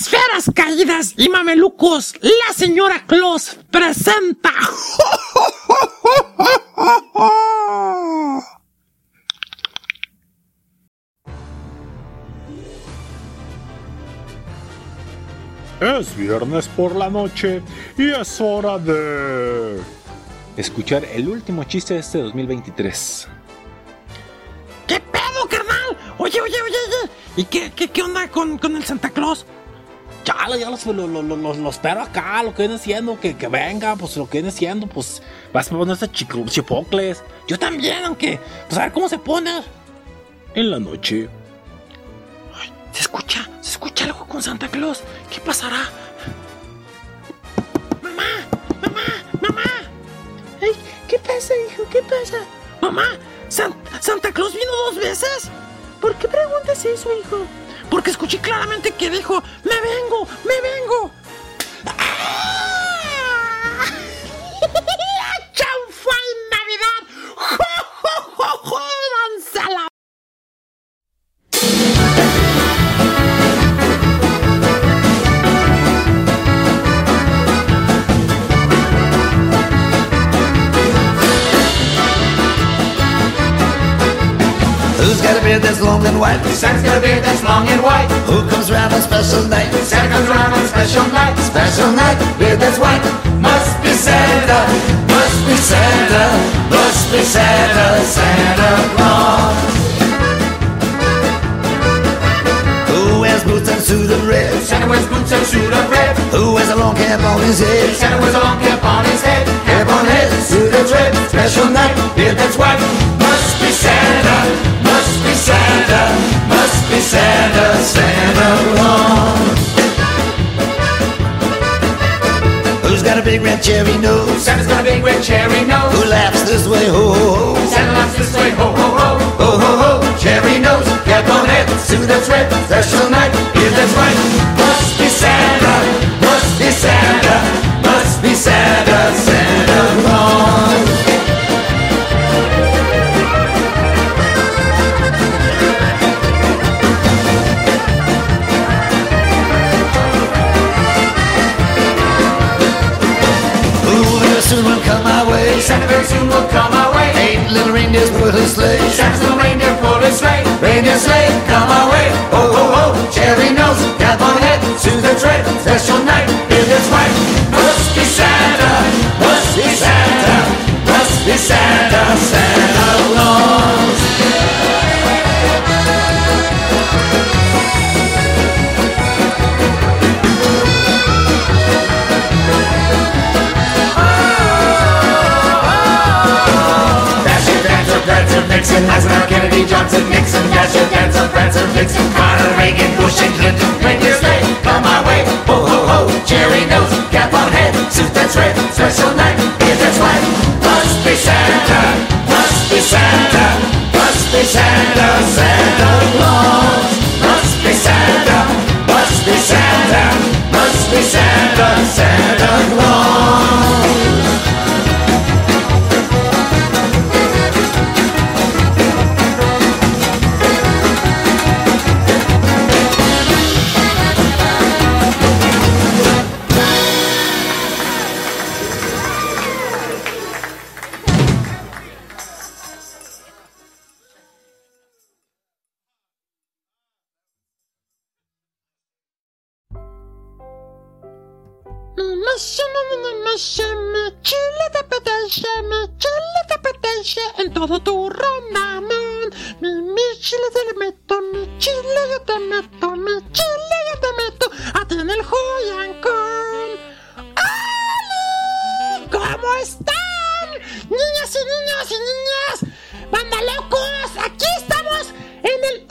Esferas caídas y mamelucos, la señora Claus presenta. Es viernes por la noche y es hora de escuchar el último chiste de este 2023. ¿Qué pedo, carnal? Oye, oye, oye, oye. ¿Y qué, qué, qué onda con, con el Santa Claus? Ya, ya los, los, los, los, espero acá, lo que viene siendo, que, que venga, pues lo que viene siendo, pues vas a poner este chipocles. Yo también, aunque, pues a ver cómo se pone. En la noche. Ay, se escucha, se escucha algo con Santa Claus. ¿Qué pasará? Mamá, mamá, mamá. Ay, ¿qué pasa, hijo? ¿Qué pasa? Mamá, ¿San ¿Santa Claus vino dos veces? ¿Por qué preguntas eso, hijo? Porque escuché claramente que dijo, me vengo, me vengo. Beard that's long and white? Santa's got a beard that's long and white. Who comes round on special night? Santa comes around on special night. Special night, Beard that's white. Must be Santa. must be Santa, must be Santa, Santa Claus. Boots and suit of red? Santa wears boots and suit of red. Who wears a long cap on his head? Santa wears a long cap on his head. Cap on head, suit that's red. Special night, Beard that's white. Must be Santa. must be Santa, must be Santa, Santa Claus. Who's got a big red cherry nose? Santa's got a big red cherry nose. Who laughs this way? Ho ho ho! Santa laughs this way. Ho ho ho. Ho ho ho! Cherry nose, cap on head, suit that's red. Special night, that's white. Must be Santa, must be Santa, must be Santa, Santa Claus. Ooh, very soon will come my way. Santa very soon will come our way. Eight little reindeers pull his sleigh. Santa's little reindeer pulled his sleigh. Reindeer sleigh, come our way. Oh, oh, oh, cherry nose, cap on head, through the tread, special night, it is right. Husky Santa, Husky Santa, Husky Santa, Santa Claus. Johnson, Eisenhower, Kennedy, Johnson, Nixon. Dasher, Dancer, Prancer, Vixen, Connor, Reagan, Bush, and Clinton. Reindeer sleigh, come our way. Ho, ho, ho, cherry nose, cap on head, suit that's red, special night, beard that's white. Must be Santa, must be Santa, must be Santa, Santa Claus. Must be Santa, must be Santa, must be Santa, Santa Claus. Te meto, mi chile yo te meto, mi chile yo te meto a ti en el joyancón. ¡Hola! ¿Cómo están? Niñas y niños y niñas, banda locos, aquí estamos en el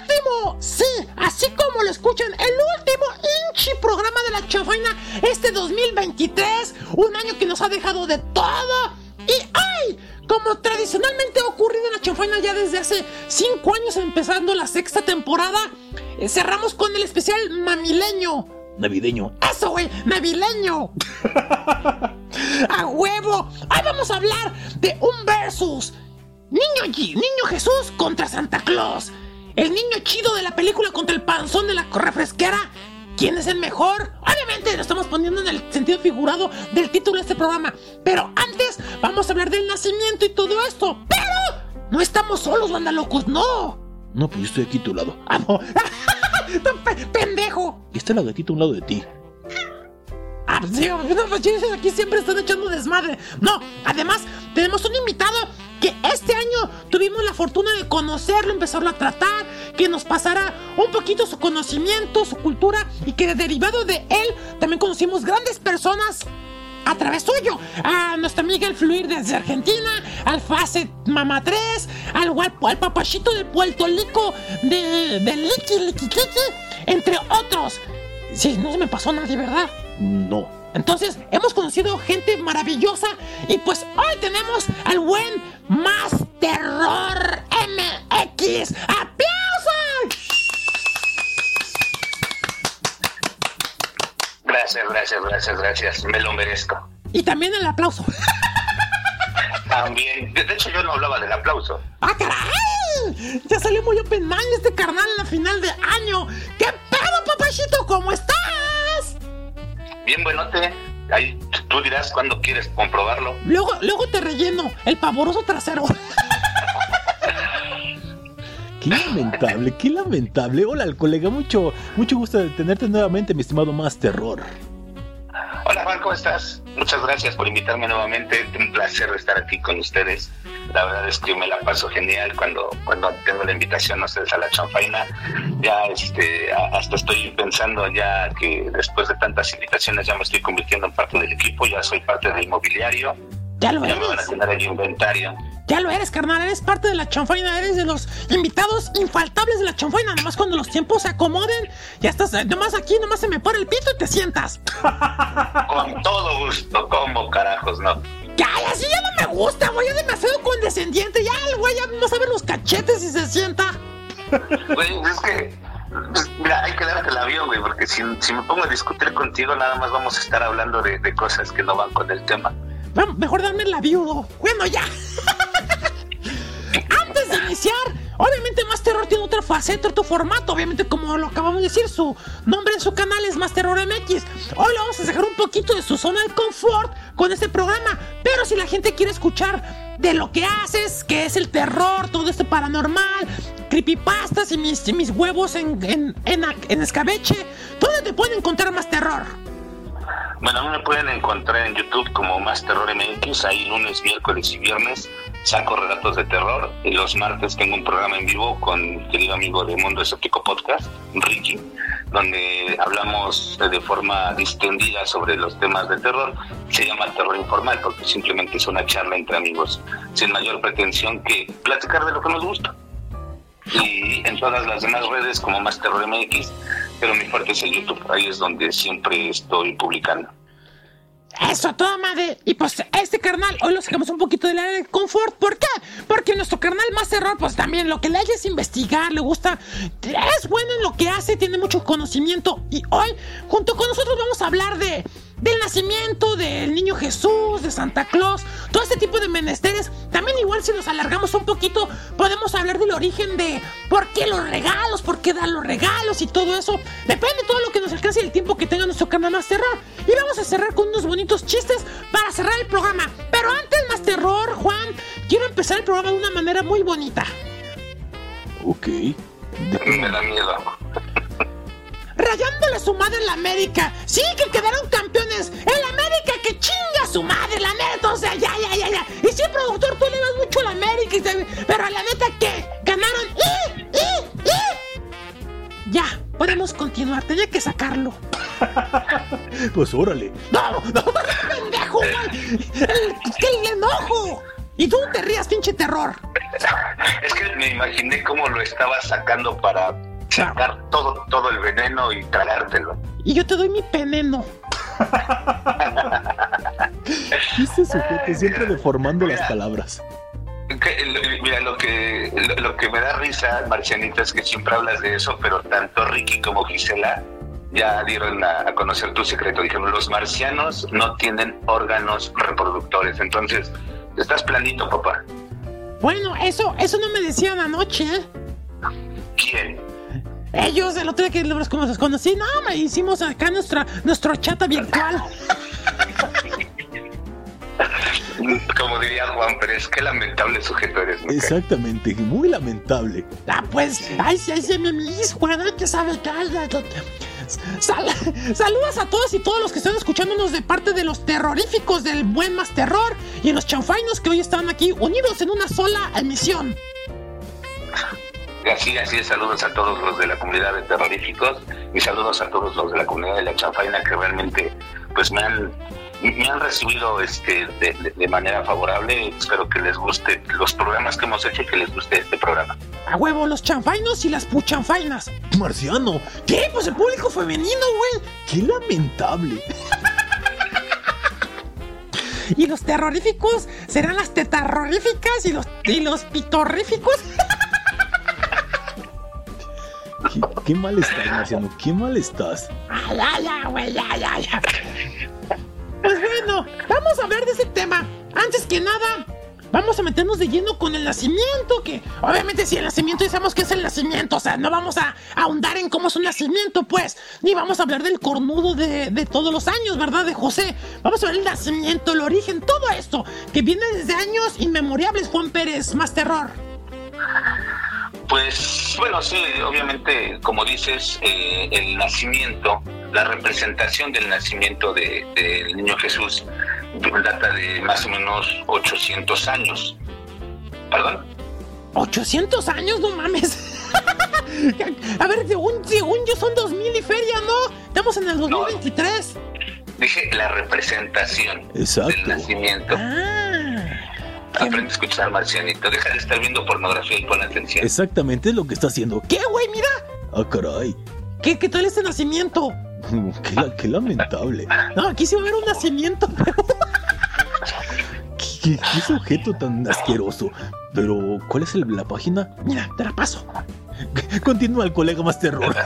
último, sí, así como lo escuchan, el último inchi programa de la chafaina este 2023, un año que nos ha dejado de todo. Y ¡ay! Como tradicionalmente ha ocurrido en la chafaina ya desde hace 5 años empezando la sexta temporada, eh, cerramos con el especial mamileño. Navideño. ¡Eso, güey! ¡Navileño! ¡A huevo! Hoy vamos a hablar de un versus. Niño G, Niño Jesús contra Santa Claus. El niño chido de la película contra el panzón de la refresquera. Quién es el mejor. Obviamente lo estamos poniendo en el sentido figurado del título de este programa. Pero antes vamos a hablar del nacimiento y todo esto. Pero no estamos solos, banda locos, no. No, pues yo estoy aquí a tu lado. Ah, no. Pe- pendejo. Y está la gatita a un lado de ti. Ah, no, chicos, aquí siempre están echando desmadre. No, además, tenemos un invitado que este año tuvimos la fortuna de conocerlo, empezarlo a tratar, que nos pasara un poquito su conocimiento, su cultura, y que derivado de él también conocimos grandes personas a través suyo. A nuestra amiga El Fluir desde Argentina, al Fase Mama 3, al, guapo- al papachito de Puerto Rico de, Licky Licky Licky, entre otros. Sí, no se me pasó nadie, ¿verdad? No. Entonces, hemos conocido gente maravillosa y pues hoy tenemos al buen Más Terror MX. ¡Aplausos! Gracias, gracias, gracias, gracias. Me lo merezco. Y también el aplauso. También, de hecho yo no hablaba del aplauso. ¡Ah, caray! Ya salió muy open mind este carnal en la final de año. ¿Qué pedo, papachito? ¿Cómo estás? Bien buenote. Ahí tú dirás cuándo quieres comprobarlo. Luego, luego te relleno el pavoroso trasero. Qué lamentable, qué lamentable. Hola, colega, mucho, mucho gusto de tenerte nuevamente, mi estimado Más Terror. Hola Juan, ¿cómo estás? Muchas gracias por invitarme nuevamente. Un placer estar aquí con ustedes. La verdad es que me la paso genial cuando, cuando tengo la invitación a ustedes a la chanfaina. Ya este, hasta estoy pensando ya que después de tantas invitaciones ya me estoy convirtiendo en parte del equipo, ya soy parte del mobiliario, Ya lo ya me van a eres. tener el inventario. Ya lo eres, carnal. Eres parte de la chanfaina. Eres de los invitados infaltables de la chanfaina. Nomás cuando los tiempos se acomoden, ya estás. eh, Nomás aquí, nomás se me pone el pito y te sientas. Con todo gusto, como carajos, ¿no? Ya, así ya no me gusta, güey. Es demasiado condescendiente. Ya, el güey, ya a ver los cachetes y se sienta. Güey, es que. pues, Mira, hay que darte el avión, güey, porque si, si me pongo a discutir contigo, nada más vamos a estar hablando de, de cosas que no van con el tema. Vam- Mejor dame la viudo. Bueno, ya. Antes de iniciar, obviamente Más Terror tiene otra faceta, otro formato. Obviamente, como lo acabamos de decir, su nombre en su canal es Más Terror MX. Hoy le vamos a sacar un poquito de su zona de confort con este programa. Pero si la gente quiere escuchar de lo que haces, que es el terror, todo esto paranormal, creepypastas y mis, y mis huevos en, en, en, en escabeche, ¿dónde te pueden encontrar Más Terror? Bueno, a me pueden encontrar en YouTube como Más Terror MX, ahí lunes, miércoles y viernes saco relatos de terror. Y los martes tengo un programa en vivo con mi querido amigo de Mundo Escéptico Podcast, Ricky, donde hablamos de forma distendida sobre los temas de terror. Se llama Terror Informal porque simplemente es una charla entre amigos, sin mayor pretensión que platicar de lo que nos gusta. Y en todas las demás redes como Más Terror MX, pero mi fuerte es el YouTube, ahí es donde siempre estoy publicando. Eso, toda madre. Y pues este carnal, hoy lo sacamos un poquito del área de confort. ¿Por qué? Porque nuestro carnal más error, pues también lo que le hace es investigar, le gusta, es bueno en lo que hace, tiene mucho conocimiento. Y hoy, junto con nosotros, vamos a hablar de del nacimiento del niño Jesús, de Santa Claus, todo este tipo de menesteres. También igual si nos alargamos un poquito, podemos hablar del origen de por qué los regalos, por qué dar los regalos y todo eso. Depende de todo lo que nos alcance y el tiempo que tenga nuestro canal más terror. Y vamos a cerrar con unos bonitos chistes para cerrar el programa. Pero antes más terror, Juan, quiero empezar el programa de una manera muy bonita. Ok. ¿De qué Me da miedo. Rayándole a su madre en la América. Sí, que quedaron campeones. En la América que chinga a su madre, la neta. O sea, ya, ya, ya, ya. Y sí, productor, tú le das mucho a la América. y te- Pero a la neta que ganaron. ¡Y, y, y! Ya, podemos continuar. Tenía que sacarlo. Pues órale. No, no, pendejo, güey. El, que el enojo. Y tú no te rías, pinche terror. Es que me imaginé cómo lo estaba sacando para sacar todo, todo el veneno y tragártelo. Y yo te doy mi peneno. Este sujeto siempre deformando las palabras. Que- lo- Mira, lo que, lo, lo que me da risa, Marcianita, es que siempre hablas de eso, pero tanto Ricky como Gisela ya dieron a, a conocer tu secreto. Dijeron, los marcianos no tienen órganos reproductores. Entonces, estás planito, papá. Bueno, eso, eso no me decían anoche, ¿eh? ¿Quién? Ellos, el otro día que los conocí, no, me hicimos acá nuestra, nuestro chat virtual. Como diría Juan Pérez, qué lamentable sujeto eres. ¿no? Exactamente, muy lamentable. Ah, pues, ay, sí, ay, sí, mi mis, Juan, que sabe, cállate. Sal- saludos a todos y todos los que están escuchándonos de parte de los terroríficos del buen más terror y los chanfainos que hoy están aquí unidos en una sola emisión. Así, así es, saludos a todos los de la comunidad de terroríficos y saludos a todos los de la comunidad de la chanfaina que realmente pues me han me han recibido este de manera favorable. Espero que les guste los programas que hemos hecho y que les guste este programa. A huevo, los chanfainos y las puchanfainas. Marciano, ¿Qué? Pues el público femenino, güey. qué lamentable. Y los terroríficos serán las tetarroríficas y los, y los pitorríficos. Qué, qué mal estás, Marciano, qué mal estás. Ah, ya, ya, güey, ya, ya, ya. Pues bueno, vamos a hablar de ese tema. Antes que nada, vamos a meternos de lleno con el nacimiento, que obviamente si el nacimiento ya sabemos que es el nacimiento, o sea, no vamos a ahondar en cómo es un nacimiento, pues, ni vamos a hablar del cornudo de, de todos los años, ¿verdad? De José. Vamos a ver el nacimiento, el origen, todo esto, que viene desde años inmemorables, Juan Pérez, más terror. Pues bueno, sí, obviamente, como dices, eh, el nacimiento, la representación del nacimiento de- del niño Jesús data de más o menos 800 años. ¿Perdón? 800 años, no mames. A ver, según, según yo son 2000 y feria, ¿no? Estamos en el 2023. Dije la representación Exacto. del nacimiento. Ah. Aprende a escuchar, Marcianito. Deja de estar viendo pornografía y pon atención. Exactamente es lo que está haciendo. ¿Qué, güey? Mira. Ah, caray. ¿Qué, ¿Qué tal este nacimiento? Qué, la- qué lamentable. No, aquí sí va a haber un nacimiento. Qué, qué- qué sujeto tan asqueroso. Pero, ¿cuál es el- la página? Mira, te la paso. Continúa el colega más terror.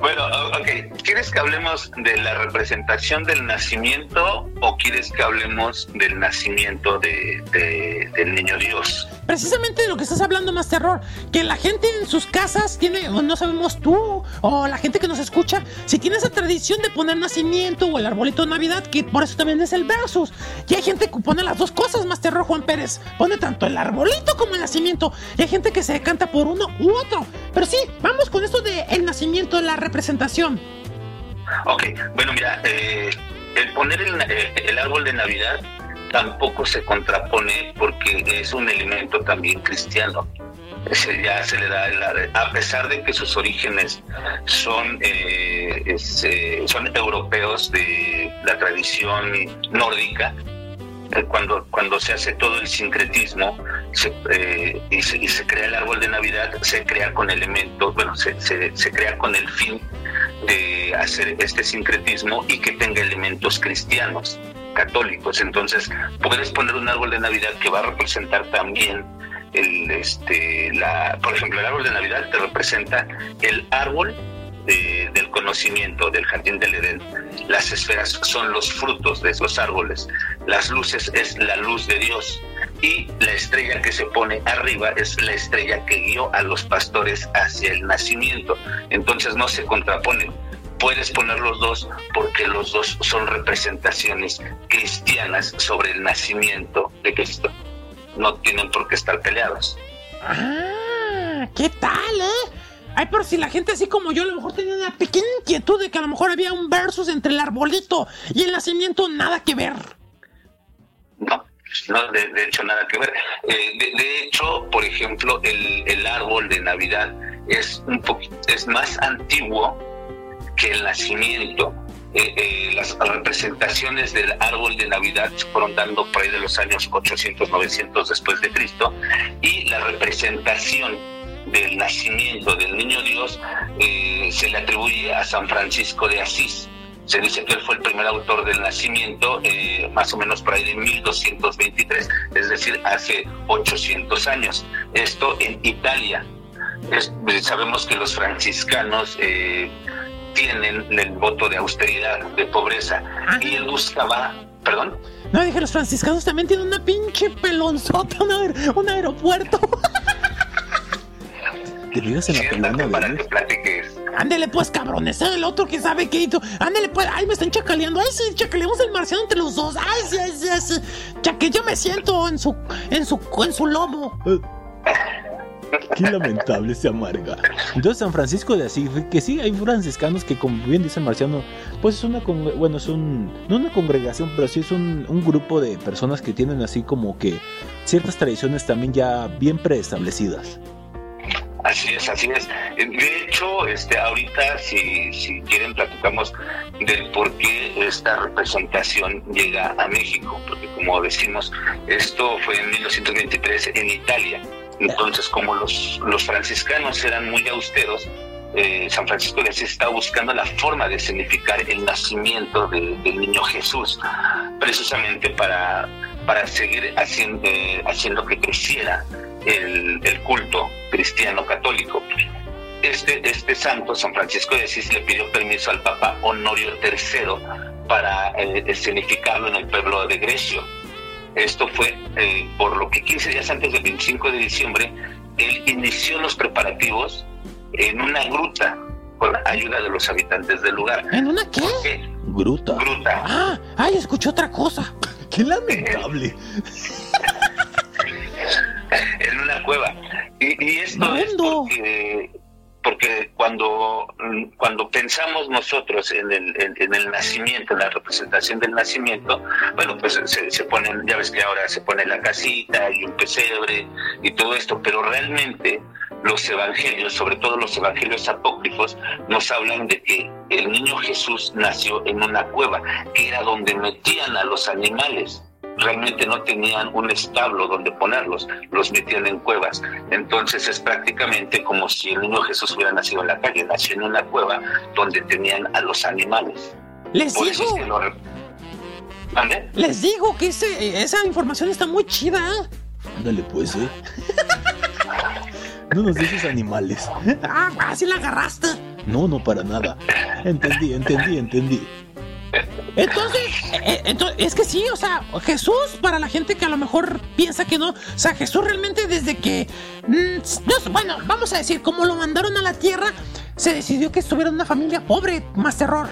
Bueno, ok. ¿Quieres que hablemos de la representación del nacimiento o quieres que hablemos del nacimiento de, de- del niño Dios? Precisamente de lo que estás hablando, más terror. Que la gente en sus casas tiene, no sabemos tú, o la gente que nos escucha, si tiene esa tradición de poner nacimiento o el arbolito de Navidad, que por eso también es el versus. Y hay gente que pone las dos cosas, más terror, Juan Pérez. Pone tanto el arbolito como el nacimiento. Y hay gente que se decanta por uno u otro. Pero sí, vamos con esto de el nacimiento, la representación. Ok, bueno, mira, eh, el poner eh, el árbol de Navidad tampoco se contrapone porque es un elemento también cristiano. Ya se le da, a pesar de que sus orígenes son, eh, son europeos de la tradición nórdica, cuando, cuando se hace todo el sincretismo se, eh, y, se, y se crea el árbol de Navidad, se crea con elementos, bueno, se, se, se crea con el fin de hacer este sincretismo y que tenga elementos cristianos, católicos. Entonces, puedes poner un árbol de Navidad que va a representar también el, este, la, por ejemplo, el árbol de Navidad te representa el árbol de- del conocimiento del jardín del Edén. Las esferas son los frutos de esos árboles. Las luces es la luz de Dios. Y la estrella que se pone arriba es la estrella que guió a los pastores hacia el nacimiento. Entonces no se contraponen. Puedes poner los dos porque los dos son representaciones cristianas sobre el nacimiento de Cristo. No tienen por qué estar peleados. Ah, ¿qué tal, eh? Ay, pero si la gente así como yo a lo mejor tenía una pequeña inquietud de que a lo mejor había un versus entre el arbolito y el nacimiento, nada que ver. No, no, de, hecho nada que ver. Eh, de, de hecho, por ejemplo, el, el árbol de Navidad es un poquito, es más antiguo que el nacimiento. Eh, eh, las representaciones del árbol de Navidad se fueron dando por ahí de los años 800, 900 después de Cristo y la representación del nacimiento del niño Dios eh, se le atribuye a San Francisco de Asís. Se dice que él fue el primer autor del nacimiento, eh, más o menos por ahí de 1223, es decir, hace 800 años. Esto en Italia. Es- sabemos que los franciscanos eh, tienen el voto de austeridad, de pobreza, y él buscaba, perdón, No, dije, los franciscanos también tienen una pinche pelonzota, un, aer- un aeropuerto. te en la pelona de que platiques. Ándele pues, cabrones, ¿eh? el otro que sabe qué hizo. Ándele pues, ay, me están chacaleando. Ay, sí, chacaleamos el marciano entre los dos. Ay, sí, ay, sí, ay, sí. Ya que yo me siento en su, en su, en su lomo. Qué lamentable se amarga. Entonces San Francisco de Asís, que sí hay franciscanos que como bien dice el marciano, pues es una bueno, es un no una congregación, pero sí es un, un grupo de personas que tienen así como que ciertas tradiciones también ya bien preestablecidas. Así es, así es. De hecho, este, ahorita, si, si quieren, platicamos del por qué esta representación llega a México, porque como decimos, esto fue en 1923 en Italia. Entonces, como los, los franciscanos eran muy austeros, eh, San Francisco de Asís estaba buscando la forma de significar el nacimiento de- del niño Jesús, precisamente para, para seguir haciendo, eh, haciendo que creciera el culto cristiano católico. Este, este santo, San Francisco de Asís, le pidió permiso al Papa Honorio III para eh, escenificarlo en el pueblo de Grecio. Esto fue eh, por lo que 15 días antes del 25 de diciembre, él inició los preparativos en una gruta con la ayuda de los habitantes del lugar. ¿En una qué? Gruta. Gruta. Ah, ay, escuché otra cosa. Qué lamentable. en una cueva. Y, y esto es porque, porque cuando, cuando pensamos nosotros en el, en, en el nacimiento, en la representación del nacimiento, bueno, pues se, se ponen, ya ves que ahora se pone la casita y un pesebre y todo esto, pero realmente los evangelios, sobre todo los evangelios apócrifos, nos hablan de que el niño Jesús nació en una cueva, que era donde metían a los animales realmente no tenían un establo donde ponerlos, los metían en cuevas. Entonces es prácticamente como si el niño Jesús hubiera nacido en la calle, nació en una cueva donde tenían a los animales. Les Por es digo, que lo... re- ¿Mande? les digo que ese, esa información está muy chida. Ándale pues, eh. No nos dices animales. Ah, así la agarraste. No, no para nada. Entendí, entendí, entendí. Entonces, eh, eh, entonces, es que sí, o sea, Jesús, para la gente que a lo mejor piensa que no, o sea, Jesús realmente desde que, mm, bueno, vamos a decir, como lo mandaron a la tierra, se decidió que estuviera una familia pobre, más terror.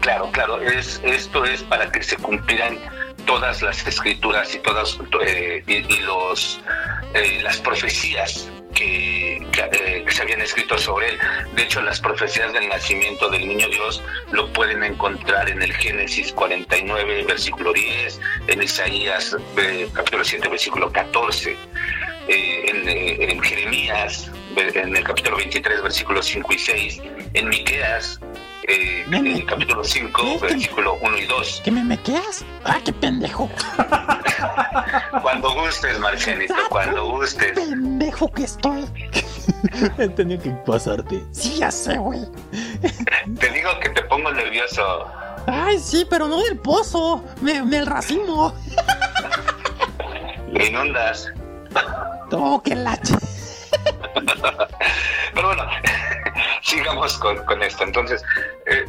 Claro, claro, es, esto es para que se cumplieran todas las escrituras y todas eh, y, los las profecías que, que, eh, que se habían escrito sobre él. De hecho, las profecías del nacimiento del niño Dios lo pueden encontrar en el Génesis 49, versículo 10, en Isaías eh, capítulo 7, versículo 14, eh, en, eh, en Jeremías en el capítulo 23, versículos 5 y 6, en Miqueas eh, el capítulo 5, ¿Qué? versículo 1 y 2. ¿Que me mequeas? Ah, qué pendejo. Cuando gustes, Marcianito, cuando gustes. Pendejo que estoy. Tenía que pasarte. Sí, ya sé, güey. Te digo que te pongo nervioso. Ay, sí, pero no del pozo, me- del racimo. Me inundas. Oh, qué lache. Pero bueno, sigamos con, con esto. Entonces, eh,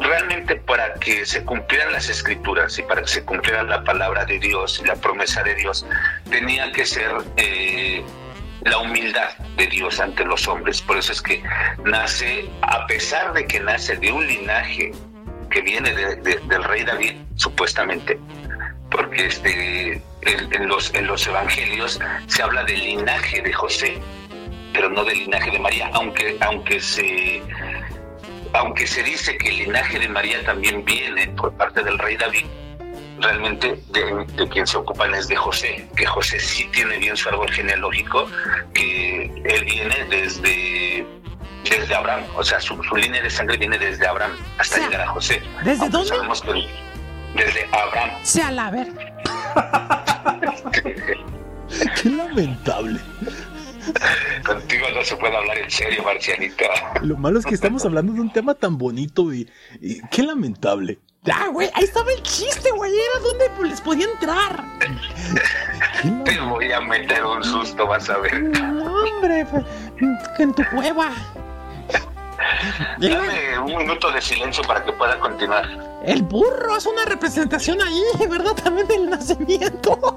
realmente para que se cumplieran las escrituras y para que se cumpliera la palabra de Dios y la promesa de Dios, tenía que ser eh, la humildad de Dios ante los hombres. Por eso es que nace, a pesar de que nace de un linaje que viene de- de- del rey David, supuestamente, porque este, en los, en los evangelios se habla del linaje de José, pero no del linaje de María, aunque, aunque se aunque se dice que el linaje de María también viene por parte del rey David, realmente de, de quien se ocupan es de José, que José sí tiene bien su árbol genealógico, que él viene desde, desde Abraham, o sea, su, su línea de sangre viene desde Abraham hasta O sea, llegar a José. ¿desde Aunque dónde? sabemos que desde Abraham. Sea la ver. Qué lamentable. Contigo no se puede hablar en serio, Marcianita. Lo malo es que estamos hablando de un tema tan bonito y, y qué lamentable. Ah, güey, ahí estaba el chiste, güey. Era donde les podía entrar. Te voy a meter un susto, vas a ver. No, hombre, pues, en tu cueva. Dame un minuto de silencio para que pueda continuar. El burro es una representación ahí, ¿verdad? También del nacimiento.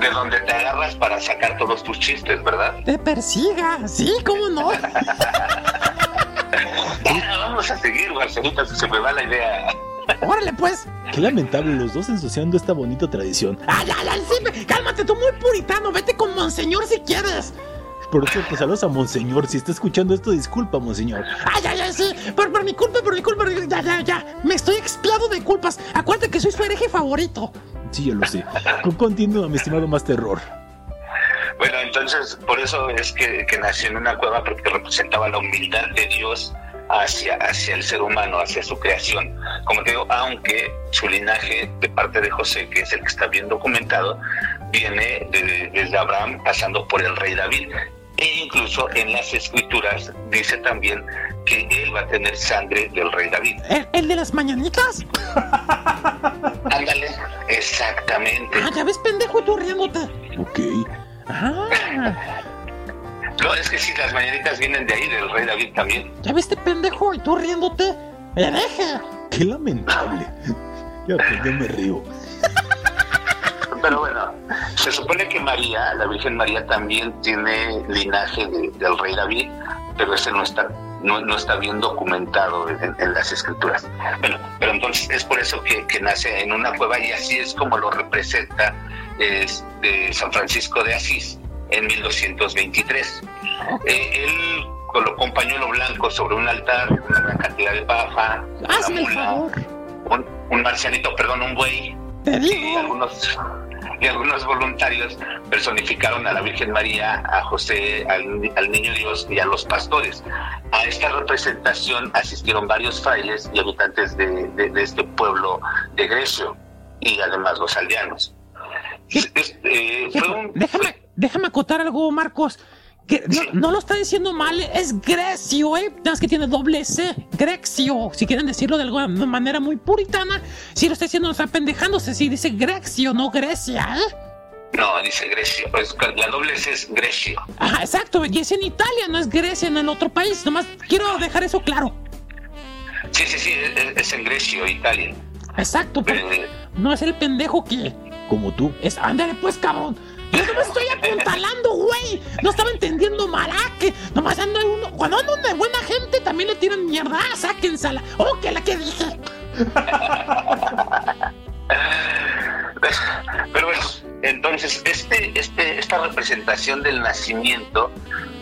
De donde te agarras para sacar todos tus chistes, ¿verdad? Te persiga, sí, cómo no. Vamos a seguir, Marcelita, si se me va la idea. Órale, pues. Qué lamentable los dos ensuciando esta bonita tradición. Ay, ay, ay, sí, cálmate, tú muy puritano. Vete con Monseñor si quieres. Por cierto, saludos a Monseñor. Si está escuchando esto, disculpa, Monseñor. Ay, ay, ay, sí. Por, por mi culpa, por mi culpa. Ya, ya, ya. Me estoy expiado de culpas. Acuérdate que soy su hereje favorito. Sí, yo lo sé. Con- Continúa, mi estimado más terror. Bueno, entonces, por eso es que, que nació en una cueva, porque representaba la humildad de Dios hacia, hacia el ser humano, hacia su creación. Como te digo, aunque su linaje de parte de José, que es el que está bien documentado, viene de- desde Abraham pasando por el rey David. E incluso en las escrituras dice también que él va a tener sangre del rey David. ¿El, el de las mañanitas? Ándale, exactamente. Ah, ya ves, pendejo, y tú riéndote. Ok. Ah, No, es que sí, las mañanitas vienen de ahí, del rey David también. ya ves, este pendejo, y tú riéndote. Hereje. Qué lamentable. Ya, pues, yo me río. Pero bueno, se supone que María, la Virgen María, también tiene linaje de- del rey David, pero ese no está, no, no está bien documentado en, en las escrituras. Bueno, pero entonces es por eso que, que nace en una cueva y así es como lo representa este, San Francisco de Asís en 1223. Eh, él colocó un pañuelo blanco sobre un altar, una gran cantidad de paja, una mula, un, un marcianito, perdón, un buey, Te y digo. algunos y algunos voluntarios personificaron a la Virgen María, a José, al, al Niño Dios y a los pastores. A esta representación asistieron varios frailes y habitantes de, de- de este pueblo de Grecio y además los aldeanos. Eh, fue un- Déjame, déjame acotar algo, Marcos. No, no lo está diciendo mal, es Grecio, ¿eh? Nada más que tiene doble C. Grecio, si quieren decirlo de alguna manera muy puritana. Si lo está diciendo, está pendejándose. Si dice Grecio, no Grecia, ¿eh? No, dice Grecio. Pues la doble C es Grecio. Ajá, exacto. Y es en Italia, no es Grecia en el otro país. Nomás quiero dejar eso claro. Sí, sí, sí, es, es en Grecio, Italia. Exacto, pero Eh, no es el pendejo que Como tú. es. Ándale, pues, cabrón. Yo no me estoy apuntalando, güey. No estaba entendiendo mal. Ah, que nomás ando uno. Cuando ando de buena gente también le tiran mierda. Ah, sáquensela. Oh, que la que dije. Pero bueno, entonces este, este, esta representación del nacimiento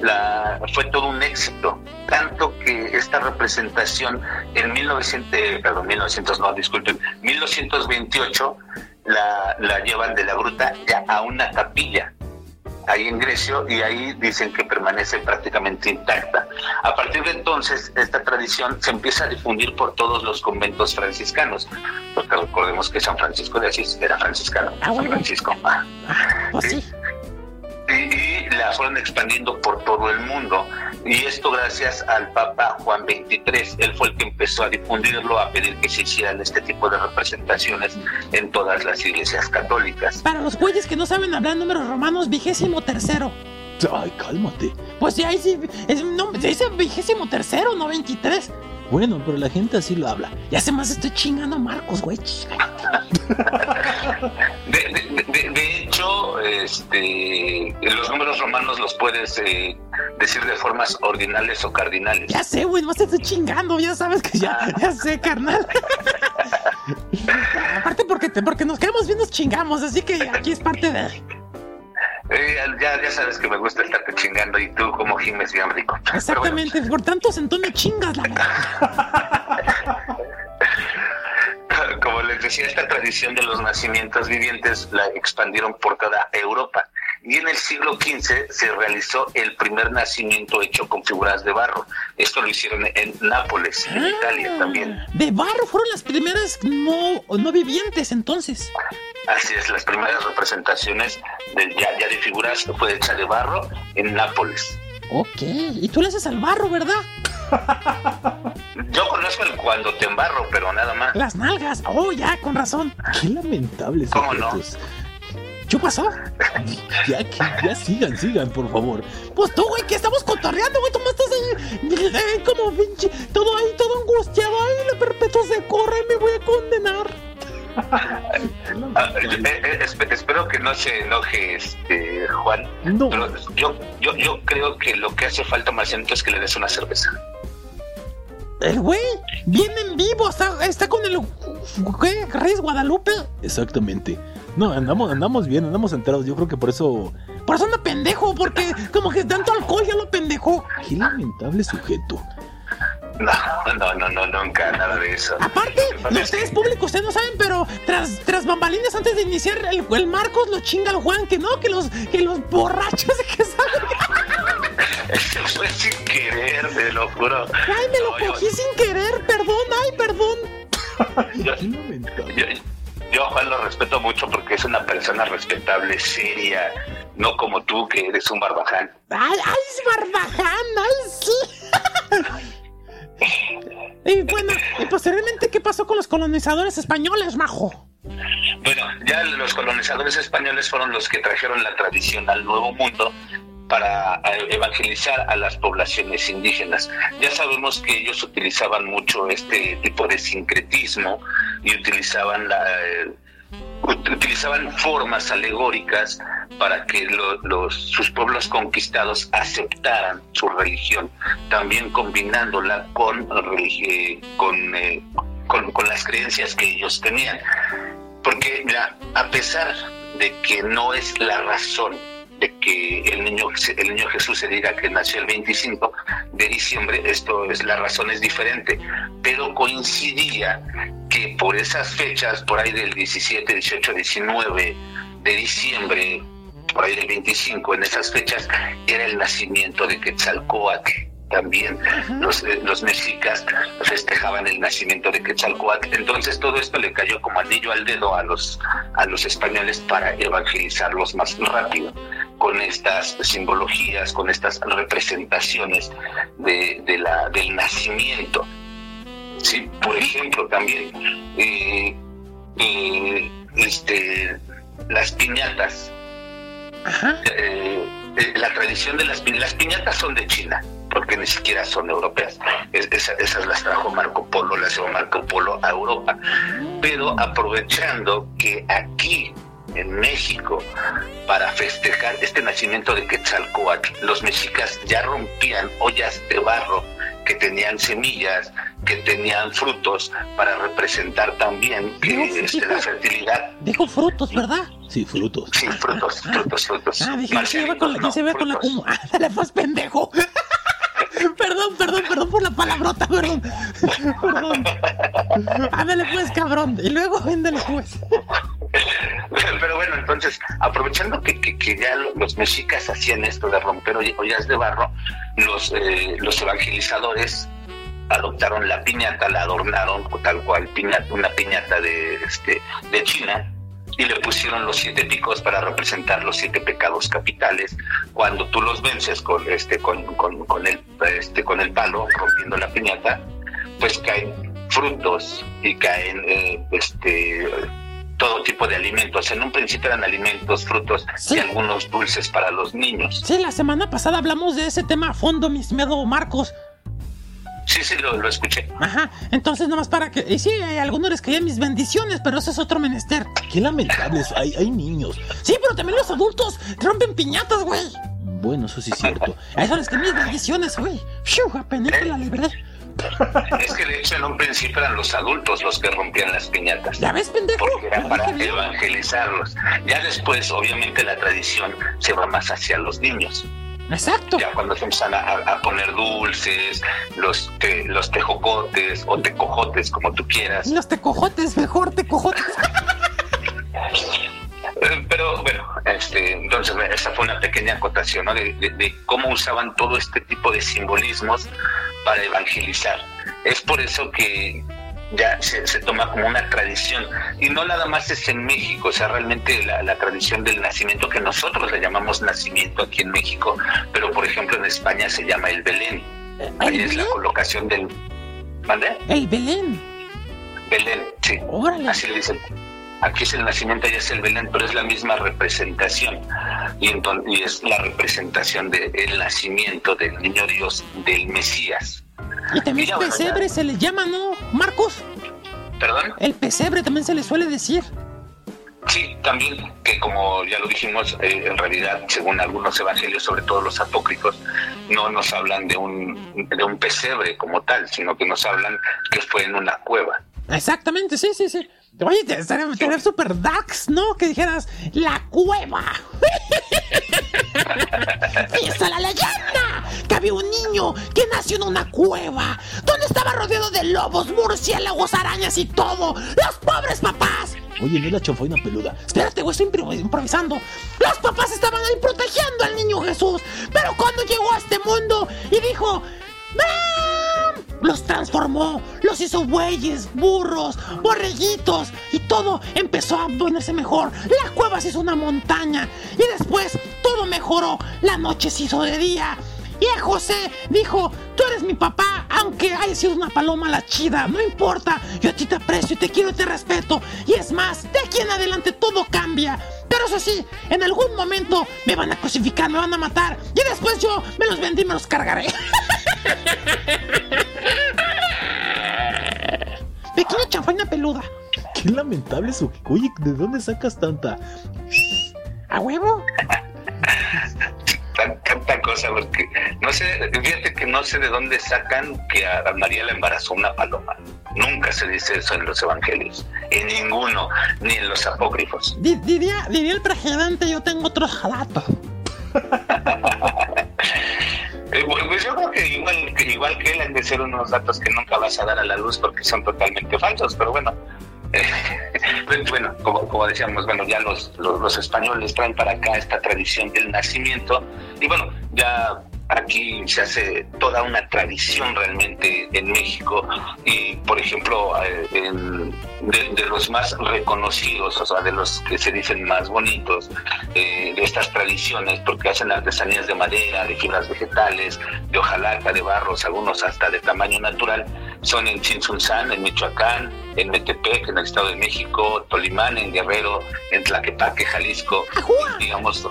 la, fue todo un éxito, tanto que esta representación en 1900, eh, perdón, 1900 no, disculpen, 1928 la, la llevan de la gruta ya a una capilla ahí en Grecio y ahí dicen que permanece prácticamente intacta. A partir de entonces, esta tradición se empieza a difundir por todos los conventos franciscanos, porque recordemos que San Francisco de Asís era franciscano. Ah, San bueno. Francisco. ah. Pues sí. Y, y la fueron expandiendo por todo el mundo. Y esto gracias al Papa Juan XXIII. Él fue el que empezó a difundirlo, a pedir que se hicieran este tipo de representaciones en todas las iglesias católicas. Para los güeyes que no saben hablar números romanos, vigésimo tercero. Ay, cálmate. Pues ya ahí sí. Es, no, dice vigésimo tercero, no 23. Bueno, pero la gente así lo habla. Ya se más estoy chingando a Marcos, güey. De, de- de- de hecho, este, los números romanos los puedes eh, decir de formas ordinales o cardinales. Ya sé, güey, más te estoy chingando. Ya sabes que ya, ya sé, carnal. Aparte porque, te, porque nos quedamos bien, nos chingamos. Así que aquí es parte de. Eh, ya, ya sabes que me gusta estarte chingando y tú como gimes bien rico. Bueno, Exactamente. Por tanto, me chingas la como les decía, esta tradición de los nacimientos vivientes la expandieron por toda Europa. Y en el siglo XV se realizó el primer nacimiento hecho con figuras de barro. Esto lo hicieron en Nápoles, en Italia también. De barro fueron las primeras no, no vivientes, entonces. Así es, las primeras representaciones de, ya, ya de figuras fue hecha de barro en Nápoles. Ok. Y tú le haces al barro, ¿verdad? Yo conozco el cuando te embarro, pero nada más. Las nalgas. Oh, ya, con razón. Qué lamentables ¿Cómo no? objetos. ¿Qué pasó? Ya, que, ya sigan, sigan, por favor. Pues tú, güey, que estamos cotorreando, güey. Tú me estás ahí, como pinche, todo ahí, todo angustiado. Ay, la perpetua se corre, me voy a condenar. Eh, eh, esp- espero que no se enoje este Juan, No. pero yo, yo, yo creo que lo que hace falta Marcianito es que le des una cerveza. El güey viene en vivo, está, está con el ¿qué? Reyes Guadalupe. Exactamente. No, andamos, andamos bien, andamos enterados. Yo creo que por eso. Por eso anda pendejo, porque como que tanto alcohol ya lo pendejó. Qué lamentable sujeto. No, no, no, no, nunca, nada de eso. Aparte, es ustedes públicos, ustedes no saben, pero tras, tras bambalinas antes de iniciar, el, el Marcos lo chinga al Juan, que no, que los, que los borrachos que saben. Fue sin querer, te lo juro. Ay, me lo No, yo- cogí sin querer, perdón, ay, perdón. yo-. Yo, Juan lo respeto mucho porque es una persona respetable, seria, no como tú que eres un barbaján. Ay, ay, es barbaján, ay, sí. Y bueno, y posteriormente, ¿qué pasó con los colonizadores españoles, majo? Bueno, ya los colonizadores españoles fueron los que trajeron la tradición al Nuevo Mundo para eh, evangelizar a las poblaciones indígenas. Ya sabemos que ellos utilizaban mucho este tipo de sincretismo y utilizaban la, eh, utilizaban formas alegóricas para que lo- los, sus pueblos conquistados aceptaran su religión, también combinándola con, religi- con, eh, con, con las creencias que ellos tenían. Porque, mira, a pesar de que no es la razón de que el niño, el niño Jesús se diga que nació el 25 de diciembre, esto es, la razón es diferente, pero coincidía que por esas fechas, por ahí del 17, 18, 19 de diciembre, por ahí del 25, en esas fechas, era el nacimiento de Quetzalcóatl. También los, eh, los mexicas festejaban el nacimiento de Quetzalcóatl. Entonces todo esto le cayó como anillo al dedo a los, a los españoles para evangelizarlos más rápido con estas simbologías, con estas representaciones de, de la, del nacimiento. Sí, por ejemplo, también eh, eh, este, las piñatas. Ajá. Eh, la tradición de las piñatas, las piñatas son de China, porque ni siquiera son europeas. Es- esa- esas las trajo Marco Polo, las llevó Marco Polo a Europa. Pero aprovechando que aquí en México, para festejar este nacimiento de Quetzalcóatl, los mexicas ya rompían ollas de barro que tenían semillas, que tenían frutos, para representar también que, este, la fertilidad. Dijo frutos, ¿verdad? Sí, frutos. Sí, frutos, frutos, frutos. Ah, dije, ¿quién se ve con la, quién se ve no, con la frutos. como? Ándale, pues, pendejo. perdón, perdón, perdón por la palabrota, perdón. Perdón. Ándale, pues, cabrón. Y luego, ándale, pues. Pero bueno, entonces, aprovechando que, que- que ya lo- los mexicas hacían esto de romper oll- ollas de barro, los, eh, los evangelizadores adoptaron la piñata, la adornaron tal cual piñata, una piñata de, este, de China y le pusieron los siete picos para representar los siete pecados capitales. Cuando tú los vences con este con, con, con el este con el palo rompiendo la piñata, pues caen frutos y caen eh, este todo tipo de alimentos. En un principio eran alimentos, frutos Sí. y algunos dulces para los niños. Sí, la semana pasada hablamos de ese tema a fondo, mi estimado Marcos. Sí, sí, lo, lo escuché. Ajá, entonces nomás para que... Y sí, hay algunos les querían mis bendiciones, pero eso es otro menester. Qué lamentables. Hay, hay niños. Sí, pero también los adultos rompen piñatas, güey. Bueno, eso sí es cierto. A eso les querían mis bendiciones, güey. Fiu, apenas que la libré. Es que de hecho en un principio eran los adultos los que rompían las piñatas. ¿Ya ves, pendejo? Porque era para evangelizarlos. Ya después, obviamente, la tradición se va más hacia los niños. Exacto. Ya cuando se empiezan a, a poner dulces, los, te- los tejocotes o tecojotes, como tú quieras. Los tecojotes, mejor tecojotes. Eh, Pero bueno, este, entonces esa fue una pequeña acotación ¿no? de, de- de cómo usaban todo este tipo de simbolismos para evangelizar. Es por eso que ya se, se toma como una tradición y no nada más es en México, o sea, realmente la, la tradición del nacimiento que nosotros le llamamos nacimiento aquí en México, pero por ejemplo en España se llama el Belén. Ahí ¿El es la colocación del... ¿Mande? El Belén. Belén, sí. Órale. Así le dicen. Aquí es el nacimiento, allá es el Belén, pero es la misma representación. Y, enton- y es la representación del nacimiento del niño Dios, del Mesías. Y también Mira, bueno, pesebre se le llama, ¿no, Marcos? ¿Perdón? El pesebre también se le suele decir. Sí, también que como ya lo dijimos, eh, en realidad, según algunos evangelios, sobre todo los apócrifos, no nos hablan de un, de un pesebre como tal, sino que nos hablan que fue en una cueva. Exactamente, sí, sí, sí. Oye, te estaría tener super dax, ¿no? Que dijeras, la cueva. ¡Esa la leyenda! Que había un niño que nació en una cueva, donde estaba rodeado de lobos, murciélagos, arañas y todo. ¡Los pobres papás! Oye, no es la chanfaina peluda. Espérate, güey, estoy impro- improvisando. Los papás estaban ahí protegiendo al niño Jesús. Pero cuando llegó a este mundo y dijo, ¡Mam! Los transformó, los hizo bueyes, burros, borreguitos y todo empezó a ponerse mejor. La cueva se hizo una montaña y después todo mejoró. La noche se hizo de día. Y a José dijo, tú eres mi papá, aunque haya sido una paloma la chida, no importa, yo a ti te aprecio y te quiero y te respeto. Y es más, de aquí en adelante todo cambia. Pero eso sí, en algún momento me van a crucificar, me van a matar y después yo me los vendí y me los cargaré. Pequeña chanfaina peluda. Qué lamentable su. Oye, ¿de dónde sacas tanta? ¿A huevo? Tan- Tanta cosa, porque no sé, fíjate que no sé de dónde sacan que a María le embarazó una paloma. Nunca se dice eso en los evangelios, en ninguno, ni en los apócrifos. Di- diría, diría el presidente, yo tengo otros datos. Eh, Pues yo creo que igual, que igual que él han de ser unos datos que nunca vas a dar a la luz porque son totalmente falsos, pero bueno. Bueno, como, decíamos, bueno, ya los, los, españoles traen para acá esta tradición del nacimiento. Y bueno, ya aquí se hace toda una tradición realmente en México. Y por ejemplo eh, en- de, de los más reconocidos, o sea, de los que se dicen más bonitos eh, de estas tradiciones, porque hacen artesanías de madera, de fibras vegetales, de hojalata, de barros, algunos hasta de tamaño natural, son en Chinzunzán, en Michoacán, en Metepec, en el Estado de México, Tolimán, en Guerrero, en Tlaquepaque, Jalisco, digamos,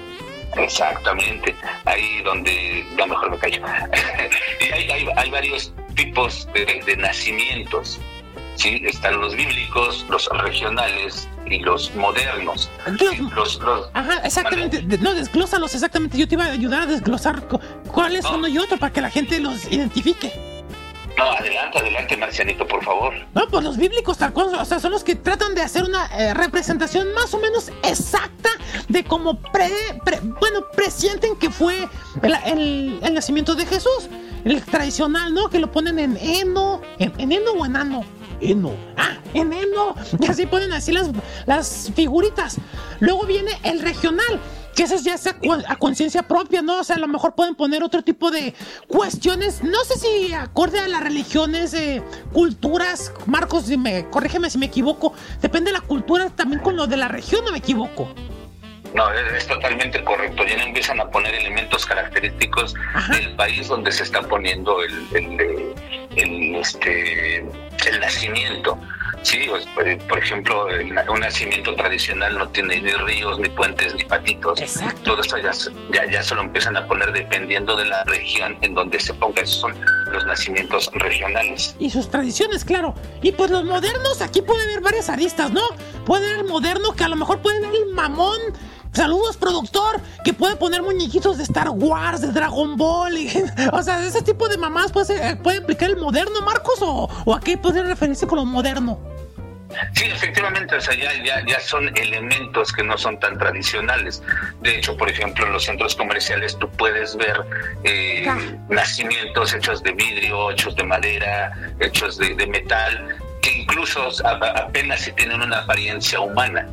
exactamente, ahí donde, ya mejor me callo. y hay, hay, hay varios tipos de, de nacimientos, ¿sí? Están los bíblicos, los regionales y los modernos. Dios- Sí, los, los, Ajá, exactamente. No, desglósalos exactamente. Yo te iba a ayudar a desglosar cu- cuáles son uno y otro para que la gente los identifique. No, adelante, adelante, Marcianito, por favor. No, pues los bíblicos tal cual, o sea, son los que tratan de hacer una eh, representación más o menos exacta de cómo pre, pre- bueno, presienten que fue el, nacimiento de Jesús. El tradicional, ¿no? Que lo ponen en heno, en, en heno o enano. Eno. Ah, en heno. Y así ponen así las, las figuritas. Luego viene el regional. Que eso ya es a, conciencia propia, ¿no? O sea, a lo mejor pueden poner otro tipo de cuestiones. No sé si acorde a las religiones, eh, culturas. Marcos, si me, corrígeme si me equivoco. Depende de la cultura también con lo de la región, ¿o me equivoco? No, es, es totalmente correcto. Ya empiezan a poner elementos característicos Ajá. del país donde se está poniendo el, el, eh, el, este, el nacimiento. Sí, eh, por ejemplo, un nacimiento tradicional no tiene ni ríos, ni puentes, ni patitos. Exacto. Todo esto ya, ya, ya se lo empiezan a poner dependiendo de la región en donde se ponga. Esos son los nacimientos regionales. y sus tradiciones, claro. Y pues los modernos, aquí puede haber varias aristas, ¿no? Puede haber el moderno que a lo mejor puede haber el mamón. Saludos, productor, que puede poner muñequitos de Star Wars, de Dragon Ball. y- o sea, ese tipo de mamás puede, ser- puede aplicar el moderno, Marcos, o, o a qué puede referirse con lo moderno. Sí, efectivamente, o sea, ya, ya, ya son elementos que no son tan tradicionales. De hecho, por ejemplo, en los centros comerciales tú puedes ver eh, Ah. nacimientos hechos de vidrio, hechos de madera, hechos de, de metal, que incluso apenas si tienen una apariencia humana.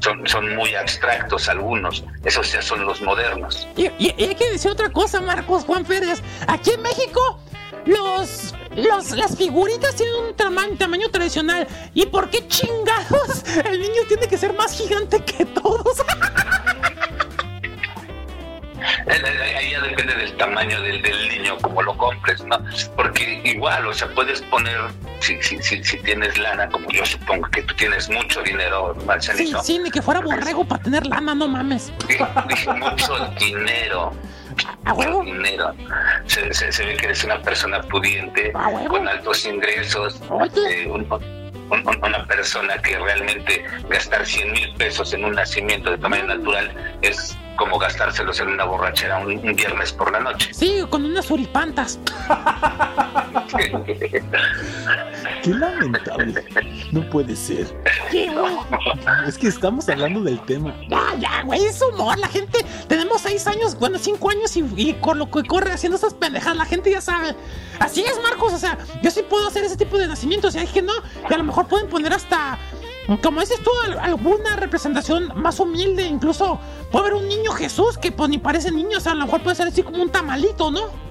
Son, son muy abstractos algunos, esos ya son los modernos. Y, hay que decir otra cosa, Marcos Juan Pérez. Aquí en México, los, los, las figuritas tienen un tamaño, tamaño tradicional. ¿Y por qué chingados el niño tiene que ser más gigante que todos? Ahí ya depende del tamaño del, del niño, como lo compres, ¿no? Porque igual, o sea, puedes poner, si, si, si, si tienes lana, como yo supongo que tú tienes mucho dinero, Sí, Marcianito. sí, ni que fuera borrego para tener lana, no mames. Dije, dije mucho dinero. ¿A huevo? mucho dinero. Se, se, se ve que eres una persona pudiente, con altos ingresos. Oye. eh, un- una persona que realmente gastar 100 mil pesos en un nacimiento de tamaño natural es como gastárselos en una borrachera un, un viernes por la noche. Sí, con unas suripantas. Qué lamentable. No puede ser. Es que estamos hablando del tema. Ya, ya, güey, es humor. La gente, tenemos seis años, bueno, cinco años y, y con lo que corre haciendo esas pendejadas, la gente ya sabe. Así es, Marcos, o sea, yo sí puedo hacer ese tipo de nacimientos y hay que no, y a lo mejor pueden poner hasta, como dices tú, al- alguna representación más humilde, incluso puede haber un niño Jesús que pues ni parece niño, o sea, a lo mejor puede ser así como un tamalito, ¿no?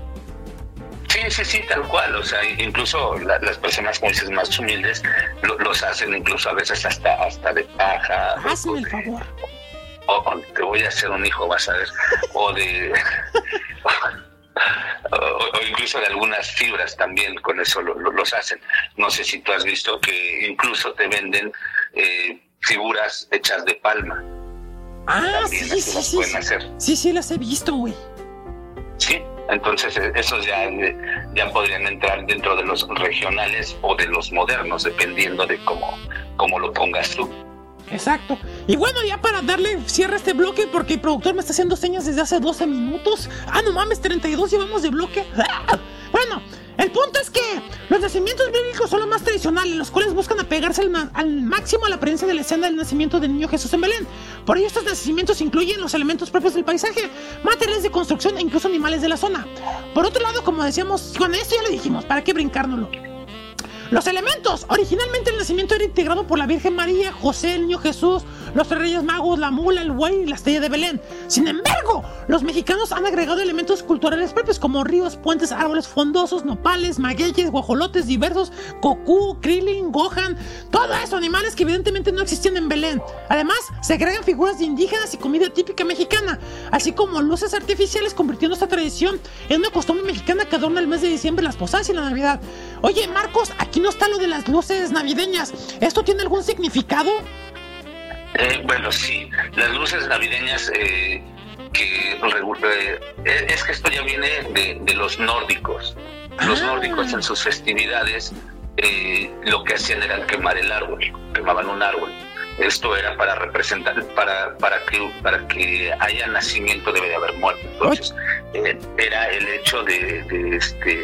Sí, sí, sí, tal cual. O sea, incluso la- las personas, como dices, más humildes lo- los hacen incluso a veces hasta hasta de paja. Hazme el favor. O, o te voy a hacer un hijo, vas a ver. O de. o, o incluso de algunas fibras también, con eso lo- lo- los hacen. No sé si tú has visto que incluso te venden eh, figuras hechas de palma. Ah, También sí, sí, sí. pueden Sí, hacer. sí, sí, las he visto, güey. Sí, entonces eh, esos ya, eh, ya podrían entrar dentro de los regionales o de los modernos, dependiendo de cómo, cómo lo pongas tú. Exacto. Y bueno, ya para darle cierre a este bloque, porque el productor me está haciendo señas desde hace 12 minutos. Ah, no mames, 32 llevamos de bloque. Bueno, el punto es que los nacimientos bíblicos son los más tradicionales, los cuales buscan apegarse al, máximo a la apariencia de la escena del nacimiento del niño Jesús en Belén. Por ello, estos nacimientos incluyen los elementos propios del paisaje, materiales de construcción e incluso animales de la zona. Por otro lado, como decíamos, con esto ya le dijimos, ¿para qué brincárnoslo? Los elementos. Originalmente el nacimiento era integrado por la Virgen María, José, el niño Jesús, los tres reyes magos, la mula, el buey y la estrella de Belén. Sin embargo, los mexicanos han agregado elementos culturales propios como ríos, puentes, árboles fondosos, nopales, magueyes, guajolotes diversos, cocú, krillin, gohan, todo eso, animales que evidentemente no existían en Belén. Además, se agregan figuras de indígenas y comida típica mexicana, así como luces artificiales convirtiendo esta tradición en una costumbre mexicana que adorna el mes de diciembre, las posadas y la Navidad. Oye, Marcos, aquí no está lo de las luces navideñas. ¿Esto tiene algún significado? Eh, bueno, sí, las luces navideñas eh, que eh, es que esto ya viene de, de los nórdicos. Los Ah. nórdicos en sus festividades lo que hacían era quemar el árbol, quemaban un árbol. Esto era para representar, para, para que para que haya nacimiento debe de haber muerte. Entonces era el hecho de, de, este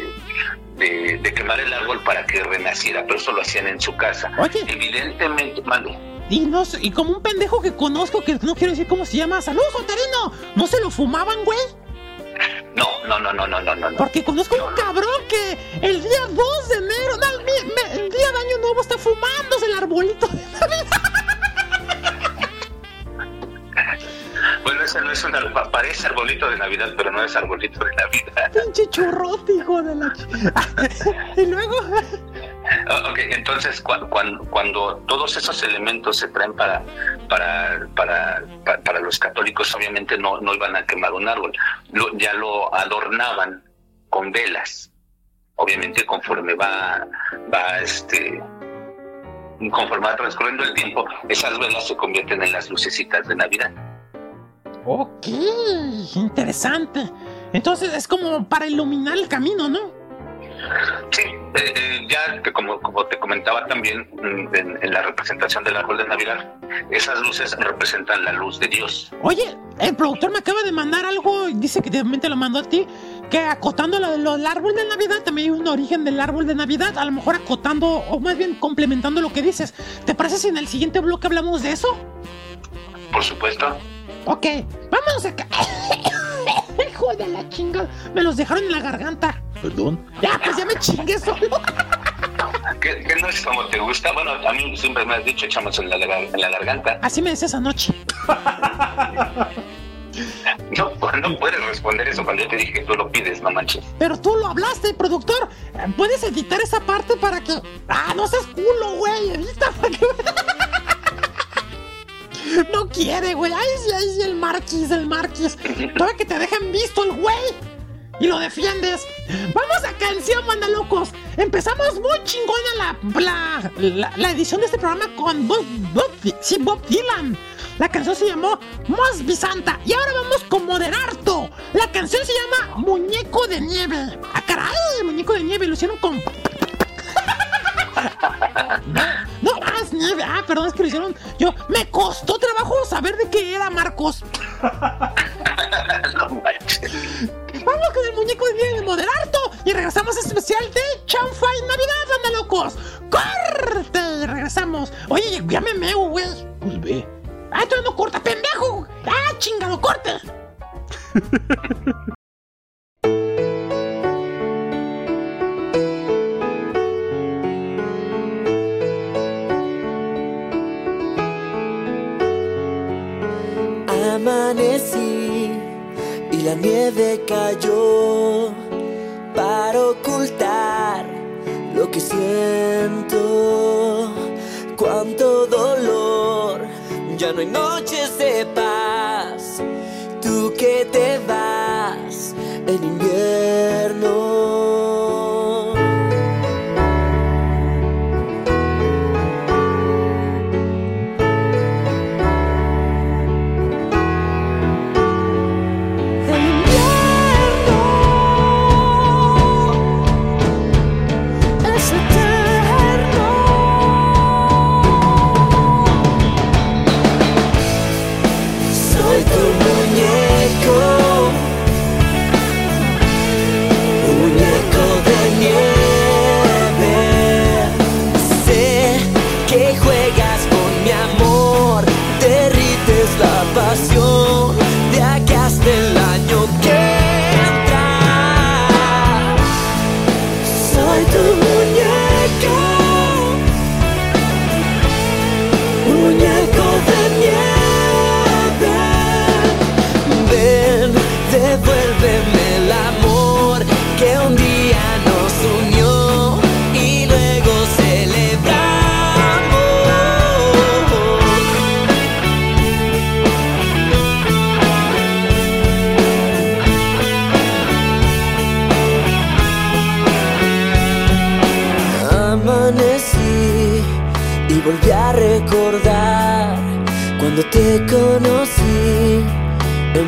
de, de quemar el árbol para que renaciera, pero eso lo hacían en su casa. Oye. Evidentemente, mande. Y, no, sé- y como un pendejo que conozco, que no quiero decir cómo se llama. ¡Saludos, Otarino! ¿No se lo fumaban, güey? No, no, no, no, no, no, no. no. Porque conozco un cabrón que el día 2 de enero, no, el día de Año Nuevo está fumándose el arbolito de Navidad. Bueno, ese no es un pa- parece arbolito de Navidad, pero no es arbolito de Navidad. Pinche churrote, hijo de la... y luego... Ah, Ok, entonces cu- cuan- cuando todos esos elementos se traen para para para, pa- para los católicos, obviamente no, no iban a quemar un árbol, Lo- ya lo adornaban con velas. Obviamente conforme va va este conforme va transcurriendo el tiempo, esas velas se convierten en las lucecitas de Navidad. Ok, interesante. Entonces es como para iluminar el camino, ¿no? Sí, eh, eh, ya que como, como te comentaba también mm, en, en la representación del árbol de Navidad, esas luces representan la luz de Dios. Oye, el productor me acaba de mandar algo, y dice que también te lo mandó a ti, que acotando lo, lo del árbol de Navidad, también hay un origen del árbol de Navidad, a lo mejor acotando, o más bien complementando lo que dices. ¿Te parece si en el siguiente bloque hablamos de eso? Por supuesto. Ok, vámonos acá. Hijo de la chingada, me los dejaron en la garganta. Perdón. Ya, pues ya me chingué solo. ¿Qué, qué no es como te gusta? Bueno, a mí siempre me has dicho echamos en la, gar- en la garganta. Así me decías anoche. No, no puedes responder eso cuando yo te dije que tú lo pides, no manches. Pero tú lo hablaste, productor. ¿Puedes editar esa parte para que. ¡Ah, no seas culo, güey! Edita para que. No quiere, güey. Ay, sí, ay, sí, el Marquis, el Marquis. Todavía que te dejen visto el güey. Y lo defiendes. Vamos a canción, manda locos. Empezamos muy chingona la, la, la, la edición de este programa con Bob, Bob, sí, Bob Dylan. La canción se llamó Must Be Santa. Y ahora vamos con Moderarto. La canción se llama Muñeco de Nieve. ¡Ah, caray! Muñeco de Nieve. Lo hicieron con. Ah, perdón, es que lo hicieron. Yo, me costó trabajo saber de qué era Marcos. Vamos con el muñeco de nieve moderato y regresamos a este especial de Chanfai Navidad, anda locos. ¡Corte! Regresamos. Oye, ya me meo, güey. Pues ve. ¡Ah, todavía no corta, pendejo! ¡Ah, chingado, corte! amanecí y la nieve cayó para ocultar lo que siento. Cuánto dolor, ya no hay noches de paz. Tú que te vas en invierno.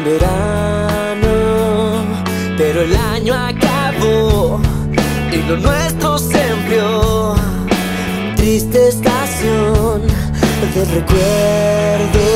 verano, pero el año acabó y lo nuestro se enfrió. Triste estación de recuerdo.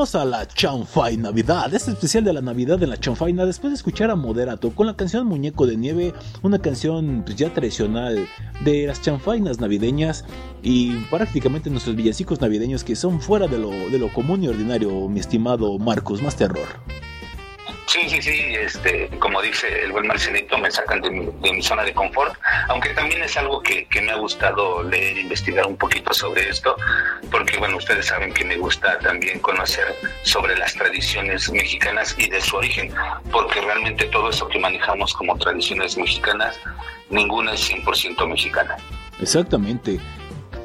A la Chanfai Navidad, este especial de la Navidad de la Chanfaina, después de escuchar a Moderato con la canción Muñeco de Nieve, una canción pues, ya tradicional de las chanfainas navideñas y prácticamente nuestros villancicos navideños que son fuera de lo, de lo común y ordinario, mi estimado Marcos, más terror. Sí, sí, sí, este, como dice el buen Marcelito, me sacan de mi, de mi zona de confort, aunque también es algo que, que me ha gustado leer, investigar un poquito sobre esto, porque bueno, ustedes saben que me gusta también conocer sobre las tradiciones mexicanas y de su origen, porque realmente todo eso que manejamos como tradiciones mexicanas, ninguna es 100% mexicana. Exactamente.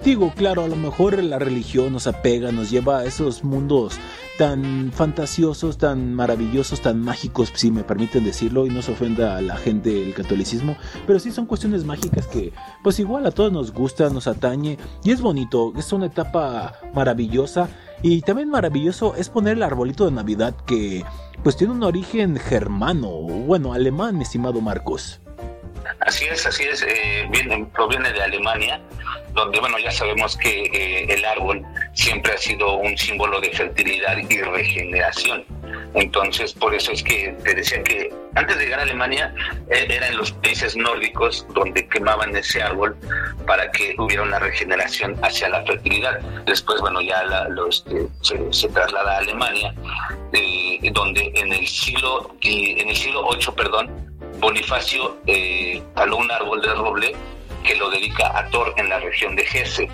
Digo, claro, a lo mejor la religión nos apega, nos lleva a esos mundos tan fantasiosos, tan maravillosos, tan mágicos, si me permiten decirlo, y no se ofenda a la gente del catolicismo, pero sí son cuestiones mágicas que, pues igual a todos nos gusta, nos atañe, y es bonito, es una etapa maravillosa, y también maravilloso es poner el arbolito de Navidad que, pues tiene un origen germano, bueno, alemán, estimado Marcos. Así es, así es, eh, viene, proviene de Alemania, donde, bueno, ya sabemos que eh, el árbol siempre ha sido un símbolo de fertilidad y regeneración. Entonces, por eso es que te decía que antes de llegar a Alemania, eh, era en los países nórdicos donde quemaban ese árbol para que hubiera una regeneración hacia la fertilidad. Después, bueno, ya la- eh, se, traslada a Alemania, eh, donde en el siglo, y- en el siglo VIII, perdón, Bonifacio eh, taló un árbol de roble que lo dedica a Thor en la región de Hesse.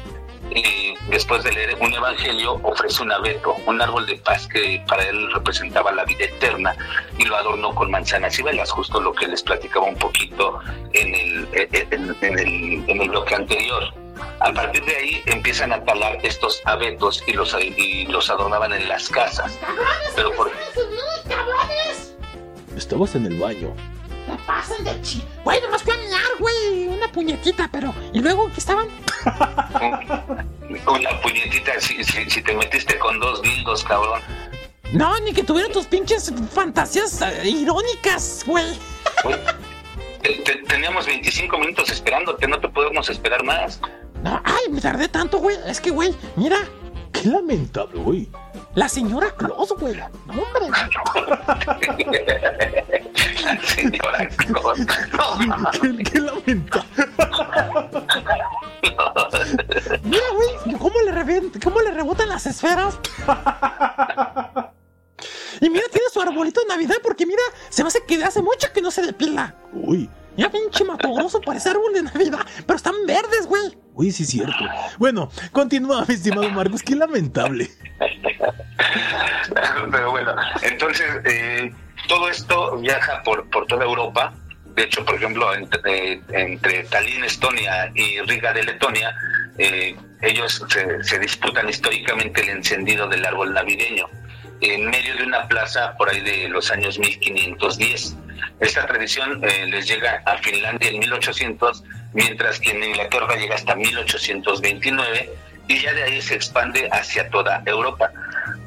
Y después de leer un evangelio, ofrece un abeto, un árbol de paz que para él representaba la vida eterna, y lo adornó con manzanas y velas, justo lo que les platicaba un poquito en el, en, en el, en el bloque anterior. A partir de ahí empiezan a talar estos abetos y los, y los adornaban en las casas. Pero por, cabrones! Estabas en el baño. ¡Me pasan de chi! Güey, nomás miar, güey. Una puñetita, pero. ¿Y luego qué estaban? una puñetita, si, si, si te metiste con dos dildos, cabrón. No, ni que tuvieran tus pinches fantasías eh, irónicas, güey. Güey, te- te- Teníamos 25 minutos esperándote, no te podemos esperar más. No, ay, me tardé tanto, güey. Es que, güey, mira, Qué lamentable, güey. la señora Claus, güey. No, hombre. La señora Claus. No. Qué, qué lamentable. Mira, güey, cómo le, cómo le rebotan las esferas. Y mira, tiene su arbolito de Navidad porque mira, se me hace que hace mucho que no se depila. Uy, Mira, pinche matoroso, parece árbol de Navidad, pero están verdes, güey. uy, sí es cierto. Bueno, continúa, mi estimado Marcos. Qué lamentable. Pero bueno, entonces eh, todo esto viaja por, por toda Europa. De hecho, por ejemplo, entre, eh, entre Tallinn, Estonia y Riga de Letonia, eh, ellos se, se disputan históricamente el encendido del árbol navideño en medio de una plaza por ahí de los años 1510. Esta tradición eh, les llega a Finlandia en 1800, mientras que en Inglaterra llega hasta 1829 y ya de ahí se expande hacia toda Europa.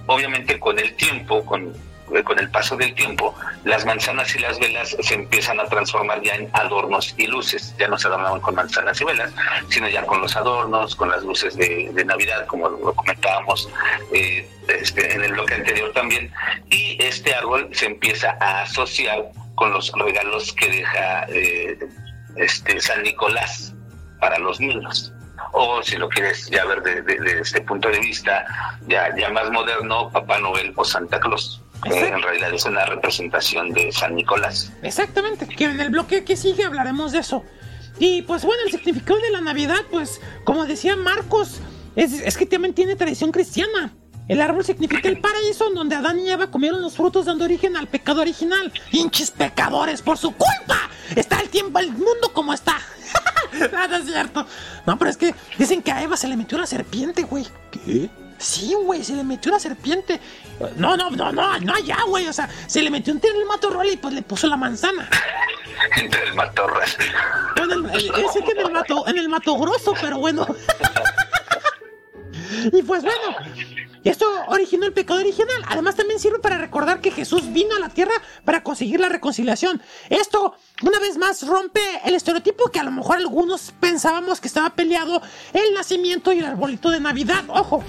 Obviamente con el tiempo, con, eh, con el paso del tiempo, las manzanas y las velas se empiezan a transformar ya en adornos y luces. Ya no se adornaban con manzanas y velas, sino ya con los adornos, con las luces de, Navidad, como lo comentábamos eh, este, en el bloque anterior también. Y este árbol se empieza a asociar con los regalos que deja eh, este San Nicolás para los niños. O si lo quieres ya ver de- de- desde este punto de vista, ya, ya más moderno, Papá Noel o Santa Claus. Exacto. en realidad es una representación de San Nicolás. Exactamente, que en el bloque que sigue hablaremos de eso. Y pues bueno, el significado de la Navidad, pues como decía Marcos, es, es que también tiene tradición cristiana. El árbol significa el paraíso en donde Adán y Eva comieron los frutos dando origen al pecado original. ¡Hinches pecadores! ¡Por su culpa! Está el tiempo, el mundo como está. no, no es cierto. No, pero es que dicen que a Eva se le metió una serpiente, güey. ¿Qué? Sí, güey, se le metió una serpiente. No, no, no, no, no allá, güey. O sea, se le metió un tiro en el matorral y pues le puso la manzana. Entre el el, eh, ese que en el mato, en el mato grosso, pero bueno. y pues bueno, esto originó el pecado original. Además también sirve para recordar que Jesús vino a la tierra para conseguir la reconciliación. Esto, una vez más, rompe el estereotipo que a lo mejor algunos pensábamos que estaba peleado el nacimiento y el arbolito de Navidad. Ojo.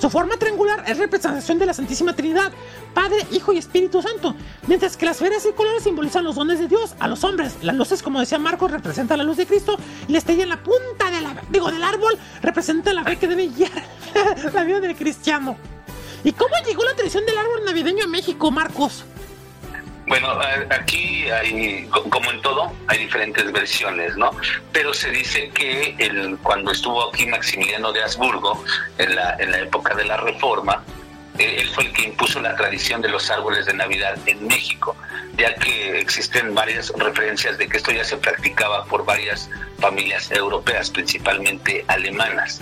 Su forma triangular es representación de la Santísima Trinidad, Padre, Hijo y Espíritu Santo, mientras que las esferas circulares simbolizan los dones de Dios a los hombres. Las luces, como decía Marcos, representan la luz de Cristo y la estrella en la punta de del árbol representa la fe que debe guiar la vida del cristiano. ¿Y cómo llegó la tradición del árbol navideño a México, Marcos? Bueno, aquí hay, co- como en todo, hay diferentes versiones, ¿no? Pero se dice que el, cuando estuvo aquí Maximiliano de Habsburgo, en la, en la época de la Reforma, eh, él fue el que impuso la tradición de los árboles de Navidad en México, ya que existen varias referencias de que esto ya se practicaba por varias familias europeas, principalmente alemanas.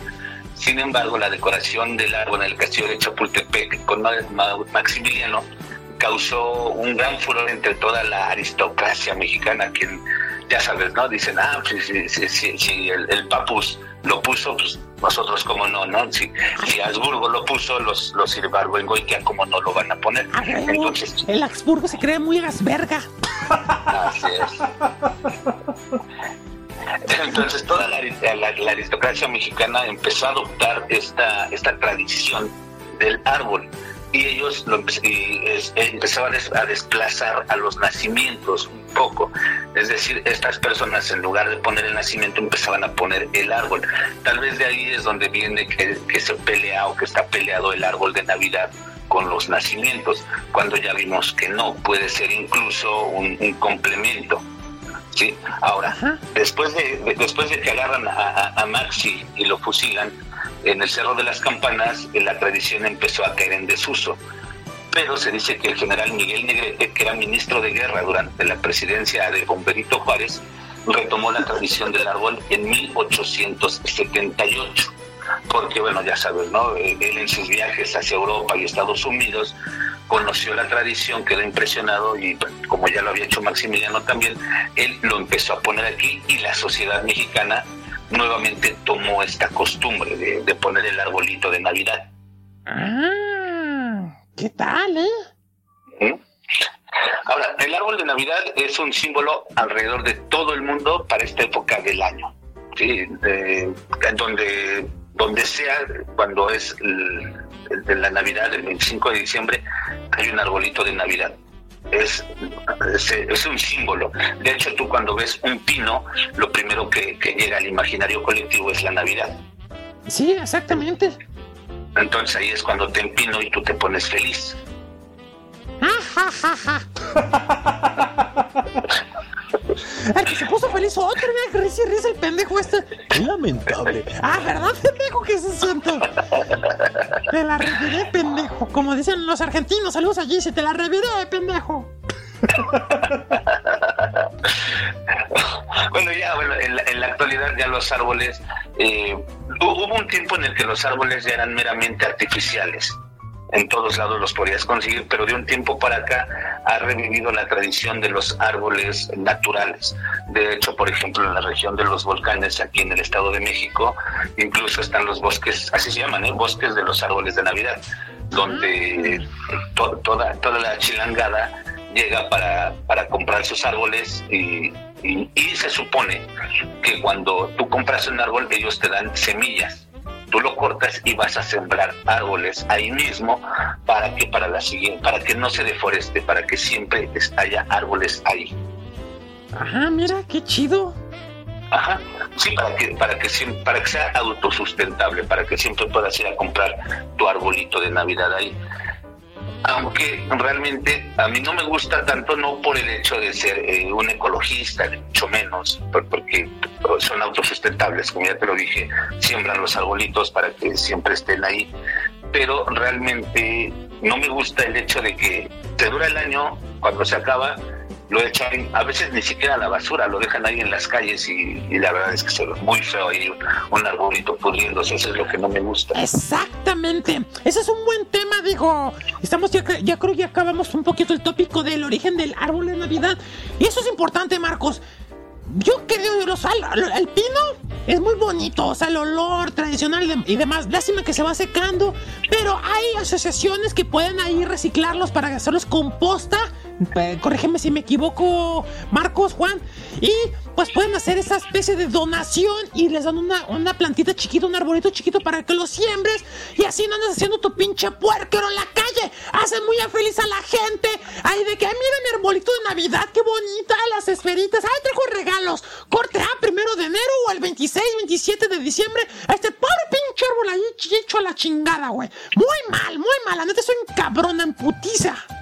Sin embargo, la decoración del árbol en el castillo de Chapultepec con Ma- Ma- Maximiliano causó un gran furor entre toda la aristocracia mexicana, quien, ya sabes, ¿no? Dicen, ah, pues, si, si- si- si el, el papus lo puso, pues nosotros como no, ¿no? Si, si Habsburgo lo puso, los, los Ibargüengoitia como no lo van a poner. Entonces, el Habsburgo se cree muy gasberga. Así es. Entonces toda la, la- la aristocracia mexicana empezó a adoptar esta, esta tradición del árbol y ellos lo empezaban a des- a desplazar a los nacimientos un poco. Es decir, estas personas en lugar de poner el nacimiento empezaban a poner el árbol. Tal vez de ahí es donde viene que, se pelea o que está peleado el árbol de Navidad con los nacimientos, cuando ya vimos que no, puede ser incluso un complemento. ¿Sí? Ahora, Ajá. después de, de- después de que agarran a, a- a Maxi y lo fusilan en el Cerro de las Campanas, eh, la tradición empezó a caer en desuso. Pero se dice que el general Miguel Negrete, que era ministro de guerra durante la presidencia de Bomberito Juárez, retomó la tradición del árbol en 1878. Porque, bueno, ya sabes, ¿no? Él en sus viajes hacia Europa y Estados Unidos conoció la tradición, quedó impresionado y pues, como ya lo había hecho Maximiliano también, él lo empezó a poner aquí y la sociedad mexicana nuevamente tomó esta costumbre de, de poner el arbolito de Navidad. Ah, ¿qué tal, eh? ¿Mm? Ahora, el árbol de Navidad es un símbolo alrededor de todo el mundo para esta época del año. ¿sí? De- donde, donde sea, cuando es el- el de la Navidad, el 25 de diciembre, hay un arbolito de Navidad. Es, es, es un símbolo. De hecho, tú cuando ves un pino, lo primero que, que llega al imaginario colectivo es la Navidad. Sí, exactamente. Entonces ahí es cuando te empino y tú te pones feliz. El que se puso feliz otro, mira que risa y risa el pendejo este. Qué lamentable. Ah, ¿verdad, pendejo? que se siente? Te la reviré, pendejo. Como dicen los argentinos, saludos allí, se te la reviré, pendejo. Bueno, ya, bueno, en la, en la actualidad ya los árboles, eh, hu- hubo un tiempo en el que los árboles ya eran meramente artificiales. En todos lados los podías conseguir, pero de un tiempo para acá ha revivido la tradición de los árboles naturales. De hecho, por ejemplo, en la región de los volcanes, aquí en el Estado de México, incluso están los bosques, así se llaman, ¿eh? bosques de los árboles de Navidad, donde to- toda, toda la chilangada llega para, para comprar sus árboles y, y- y se supone que cuando tú compras un árbol ellos te dan semillas. Tú lo cortas y vas a sembrar árboles ahí mismo para que para la siguiente, para que no se deforeste, para que siempre haya árboles ahí. Ajá, mira, qué chido. Ajá. Sí, para que, para que para que sea autosustentable, para que siempre puedas ir a comprar tu arbolito de Navidad ahí. Aunque realmente a mí no me gusta tanto, no por el hecho de ser eh, un ecologista, ni mucho menos, por- porque son autosustentables, como ya te lo dije, siembran los arbolitos para que siempre estén ahí. Pero realmente no me gusta el hecho de que te dura el año, cuando se acaba, lo echan, a veces ni siquiera a la basura, lo dejan ahí en las calles y, la verdad es que se ve muy feo ahí un, un arbolito pudriéndose, eso es lo que no me gusta. Exactamente. Ese es un buen tema, digo. Estamos ya, ya creo que acabamos un poquito el tópico del origen del árbol de Navidad. Y eso es importante, Marcos. Yo creo los el pino es muy bonito, o sea, el olor tradicional y demás. Lástima que se va secando, pero hay asociaciones que pueden ahí reciclarlos para hacerlos composta. Eh, corrígeme si me equivoco, Marcos, Juan. Y pues pueden hacer esa especie de donación y les dan una, una plantita chiquita, un arbolito chiquito para que lo siembres y así no andas haciendo tu pinche puerquero en la calle. Hacen muy feliz a la gente. Ay, de que, ay, mira mi arbolito de Navidad, qué bonita, las esferitas. Ay, trajo regalos. Corte A, primero de enero o el 26, 27 de diciembre. A este pobre pinche árbol ahí hecho a la chingada, güey. Muy mal, muy mal. La neta soy un cabrón en putiza.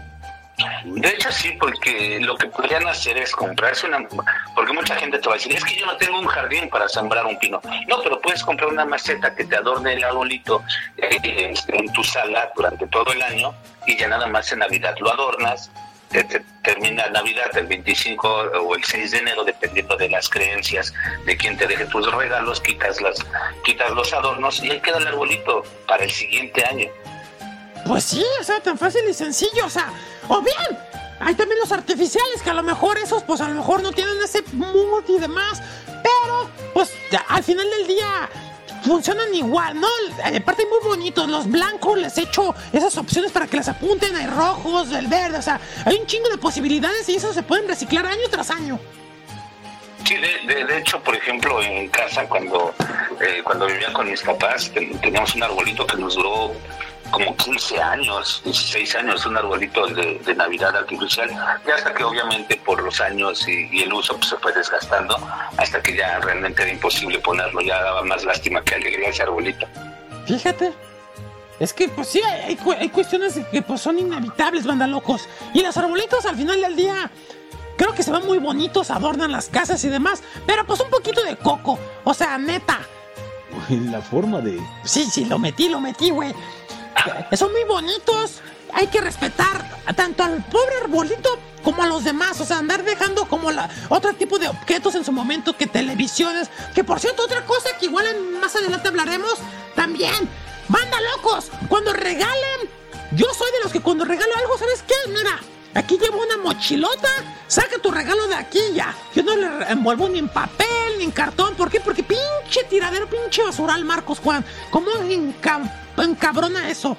De hecho, sí, porque lo que podrían hacer es comprarse una. Porque mucha gente te va a decir, es que yo no tengo un jardín para sembrar un pino. No, pero puedes comprar una maceta que te adorne el arbolito eh, en tu sala durante todo el año y ya nada más en Navidad lo adornas. te- te- termina Navidad el 25 o el 6 de enero, dependiendo de las creencias de quien te deje tus regalos, quitas, las, quitas los adornos y ahí queda el arbolito para el siguiente año. Pues sí, o sea, tan fácil y sencillo, o sea, o bien, hay también los artificiales que a lo mejor esos, pues a lo mejor no tienen ese mood y demás, pero pues al final del día funcionan igual, ¿no? Eh, Aparte muy bonitos, los blancos les echo esas opciones para que las apunten, hay rojos, el verde, o sea, hay un chingo de posibilidades y eso se pueden reciclar año tras año. Sí, de, de- hecho, por ejemplo, en casa, cuando, eh, cuando vivía con mis papás, ten- teníamos un arbolito que nos duró como 15 años, 16 años, un arbolito de, de Navidad artificial, y hasta que obviamente por los años y, y el uso pues, se fue desgastando, hasta que ya realmente era imposible ponerlo, ya daba más lástima que alegría ese arbolito. Fíjate. Es que, pues sí, hay, hay cu- hay cuestiones que pues, son inevitables, banda locos. Y los arbolitos al final del día, creo que se ven muy bonitos, adornan las casas y demás. Pero pues un poquito de coco. O sea, neta. La forma de. Sí, sí, lo metí, lo metí, güey. Son muy bonitos. Hay que respetar tanto al pobre arbolito como a los demás. O sea, andar dejando como la otro tipo de objetos en su momento que televisiones. Que por cierto, otra cosa que igual en- más adelante hablaremos también. Banda locos, cuando regalen. Yo soy de los que cuando regalo algo, ¿sabes qué? Mira, aquí llevo una mochilota. Saca tu regalo de aquí ya. Yo no le envuelvo ni en papel ni en cartón. ¿Por qué? Porque pinche tiradero, pinche basural, Marcos Juan. ¿Cómo enca- encabrona eso?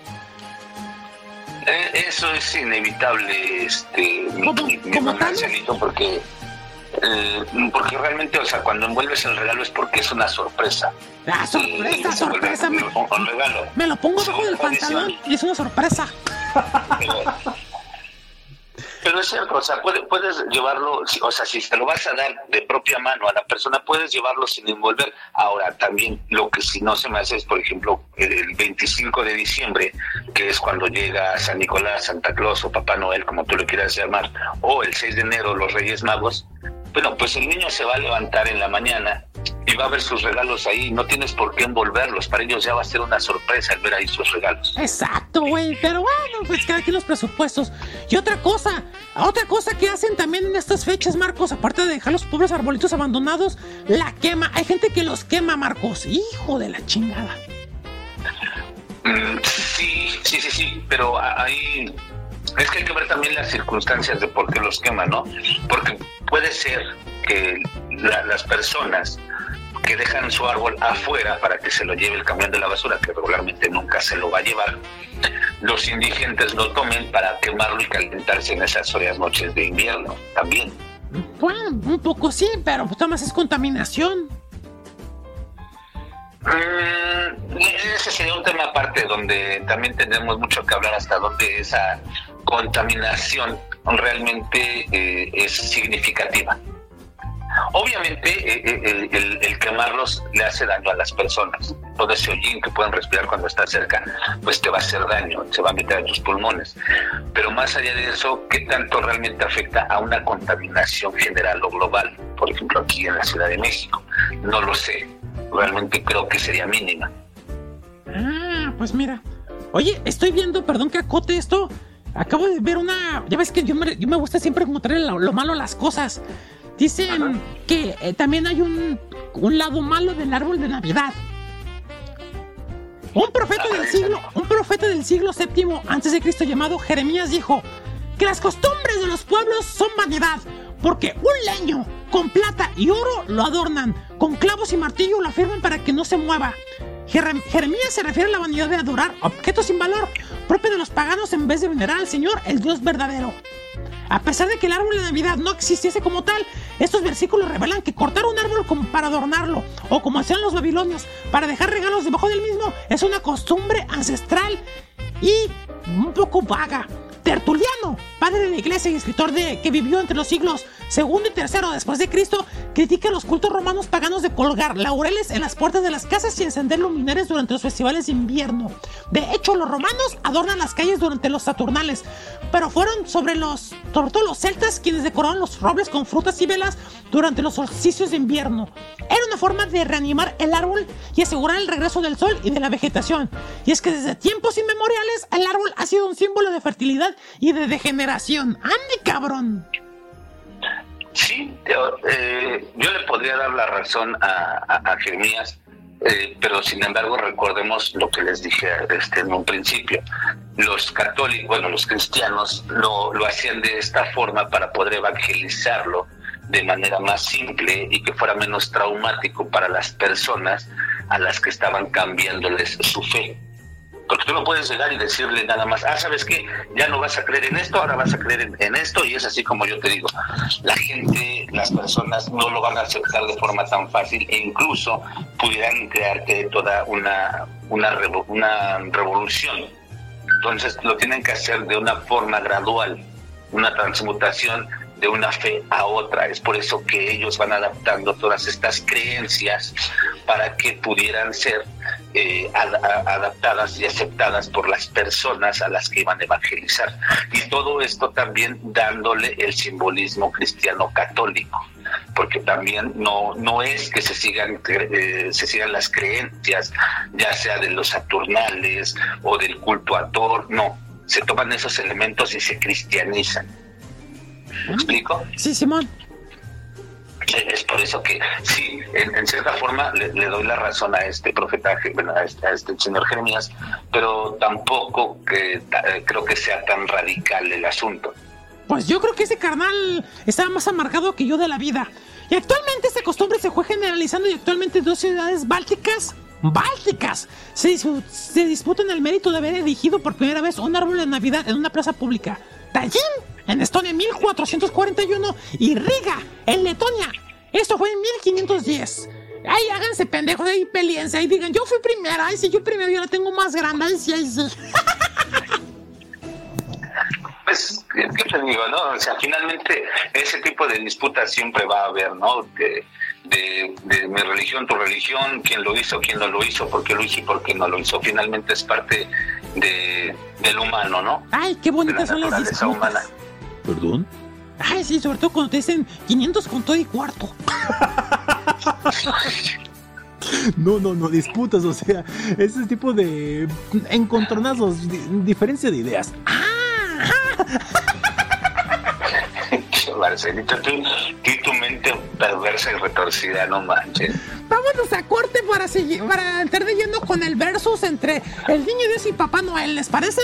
Eh, eso es inevitable, este, mi, ¿Cómo- mi- mi cómo porque, eh, porque realmente, o sea, cuando envuelves el regalo es porque es una sorpresa. Y- sorpresa, vuelve sorpresa. Me, un, un regalo. me lo pongo bajo del pantalón y es una sorpresa. Pero, pero es cierto, o sea, puede- puedes llevarlo, o sea, si te lo vas a dar de propia mano a la persona, puedes llevarlo sin envolver. Ahora, también lo que si no se me hace es, por ejemplo, el 25 de diciembre, que es cuando llega San Nicolás, Santa Claus o Papá Noel, como tú lo quieras llamar, o el 6 de enero, los Reyes Magos, bueno, pues el niño se va a levantar en la mañana y va a ver sus regalos ahí, no tienes por qué envolverlos, para ellos ya va a ser una sorpresa el ver ahí sus regalos. Exacto, güey. Pero bueno, pues cada quien los presupuestos. Y otra cosa, otra cosa que hacen también en estas fechas, Marcos, aparte de dejar los pobres arbolitos abandonados, la quema. Hay gente que los quema, Marcos. Hijo de la chingada. Mm, Sí, sí, sí, sí, pero ahí es que hay que ver también las circunstancias de por qué los queman, ¿no? Porque puede ser que la- las personas que dejan su árbol afuera para que se lo lleve el camión de la basura, que regularmente nunca se lo va a llevar, los indigentes lo tomen para quemarlo y calentarse en esas frías noches de invierno también. Bueno, un poco sí, pero pues más es contaminación. Mm, ese sería un tema aparte donde también tendremos mucho que hablar hasta dónde esa contaminación realmente eh, es significativa. Obviamente eh, eh, el, quemarlos le hace daño a las personas. Todo ese hollín que pueden respirar cuando está cerca, pues te va a hacer daño, se va a meter a tus pulmones. Pero más allá de eso, ¿qué tanto realmente afecta a una contaminación general o global? Por ejemplo, aquí en la Ciudad de México. No lo sé. Realmente creo que sería mínima. Ah, pues mira. Oye, estoy viendo, perdón que acote esto. Acabo de ver una. Ya ves que yo me, yo me gusta siempre encontrar lo, lo malo a las cosas. Dicen que eh, también hay un, un lado malo del árbol de Navidad. Un profeta del siglo, un profeta del siglo VII antes de Cristo llamado Jeremías dijo que las costumbres de los pueblos son vanidad, porque un leño con plata y oro lo adornan, con clavos y martillo lo afirman para que no se mueva. Jerem- Jeremías se refiere a la vanidad de adorar objetos sin valor, propio de los paganos en vez de venerar al Señor, el Dios verdadero. A pesar de que el árbol de Navidad no existiese como tal, Estos versículos revelan que cortar un árbol como para adornarlo, o como hacían los babilonios, para dejar regalos debajo del mismo, es una costumbre ancestral y un poco vaga. Tertuliano, padre de la iglesia y escritor de que vivió entre los siglos segundo y tercero después de Cristo, critica los cultos romanos paganos de colgar laureles en las puertas de las casas y encender luminares durante los festivales de invierno. De hecho, los romanos adornan las calles durante los saturnales, pero fueron sobre los, sobre los celtas quienes decoraron los robles con frutas y velas durante los solsticios de invierno. Era una forma de reanimar el árbol y asegurar el regreso del sol y de la vegetación. Y es que desde tiempos inmemoriales el árbol ha sido un símbolo de fertilidad y de degeneración. ¡Ande, cabrón! Sí, yo, eh, yo le podría dar la razón a, a, a Jeremías, eh, pero sin embargo recordemos lo que les dije este, en un principio. Los católicos, bueno, los cristianos lo, lo hacían de esta forma para poder evangelizarlo de manera más simple y que fuera menos traumático para las personas a las que estaban cambiándoles su fe. Porque tú no puedes llegar y decirle nada más, ah, ¿sabes qué? Ya no vas a creer en esto, ahora vas a creer en, esto, y es así como yo te digo. La gente, las personas no lo van a aceptar de forma tan fácil e incluso pudieran crearte toda una, una, una revolución. Entonces lo tienen que hacer de una forma gradual, una transmutación de una fe a otra. Es por eso que ellos van adaptando todas estas creencias para que pudieran ser eh, a- adaptadas y aceptadas por las personas a las que iban a evangelizar. Y todo esto también dándole el simbolismo cristiano católico, porque también no, no es que se sigan, eh, se sigan las creencias, ya sea de los saturnales o del culto a Thor, no, se toman esos elementos y se cristianizan. ¿Me explico? Sí, Simón. Es por eso que sí, en, cierta forma le, doy la razón a este profeta, bueno, a este, a este señor Jeremías, pero tampoco eh, creo que sea tan radical el asunto. Pues yo creo que ese carnal estaba más amargado que yo de la vida. Y actualmente esta costumbre se fue generalizando y actualmente en dos ciudades bálticas, bálticas, se, se disputan el mérito de haber erigido por primera vez un árbol de Navidad en una plaza pública. Tallinn, en Estonia en 1441 y Riga, en Letonia. Esto fue en 1510. Ay, háganse pendejos, ahí peleense, ahí digan, yo fui primera, ay, si yo primero, yo la tengo más grande, ay, sí, ay, sí. Pues, ¿qué te digo, no? O sea, finalmente ese tipo de disputas siempre va a haber, ¿no? De, de, de mi religión, tu religión, quién lo hizo, quién no lo hizo, por qué lo hizo y por qué no lo hizo. Finalmente es parte de, del humano, ¿no? Ay, qué De la bonitas son las disputas. humana. ¿Perdón? Ay, sí, sobre todo cuando te dicen 500 con todo y cuarto. No, no, no, disputas, o sea, ese tipo de encontronazos, di- diferencia de ideas. Marcelito, tú, tú y tu mente perversa y retorcida, no manches. Vámonos a corte para, seguir, para entrar de lleno con el versus entre el niño Dios y Papá Noel, ¿les parece?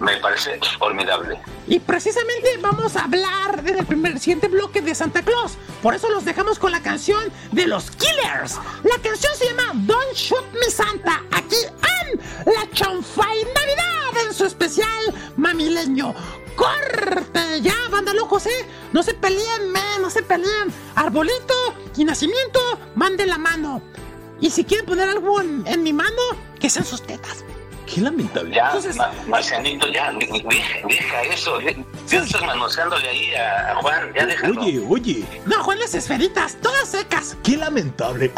Me parece formidable. Y precisamente vamos a hablar en el primer siguiente bloque de Santa Claus. Por eso los dejamos con la canción de los Killers. La canción se llama Don't Shoot Me Santa. Aquí en La Chanfay Navidad en su especial mamileño. ¡Corte! Ya, banda locos, ¿eh? No se peleen, men, no se peleen. Arbolito y nacimiento, mande la mano. Y si quieren poner algo en, en mi mano, que sean sus tetas. Qué lamentable. Ya, Entonces- Ma- Marcianito, ya, de- deja, deja eso. de- Ya estás manoseándole ahí a, a Juan, ya déjalo. Oye, oye, No, Juan, las esferitas, todas secas. qué lamentable.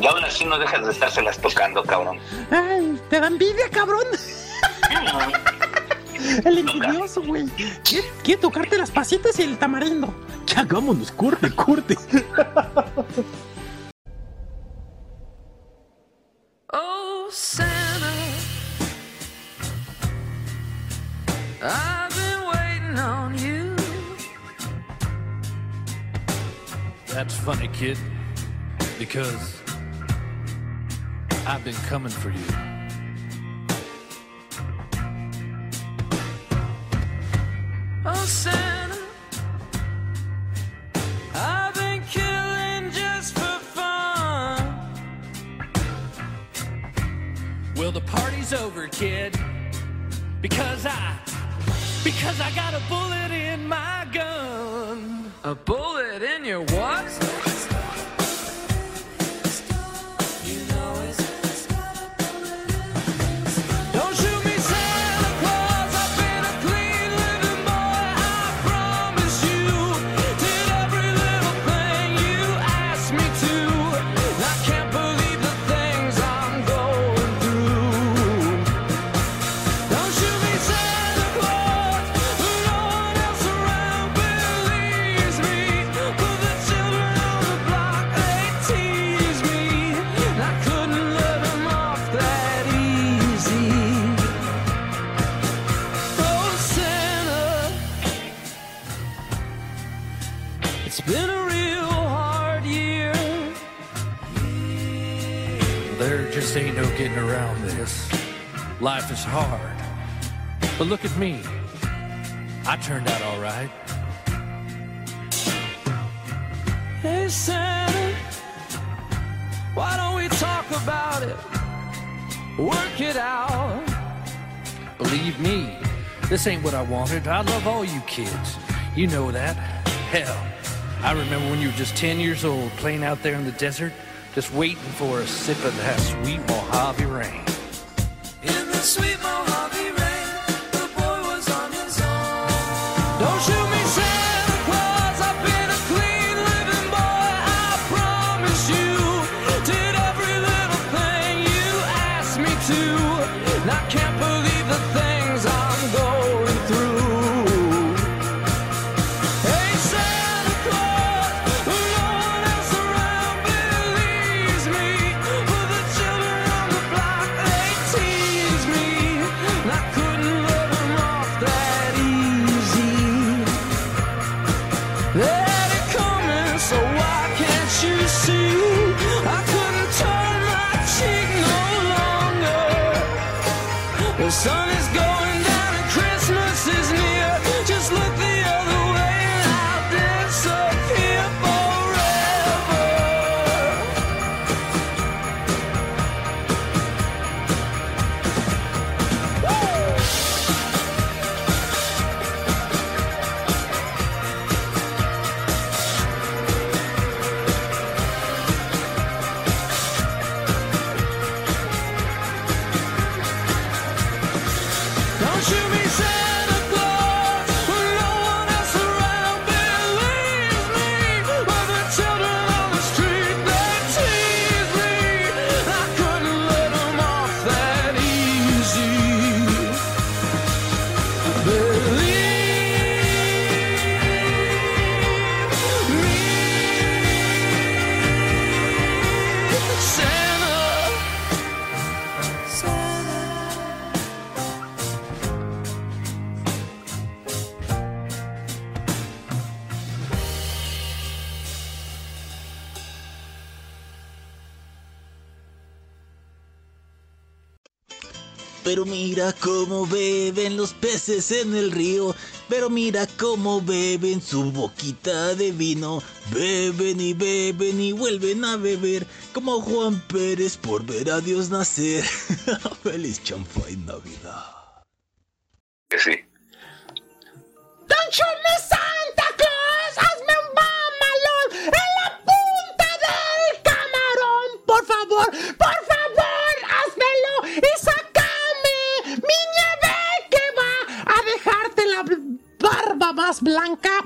Y aún así no dejas de estárselas tocando, cabrón. Ay, te da envidia, cabrón. El envidioso, güey. Quiere, quiere tocarte las pasitas y el tamarindo. Ya hagámonos, corte, corte. Santa, I've been waiting on you. That's funny, kid, because I've been coming for you. Oh, Santa, I got a bullet ain't what I wanted. I love all you kids. You know that. Hell, I remember when you were just 10 years old playing out there in the desert, just waiting for a sip of that sweet Mojave rain. Mira cómo beben los peces en el río. Pero mira cómo beben su boquita de vino. Beben y beben y vuelven a beber. Como Juan Pérez por ver a Dios nacer. Feliz champagne Navidad. Que sí. Shoot más blanca.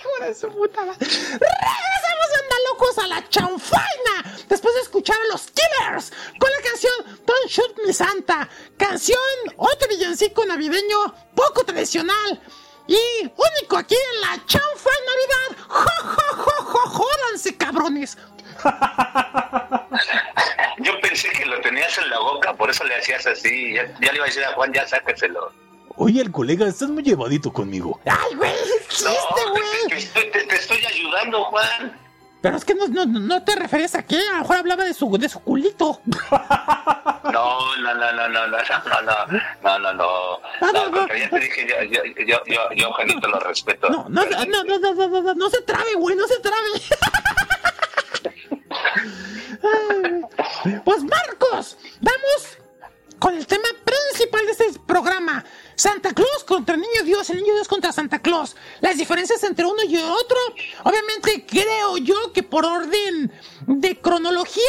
Hijo de su puta. Regresamos anda locos a la chanfaina después de escuchar a los Killers con la canción Don't Shoot Me Santa, canción otro villancico navideño poco tradicional y único aquí en la chanfa en Navidad. ¡Jo, jo, jo, jo! ¡Jódanse, cabrones! Yo pensé que lo tenías en la boca, por eso le hacías así. Ya, ya le iba a decir a Juan, ya sáqueselo. Oye, el colega, estás muy llevadito conmigo. ¡Ay, güey! ¡Chiste, No, güey! te, te estoy- te- te estoy ayudando, Juan. Pero es que no, no, no te referías a qué, a lo mejor hablaba de su, de su culito. No, no, no, no, no, no, no, no, no, no, no. No, porque ya te dije, yo, yo, yo, yo, yo, Juanito, lo respeto. No, no, no, no, no, no, no, no, no se trabe, güey, no se trabe. Pues Marcos, vamos con el tema principal de este programa. Santa Claus contra el Niño Dios, el Niño Dios contra Santa Claus. Las diferencias entre uno y otro, obviamente creo yo que por orden de cronología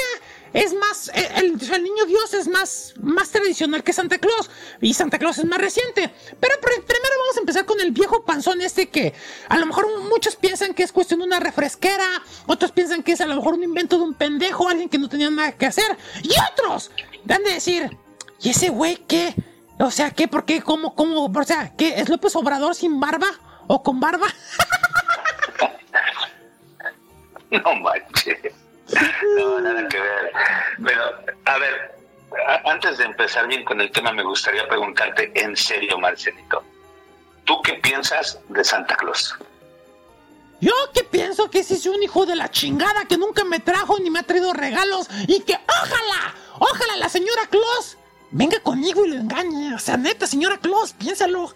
es más, eh, el, el Niño Dios es más, más tradicional que Santa Claus y Santa Claus es más reciente. Pero primero vamos a empezar con el viejo panzón este que a lo mejor muchos piensan que es cuestión de una refresquera, otros piensan que es a lo mejor un invento de un pendejo, alguien que no tenía nada que hacer y otros dan de decir, ¿y ese güey qué? O sea, ¿qué? ¿Por qué? ¿Cómo? ¿Cómo? O sea, ¿qué? ¿Es López Obrador sin barba? ¿O con barba? No manches. No, nada que ver. Pero, a ver, antes de empezar bien con el tema, me gustaría preguntarte en serio, Marcelito. ¿Tú qué piensas de Santa Claus? Yo que pienso que ese es un hijo de la chingada que nunca me trajo ni me ha traído regalos y que ojalá, ojalá la señora Claus venga conmigo y lo engañe. O sea, neta, señora Claus, piénsalo.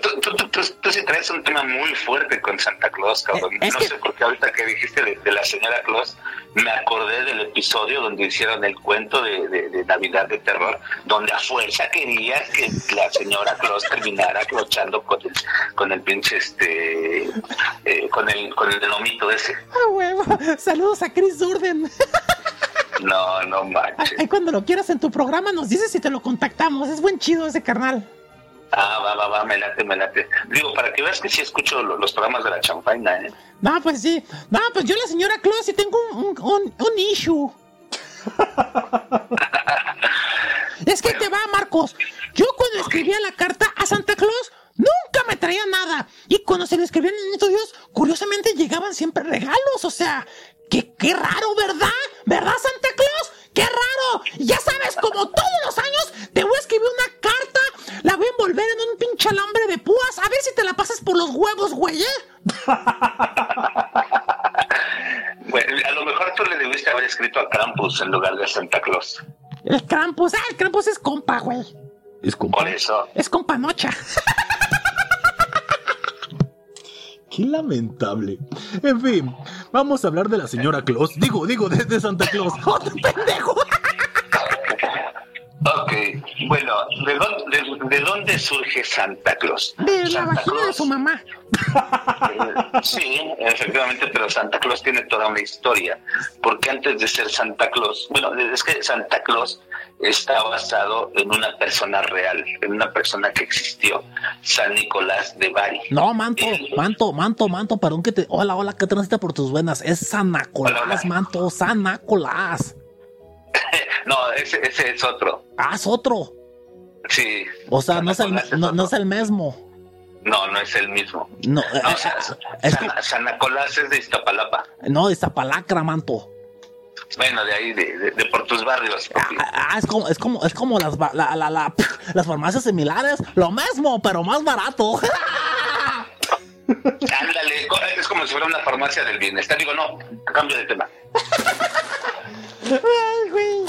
Tú, tú, tú, tú, tú sí traes un tema muy fuerte con Santa Claus, cabrón. Eh, es no que- sé por qué ahorita que dijiste de, de la señora Claus, me acordé del episodio donde hicieron el cuento de, de- de Navidad de terror, donde a fuerza querías que la señora Claus terminara clochando con el, con el pinche, este, eh, con el, con el lomito ese. Ah, huevo. Saludos a Chris Durden. No, no manches. Ahí cuando lo quieras en tu programa nos dices si te lo contactamos. Es buen chido ese carnal. Ah, va, va, va, me late, me late. Digo, para que veas que sí escucho lo- los programas de la champaña, ¿eh? No, pues sí. No, pues yo la señora Claus sí tengo un, un, un- un issue. es que te va, Marcos. Yo cuando escribía la carta a Santa Claus, nunca me traía nada. Y cuando se le escribía en Niñito Dios, curiosamente llegaban siempre regalos. O sea, qué raro, ¿verdad? ¿Verdad, Santa Claus? ¡Qué raro! Ya sabes, como todos los años, te voy a escribir una carta, la voy a envolver en un pinche alambre de púas, a ver si te la pasas por los huevos, güey, ¿eh? Bueno, a lo mejor tú le debiste haber escrito a Krampus en lugar de Santa Claus. El Krampus, ah, el Krampus es compa, güey. Es compa. Por eso. Es compa nocha. Qué lamentable. En fin, vamos a hablar de la señora Claus. Digo, digo, de, Santa Claus. ¡Otro pendejo! Ok, bueno, ¿de dónde, de, de dónde surge Santa Claus? De la Santa vagina de Claus, su mamá. eh, sí, efectivamente, pero Santa Claus tiene toda una historia. Porque antes de ser Santa Claus, bueno, es que Santa Claus está basado en una persona real, en una persona que existió, San Nicolás de Bari. No, manto, manto, manto, manto, perdón que te. Hola, hola, ¿qué transita por tus venas? Es Hola, hola. manto, Sanacolás. No, ese, ese es otro. Ah, es otro. Sí. O sea, no es el, es no, no es el mismo. No, no es el mismo. No, eh, No, eh, es San, San Nicolás es de Iztapalapa. no, de Zapalacra, manto. Bueno, de ahí, de, de- de por tus barrios. papi. Ah, ah, es como, es como, es como las, la- la- la- las farmacias similares, lo mismo, pero más barato. Ándale, es como si fuera una farmacia del bienestar. Digo, no, cambio de tema. Ay, güey.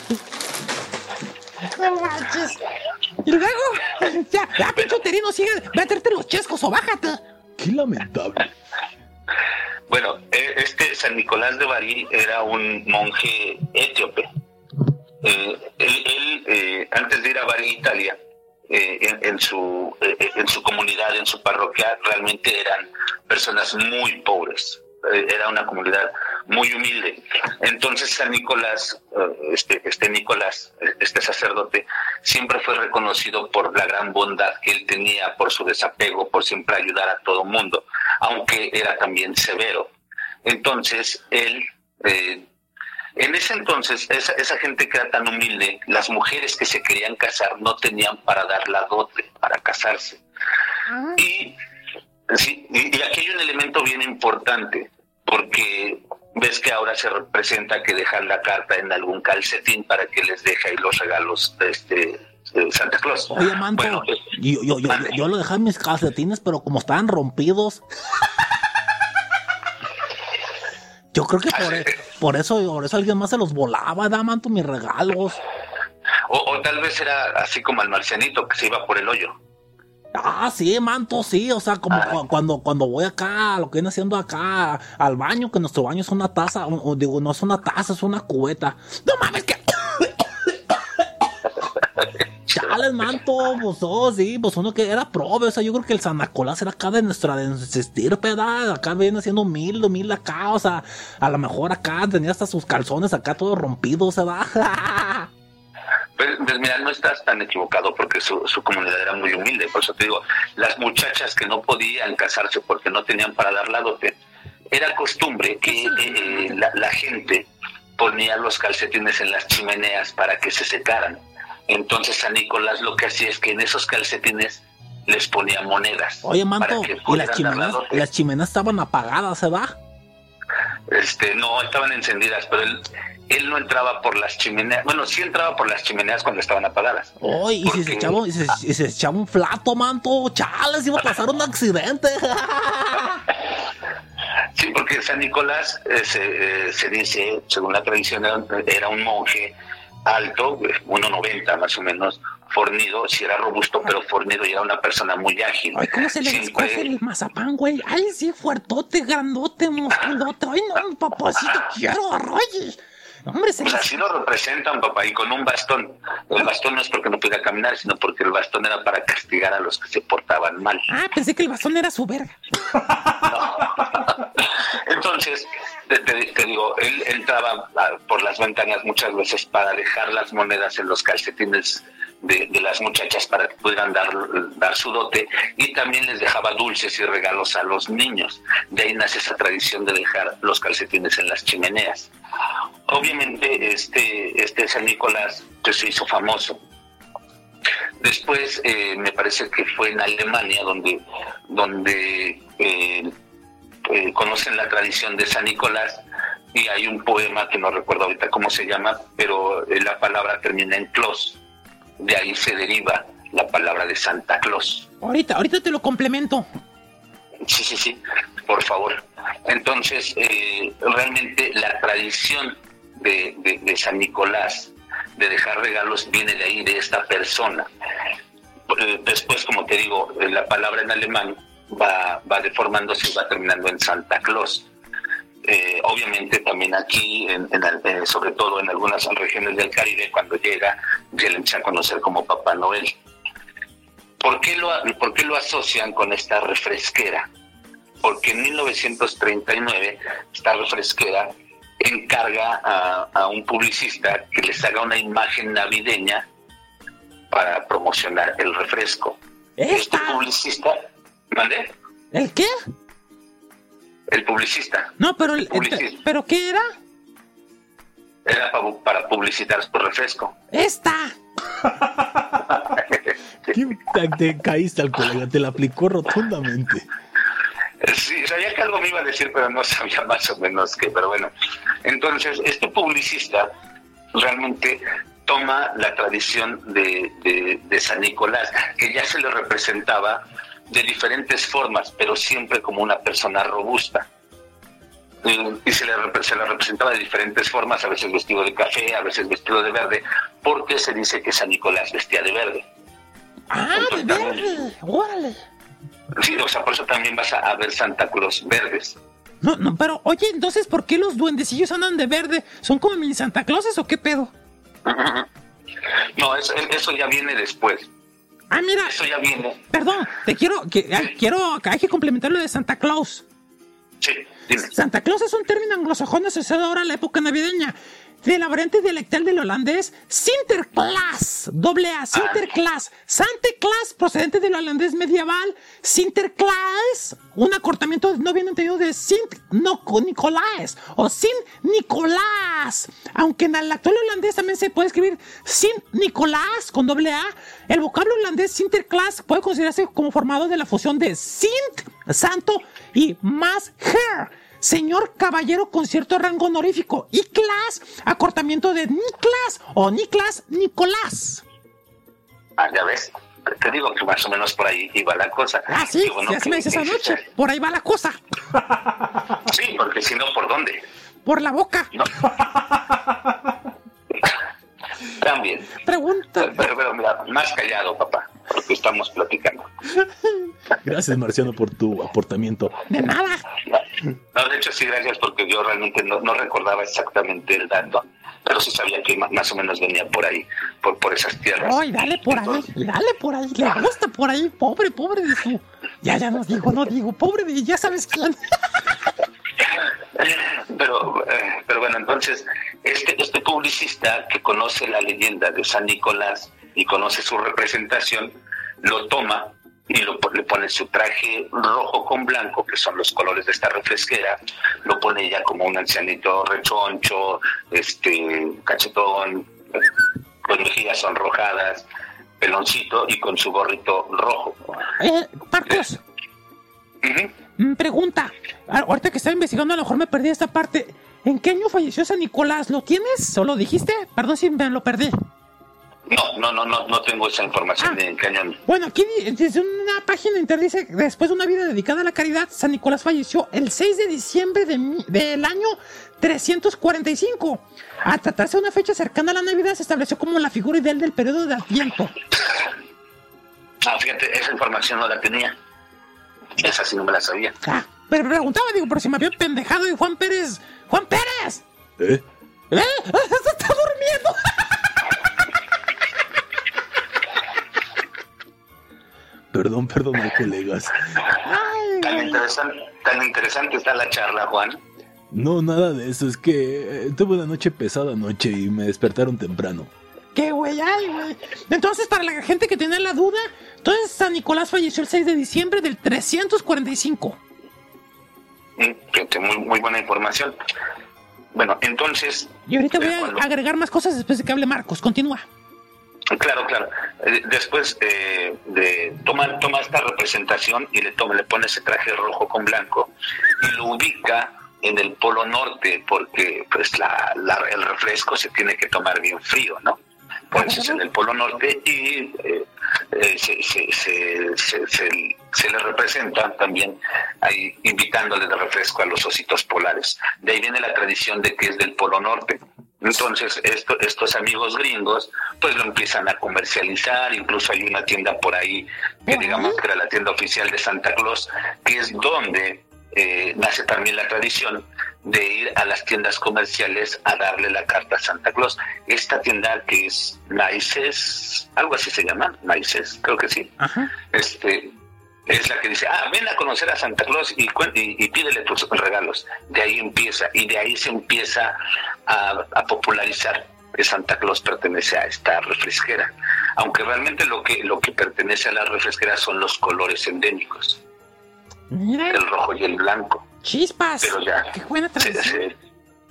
No manches. Y luego, ya, ya, pinche uterino, sigue. Ve a traerte los chescos o bájate. Qué lamentable. Bueno, eh, este San Nicolás de Bari era un monje etíope. Eh, él, él, eh, antes de ir a Bari, Italia, eh, en, en su, eh, en su comunidad, en su parroquia, realmente eran personas muy pobres. Eh, era una comunidad muy humilde. Entonces San Nicolás, eh, este, este Nicolás, este sacerdote, siempre fue reconocido por la gran bondad que él tenía, por su desapego, por siempre ayudar a todo mundo, aunque era también severo. Entonces él, eh, en ese entonces, esa, esa gente que era tan humilde, las mujeres que se querían casar no tenían para dar la dote, para casarse. Y, sí, y, y aquí hay un elemento bien importante, porque ves que ahora se representa que dejan la carta en algún calcetín para que les deje ahí los regalos de este de Santa Claus. Oye, manto, Bueno, pues, yo, yo, yo, yo lo dejé en mis calcetines, pero como estaban rompidos. Yo creo que por, por eso, por eso alguien más se los volaba, da manto mis regalos. o, o tal vez era así como el marcianito que se iba por el hoyo. Ah, sí, manto, sí, o sea, como cu- cuando, cuando voy acá, lo que viene haciendo acá, al baño, que nuestro baño es una taza, o- o digo, no es una taza, es una cubeta. No mames, que chales, manto, pues oh, sí, pues uno que era prove, o sea, yo creo que el San Nicolás era acá de nuestra, de nuestra estirpe, ¿verdad? Acá viene siendo humilde, humilde acá, o sea, a lo mejor acá tenía hasta sus calzones acá todos rompidos, ¿verdad? Pues, pues, mira, no estás tan equivocado porque su, su comunidad era muy humilde. Por eso te digo, las muchachas que no podían casarse porque no tenían para dar la dote, era costumbre que eh, la, la gente ponía los calcetines en las chimeneas para que se secaran. Entonces San Nicolás lo que hacía es que en esos calcetines les ponía monedas. Oye, para manto, que y las la chimeneas, dote. las chimeneas estaban apagadas, ¿verdad? Este, no, estaban encendidas, pero él, él no entraba por las chimeneas. Bueno, sí entraba por las chimeneas cuando estaban apagadas. Oye, y si se echaba, y se, y se echaba un flato, manto, chales, iba a pasar un accidente. Sí, porque San Nicolás eh, se, eh, se dice, según la tradición, era, un monje alto, eh, 1,90 más o menos, fornido, si era robusto, pero fornido y era una persona muy ágil. Ay, ¿cómo se le Siempre- descoce el mazapán, güey? Ay, sí, fuertote, grandote, musculote. Ay, no, papacito, quiero, oye. Hombre, se Pues les... así lo representan, papá, y con un bastón. El bastón no es porque no pudiera caminar, sino porque el bastón era para castigar a los que se portaban mal. Ah, pensé que el bastón era su verga. Entonces, te, te- te digo, él entraba por las ventanas muchas veces para dejar las monedas en los calcetines de, las muchachas para que pudieran dar, dar su dote y también les dejaba dulces y regalos a los niños. De ahí nace esa tradición de dejar los calcetines en las chimeneas. Obviamente, este, este San Nicolás pues, se hizo famoso. Después, eh, me parece que fue en Alemania donde, donde eh, eh, conocen la tradición de San Nicolás y hay un poema que no recuerdo ahorita cómo se llama, pero la palabra termina en Claus. De ahí se deriva la palabra de Santa Claus. Ahorita, ahorita te lo complemento. Sí, sí, sí, por favor. Entonces, eh, realmente la tradición de, de- de San Nicolás de dejar regalos viene de ahí, de esta persona. Eh, Después, como te digo, eh, la palabra en alemán va, va deformándose y va terminando en Santa Claus. Eh, obviamente también aquí, en- en eh, sobre todo en algunas regiones del Caribe, cuando llega, se le empieza a conocer como Papá Noel. ¿Por qué lo, por qué lo asocian con esta refresquera? Porque en 1939 esta refresquera encarga a, a un publicista que les haga una imagen navideña para promocionar el refresco. Este ¿Esta? publicista, ¿mande? ¿El qué? El publicista No, pero el, Publicista. ¿pero qué era? era pa- para publicitar su refresco. Esta. ¿Qué te, te caíste al colega? Te la aplicó rotundamente. Sí, sabía que algo me iba a decir, pero no sabía más o menos qué. Pero bueno, entonces este publicista realmente toma la tradición de, de- de San Nicolás, que ya se le representaba de diferentes formas, pero siempre como una persona robusta. Eh, Y se repre- se le representaba de diferentes formas, a veces vestido de café, a veces vestido de verde, porque se dice que San Nicolás vestía de verde. Ah, de verde. Órale. Sí, o sea, por eso también vas a, a ver Santa Claus verdes. No, no, pero oye, entonces, ¿por qué los duendecillos andan de verde? ¿Son como mini Santa Clauses o qué pedo? No, eso, eso ya viene después. Ah, mira, Eso ya viene. perdón, te quiero, que, ay, quiero, hay que complementar lo de Santa Claus. Sí, dime. Santa Claus es un término anglosajón asociado ahora a la época navideña. De la variante dialectal del holandés Sinterklaas, doble A, Sinterklaas, Santa Claus, procedente del holandés medieval, Sinterklaas, un acortamiento no bien entendido de Sint no, Nicolás o Sin Nicolás, aunque en el actual holandés también se puede escribir Sin Nicolás con doble A, el vocablo holandés Sinterklaas puede considerarse como formado de la fusión de Sint, santo, y más her, señor caballero con cierto rango honorífico, y class, acortamiento de Niklas o Niklas Nicolás. Ah, ya ves. Te digo que más o menos por ahí iba la cosa. Ah, sí, ya se que- me dices anoche, por ahí va la cosa, Sí, porque si no, ¿por dónde? por la boca. No. También. Pregunta. Pero, pero mira, más callado, papá, porque estamos platicando. Gracias, Marciano, por tu aportamiento. De nada. No, de hecho sí, gracias porque yo realmente no, no recordaba exactamente el dato, pero sí sabía que ma- más o menos venía por ahí, por, por esas tierras. Ay, dale por ahí, dale por ahí, le gusta por ahí, pobre, pobre de su. Ya, ya no digo, no digo, pobre de, ya sabes quién. Pero, eh, pero bueno, entonces, este, este publicista que conoce la leyenda de San Nicolás y conoce su representación, lo toma y lo, le pone su traje rojo con blanco, que son los colores de esta refresquera, lo pone ya como un ancianito rechoncho, este, cachetón, con mejillas sonrojadas, peloncito y con su gorrito rojo. Eh, Marcos, mm, pregunta. Ah, Ahorita que estaba investigando, a lo mejor me perdí esta parte. ¿En qué año falleció San Nicolás? ¿Lo tienes? ¿O lo dijiste? Perdón si me lo perdí. No, no, no, no, no tengo esa información de en qué año. Bueno, aquí desde una página de internet dice, después de una vida dedicada a la caridad, San Nicolás falleció el 6 de diciembre de mi- del año 345. A tratarse de una fecha cercana a la Navidad, se estableció como la figura ideal del periodo de Adviento. Ah, fíjate, esa información no la tenía. Esa sí no me la sabía. Ah, pero preguntaba, digo, por si me había pendejado y Juan Pérez... ¡Juan Pérez! ¿Eh? ¿Eh? ¡Está durmiendo! Perdón, perdón, colegas. Ay, Tan interesante, tan interesante está la charla, Juan. No, nada de eso. Es que eh, tuve una noche pesada anoche y me despertaron temprano. ¡Qué güey! ¡Ay, güey! Entonces, para la gente que tiene la duda, entonces San Nicolás falleció el 6 de diciembre del 345. Mm, fíjate, muy, muy buena información. Bueno, entonces, Y ahorita voy a agregar más cosas después de que hable Marcos. Continúa. Claro, claro. Eh, después eh, de toma, toma esta representación y le toma, le pone ese traje rojo con blanco y lo ubica en el polo norte porque pues la, el refresco se tiene que tomar bien frío, ¿no? Entonces en el polo norte y eh, eh, se- se- se le representa también ahí invitándole de refresco a los ositos polares. De ahí viene la tradición de que es del polo norte. Entonces esto, estos amigos gringos pues lo empiezan a comercializar, incluso hay una tienda por ahí que digamos que era la tienda oficial de Santa Claus, que es donde eh, nace también la tradición de ir a las tiendas comerciales a darle la carta a Santa Claus. Esta tienda que es Maices, algo así se llama, Maices, creo que sí. Este es la que dice, ah, ven a conocer a Santa Claus y, y, y pídele tus regalos. De ahí empieza, y de ahí se empieza a, a popularizar que Santa Claus pertenece a esta refresquera. Aunque realmente lo que, lo que pertenece a la refresquera son los colores endémicos, Mira, el rojo y el blanco. chispas. Pero ya, Qué buena se- tradición. se-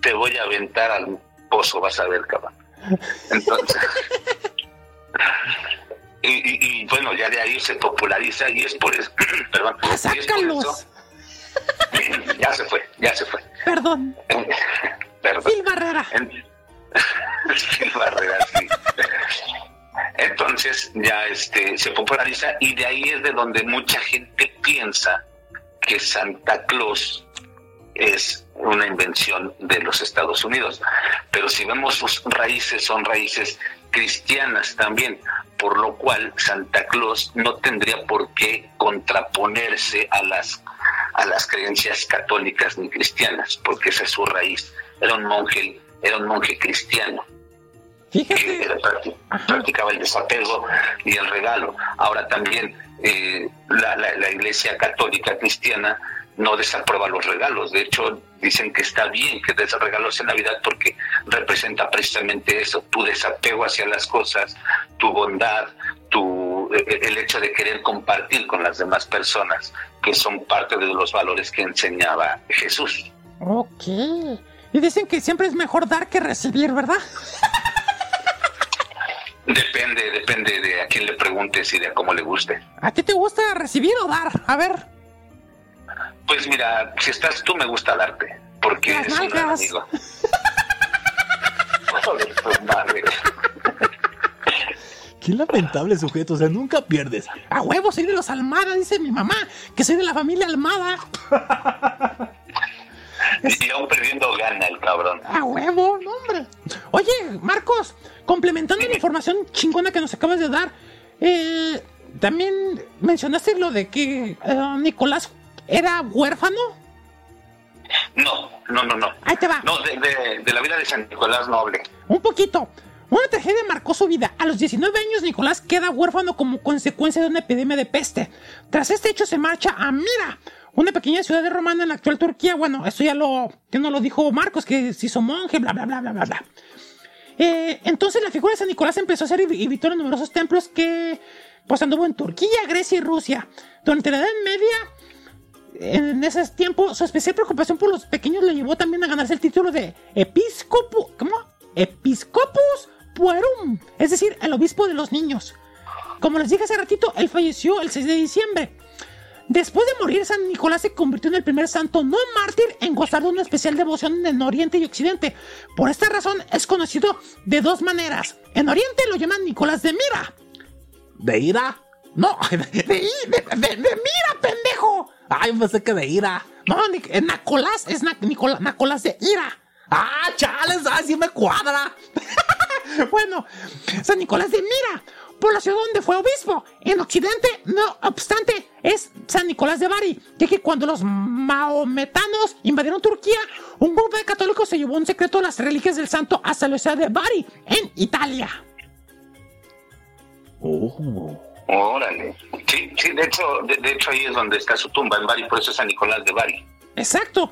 te voy a aventar al pozo, vas a ver, cabrón. Entonces, y, y- y, bueno, ya de ahí se populariza y es por eso, perdón, Ah, y es por sácalos. eso- ya se fue, ya se fue. Perdón. Perdón. Phil Barrera. Barrera, sí. Entonces ya este se populariza y de ahí es de donde mucha gente piensa que Santa Claus es una invención de los Estados Unidos. Pero si vemos sus raíces, son raíces cristianas también, por lo cual Santa Claus no tendría por qué contraponerse a las a las creencias católicas ni cristianas, porque esa es su raíz. Era un monje, era un monje cristiano que Fíjate. practicaba el desapego y el regalo. Ahora también eh, la, la- la Iglesia Católica Cristiana no desaprueba los regalos. De hecho, dicen que está bien que des regalos en Navidad porque representa precisamente eso, tu desapego hacia las cosas, tu bondad, tu, eh, el hecho de querer compartir con las demás personas, que son parte de los valores que enseñaba Jesús. Ok. Y dicen que siempre es mejor dar que recibir, ¿verdad? Depende, depende de a quién le preguntes y de cómo le guste. ¿A ti te gusta recibir o dar? A ver. Pues mira, si estás tú me gusta darte, porque Las eres un gran amigo. Joder, tu madre. Qué lamentable sujeto, o sea, nunca pierdes. A huevo, soy de los Almada, dice mi mamá, que soy de la familia Almada. Y aún perdiendo gana el cabrón. A huevo, no, hombre. Oye, Marcos, complementando la información chingona que nos acabas de dar, eh, también mencionaste lo de que eh, Nicolás era huérfano. No, no, no, no. Ahí te va. No, de, de- de la vida de San Nicolás Noble. Un poquito. Una tragedia marcó su vida. A los 19 años, Nicolás queda huérfano como consecuencia de una epidemia de peste. Tras este hecho, se marcha a Mira, una pequeña ciudad de romana en la actual Turquía. Bueno, eso ya lo, que no lo dijo Marcos, que se hizo monje, bla, bla, bla, bla, bla, bla. Eh, entonces, la figura de San Nicolás empezó a ser visitó en numerosos templos que, pues, anduvo en Turquía, Grecia y Rusia. Durante la Edad Media, en ese tiempo, su especial preocupación por los pequeños le llevó también a ganarse el título de episcopo, ¿cómo? Episcopus puerum, es decir, el obispo de los niños. Como les dije hace ratito, él falleció el 6 de diciembre. Después de morir, San Nicolás se convirtió en el primer santo no mártir en gozar de una especial devoción en Oriente y Occidente. Por esta razón es conocido de dos maneras. En Oriente lo llaman Nicolás de Mira. ¿De ira? No, de, de, de- de- de Mira, pendejo. Ay, pensé que de ira. No, eh, Nicolás es Na- Nicola- Nicolás de Ira. Ah, chales, así me cuadra. Bueno, San Nicolás de Mira, por la ciudad donde fue obispo. En Occidente, no obstante, es San Nicolás de Bari, ya que cuando los maometanos invadieron Turquía, un grupo de católicos se llevó en secreto las reliquias del santo hasta la ciudad de Bari, en Italia. Oh. Órale. Sí, sí, de hecho, de, de hecho ahí es donde está su tumba, en Bari, por eso es San Nicolás de Bari. Exacto.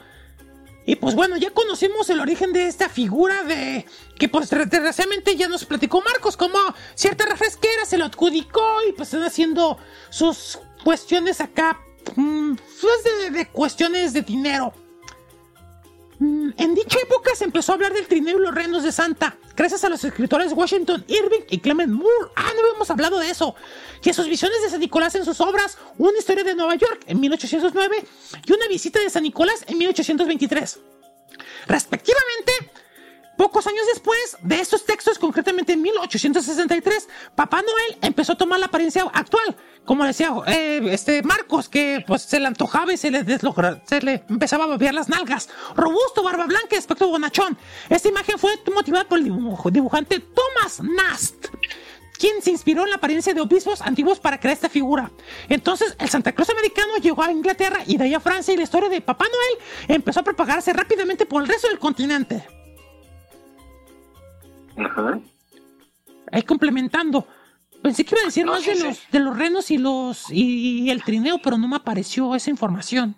Y pues bueno, ya conocimos el origen de esta figura de que pues desgraciadamente ya nos platicó Marcos como cierta refresquera se lo adjudicó y pues están haciendo sus cuestiones acá, mm, pues de, de cuestiones de dinero. Mm, En dicha época se empezó a hablar del trineo y los reinos de Santa, gracias a los escritores Washington Irving y Clement Moore. Ah, no habíamos hablado de eso. Y a sus visiones de San Nicolás en sus obras, Una historia de Nueva York en 1809 y Una visita de San Nicolás en 1823. Respectivamente, Pocos años después de estos textos, concretamente en 1863, Papá Noel empezó a tomar la apariencia actual. Como decía eh, este Marcos, que pues se le antojaba y se le, deslogra- se le empezaba a babear las nalgas. Robusto, barba blanca y aspecto bonachón. Esta imagen fue motivada por el dibujante Thomas Nast quien se inspiró en la apariencia de obispos antiguos para crear esta figura. Entonces, el Santa Claus americano llegó a Inglaterra y de ahí a Francia y la historia de Papá Noel empezó a propagarse rápidamente por el resto del continente. Ahí complementando. Pensé que iba a decir No, más sí, de sí. los, de los renos y los y, el trineo, pero no me apareció esa información.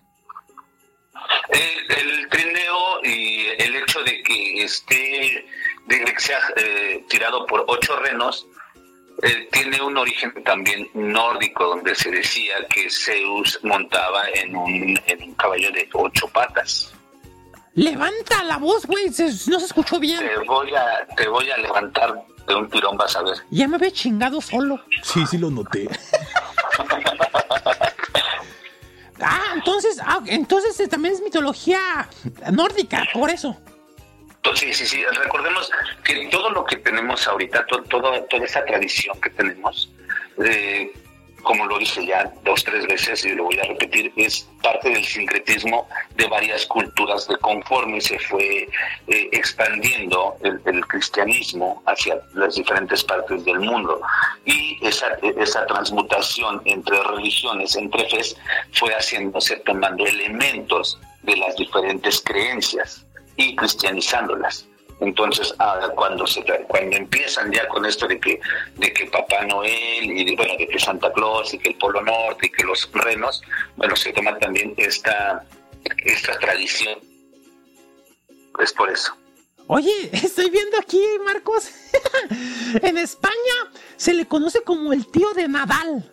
El, el trineo y el hecho de que esté, de que sea eh, tirado por ocho renos, eh, tiene un origen también nórdico, donde se decía que Zeus montaba en un, en un caballo de ocho patas. Levanta la voz, güey, no se escuchó bien. Te voy a, te voy a levantar de un tirón, vas a ver. Ya me había chingado solo. Sí, sí lo noté. Ah, entonces, ah, entonces eh, también es mitología nórdica, por eso. Sí, sí, sí. Recordemos que todo lo que tenemos ahorita, to- todo, toda esa tradición que tenemos, eh, como lo dije ya dos, tres veces y lo voy a repetir, es parte del sincretismo de varias culturas de conforme se fue eh, expandiendo el, cristianismo hacia las diferentes partes del mundo. Y esa, esa transmutación entre religiones, entre fes, fue haciéndose tomando elementos de las diferentes creencias y cristianizándolas. Entonces, ah, cuando se cuando empiezan ya con esto de que de que Papá Noel y de, bueno, de que Santa Claus y que el Polo Norte y que los renos, bueno, se toma también esta esta tradición. Es por eso. Oye, estoy viendo aquí, Marcos. en España se le conoce como el tío de Nadal.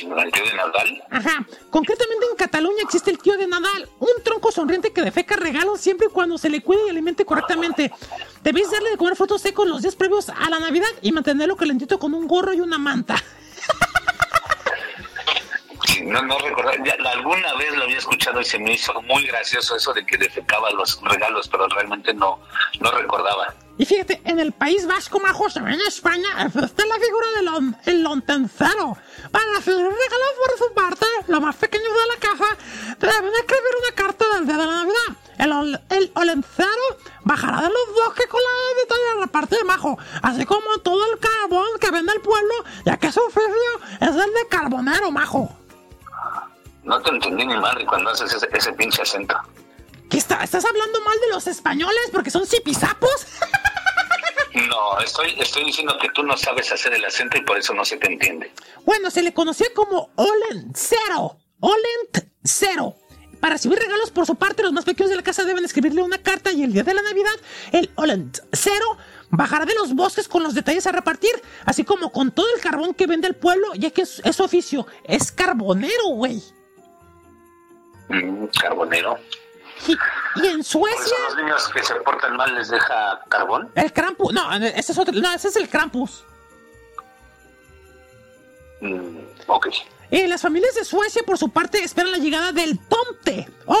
¿El tío de Nadal? Ajá. Concretamente en Cataluña existe el tío de Nadal, un tronco sonriente que defeca regalos siempre y cuando se le cuide y alimente correctamente. Debéis darle de comer frutos secos los días previos a la Navidad y mantenerlo calentito con un gorro y una manta. No, no recordaba, ya alguna vez lo había escuchado y se me hizo muy gracioso eso de que defecaba los regalos, pero realmente no, no recordaba. Y fíjate, en el País Vasco, majos, en España, está la figura del el lontencero. Para recibir regalos por su parte, lo más pequeño de la caja, deben escribir una carta del día de la Navidad. El, ol- el olencero bajará de los bosques con la de la parte de majo, así como todo el carbón que vende el pueblo, ya que su oficio es el de carbonero, majo. No te entendí ni madre cuando haces ese, ese pinche acento. ¿Qué está? ¿Estás hablando mal de los españoles porque son zipizapos? No, estoy, estoy diciendo que tú no sabes hacer el acento y por eso no se te entiende. Bueno, se le conocía como Olent Cero. Olent Cero. Para recibir regalos por su parte, los más pequeños de la casa deben escribirle una carta y el día de la Navidad, el Olent Cero bajará de los bosques con los detalles a repartir, así como con todo el carbón que vende el pueblo, ya que es, oficio. Es carbonero, güey. Mm, carbonero. Y, y en Suecia, los niños que se portan mal les deja carbón. el Krampus. No, ese es otro. No, ese es el Krampus. Mm, ok. Eh, las familias de Suecia, por su parte, esperan la llegada del Tomte o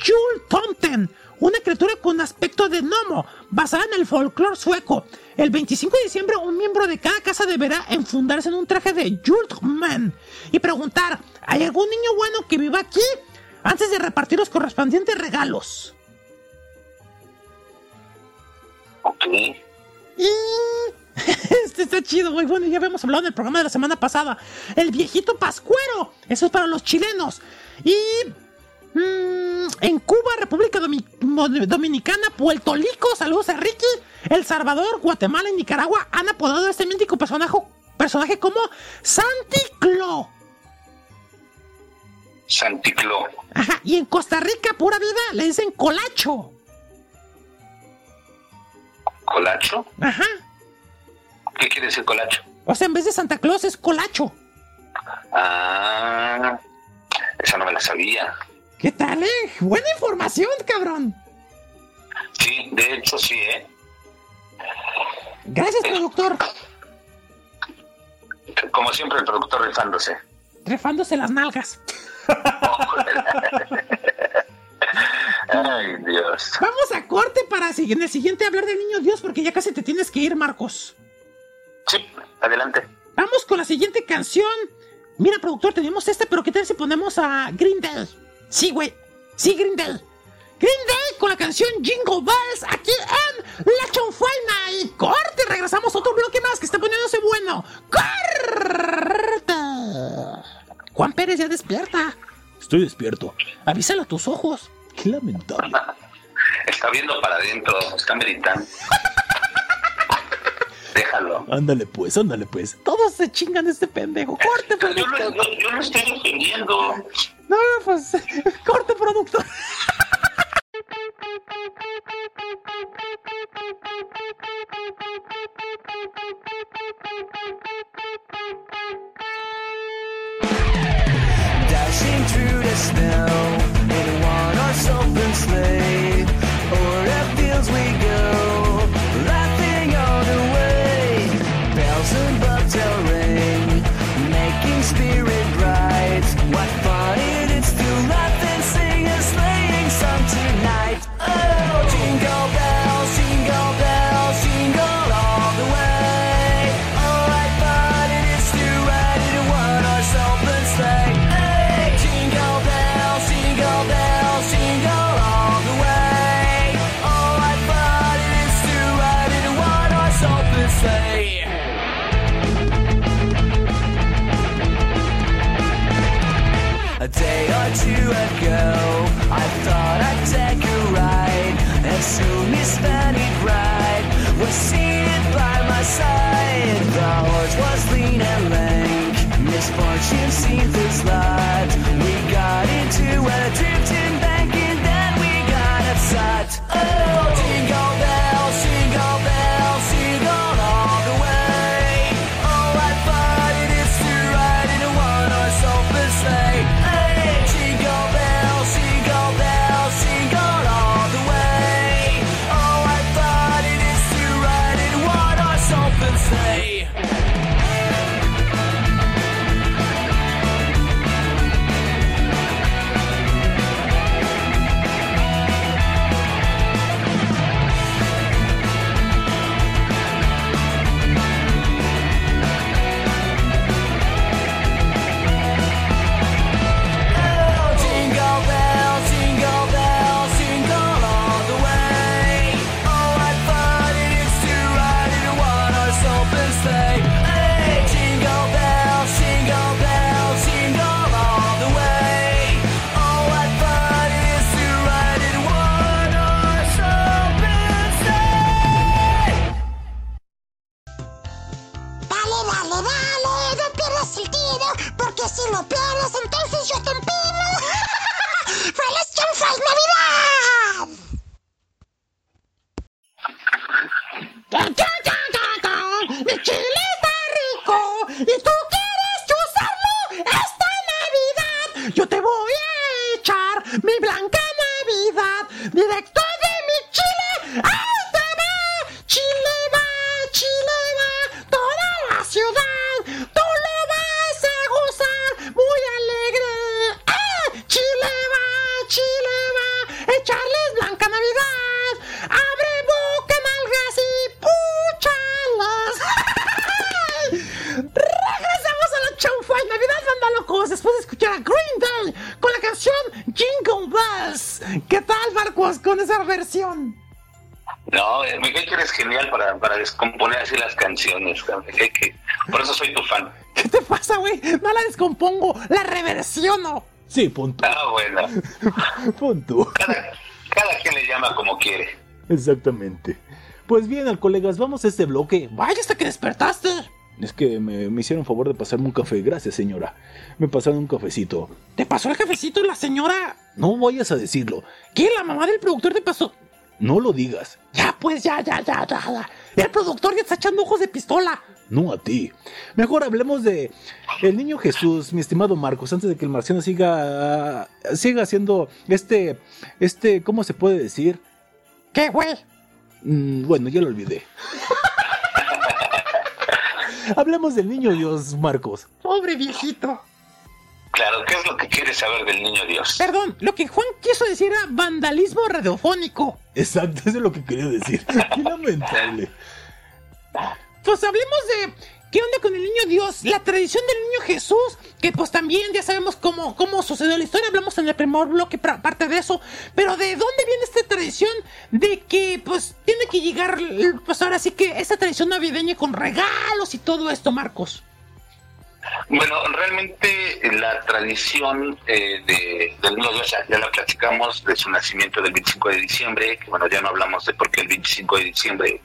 Jultomten, una criatura con aspecto de gnomo, basada en el folclore sueco. El 25 de diciembre, un miembro de cada casa deberá enfundarse en un traje de Jultman y preguntar: ¿hay algún niño bueno que viva aquí? Antes de repartir los correspondientes regalos. Ok. Y... Este está chido, güey. Bueno, ya habíamos hablado en el programa de la semana pasada. El viejito pascuero. Eso es para los chilenos. Y... mm, en Cuba, República Dominicana, Puerto Rico, saludos a Ricky. El Salvador, Guatemala y Nicaragua han apodado a este mítico personaje, personaje como Santi Clo. Santicló. Ajá. Y en Costa Rica, pura vida, le dicen colacho. ¿Colacho? Ajá. ¿Qué quiere decir colacho? O sea, en vez de Santa Claus es colacho. Ah, esa no me la sabía. ¿Qué tal, eh? Buena información, cabrón. Sí, de hecho sí, ¿eh? Gracias, productor. Como siempre el productor rifándose. Refándose las nalgas. Ay, Dios. Vamos a corte para en el siguiente hablar del niño Dios porque ya casi te tienes que ir, Marcos. Sí, adelante. Vamos con la siguiente canción. Mira, productor, tenemos esta, pero ¿qué tal si ponemos a Green Day? Sí, güey. Sí, Green Day. Green Day con la canción Jingle Bells aquí en La Chonfaina. Y corte, regresamos a otro bloque más que está poniéndose bueno. ¡Corte! Juan Pérez ya despierta. Estoy despierto. Avísale a tus ojos. Qué lamentable. Está viendo para adentro, está meditando. Déjalo. Ándale pues, ándale pues. Todos se chingan este pendejo. Corte, Yo productor. yo- yo lo estoy defendiendo. No, pues, corte, productor. Dashing through the snow in a one-horse open sleigh. O'er we go, seated by my side. The horse was lean and lank. Misfortune seemed to slide. We got into a no pierdes, entonces yo te empino. ¡Feliz chanfray Navidad! ¡Mi chile está rico! ¿Y tú quieres usarlo esta Navidad? Yo te voy a echar mi blanca Navidad directo de mi chile. ¡Ahí te va! ¡Chile! Canción Jingle Bells. ¿Qué tal, Marcos, con esa versión? No, eh, Miguel, que eres genial para, para descomponer así las canciones. que- por eso soy tu fan. ¿Qué te pasa, güey? No la descompongo, la reversiono. Sí, punto. Ah, bueno. Punto. Cada, cada quien le llama como quiere. Exactamente. Pues bien, al colegas, vamos a este bloque. Vaya hasta que despertaste. Es que me, me hicieron favor de pasarme un café. Gracias, señora. Me pasaron un cafecito. ¿Te pasó el cafecito la señora? No vayas a decirlo. ¿Qué? ¿La mamá del productor te pasó? No lo digas. Ya, pues, ya, ya, ya, ya. ya. El productor ya está echando ojos de pistola. No a ti. Mejor hablemos de el niño Jesús, mi estimado Marcos, antes de que el marciano siga siga haciendo este este ¿cómo se puede decir? ¿Qué, güey? Mm, bueno, ya lo olvidé. Hablemos del niño Dios, Marcos. Pobre viejito. Claro, ¿qué es lo que quieres saber del niño Dios? Perdón, lo que Juan quiso decir era vandalismo radiofónico. Exacto, eso es lo que quería decir. Qué lamentable. Pues hablemos de qué onda con el niño Dios, la tradición del niño Jesús, que pues también ya sabemos cómo, cómo sucedió la historia, hablamos en el primer bloque parte de eso, pero de dónde viene esta tradición de que pues tiene que llegar, pues ahora sí que esta tradición navideña con regalos y todo esto, Marcos. Bueno, realmente la tradición eh, de, del Dios ya, ya la platicamos de su nacimiento del 25 de diciembre, que bueno, ya no hablamos de por qué el 25 de diciembre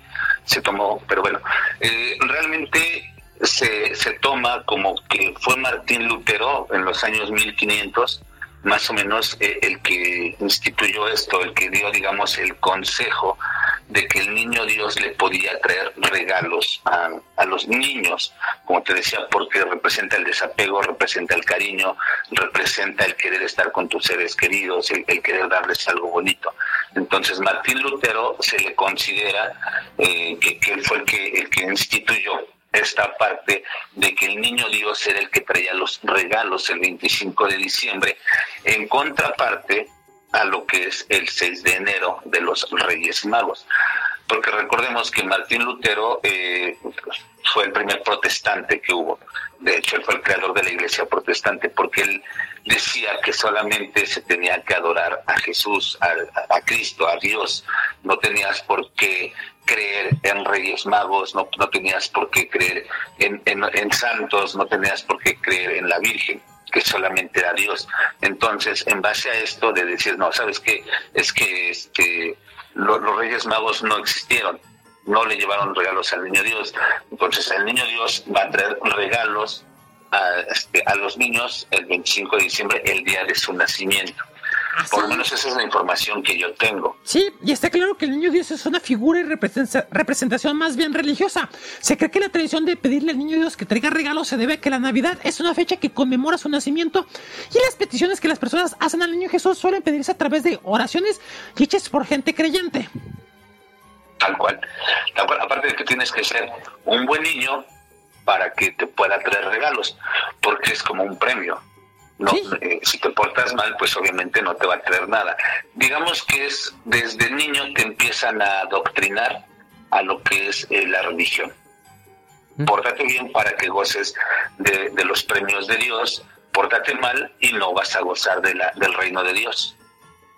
se tomó, pero bueno, eh, realmente se, se toma como que fue Martín Lutero en los años 1500, más o menos eh, el que instituyó esto, el que dio, digamos, el consejo de que el niño Dios le podía traer regalos a, a los niños, como te decía, porque representa el desapego, representa el cariño, representa el querer estar con tus seres queridos, el, querer darles algo bonito. Entonces Martín Lutero se le considera eh, que, que él fue el que, el que instituyó esta parte de que el niño Dios era el que traía los regalos el 25 de diciembre, en contraparte a lo que es el 6 de enero de los Reyes Magos. Porque recordemos que Martín Lutero eh, fue el primer protestante que hubo. De hecho, él fue el creador de la iglesia protestante porque él decía que solamente se tenía que adorar a Jesús, a, a Cristo, a Dios. No tenías por qué creer en reyes magos, no, no tenías por qué creer en, en, santos, no tenías por qué creer en la Virgen que solamente era Dios. Entonces, en base a esto de decir, no, ¿sabes qué? Es que este, lo- los Reyes Magos no existieron, no le llevaron regalos al Niño Dios. Entonces, el Niño Dios va a traer regalos a, este, a los niños el 25 de diciembre, el día de su nacimiento. Por lo menos esa es la información que yo tengo. Sí, y está claro que el niño Dios es una figura y representa- representación más bien religiosa. Se cree que la tradición de pedirle al niño Dios que traiga regalos se debe a que la Navidad es una fecha que conmemora su nacimiento y las peticiones que las personas hacen al niño Jesús suelen pedirse a través de oraciones hechas por gente creyente. Tal cual. Tal cual. Aparte de que tienes que ser un buen niño para que te pueda traer regalos, porque es como un premio. No, Sí. Eh, si te portas mal, pues obviamente no te va a traer nada. Digamos que es desde niño te empiezan a adoctrinar a lo que es eh, la religión. Pórtate bien para que goces de, de los premios de Dios, pórtate mal y no vas a gozar de la, del reino de Dios.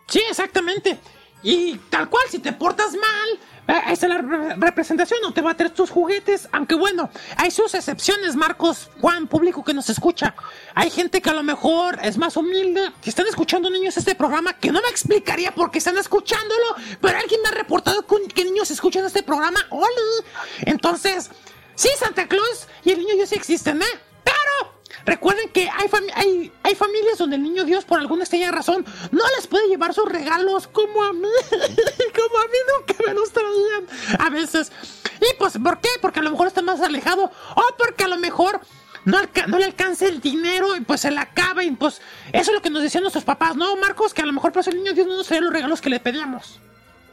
Sí, exactamente. Y tal cual, si te portas mal, esa es la re- representación, no te va a traer tus juguetes. Aunque bueno, hay sus excepciones, Marcos, Juan, público que nos escucha. Hay gente que a lo mejor es más humilde, que están escuchando niños este programa, que no me explicaría por qué están escuchándolo, pero alguien me ha reportado que niños escuchan este programa. ¡Oli! Entonces, sí, Santa Claus y el niño Dios sí existen, ¿eh? Pero Recuerden que hay, fami- hay, hay familias donde el niño Dios, por alguna extraña razón, no les puede llevar sus regalos como a mí. como a mí nunca me los traían. A veces. ¿Y pues por qué? Porque a lo mejor está más alejado. O porque a lo mejor no, no le alcanza el dinero y pues se le acaba. Y pues eso es lo que nos decían nuestros papás, ¿no, Marcos? Que a lo mejor pues el niño Dios no nos traía los regalos que le pedíamos.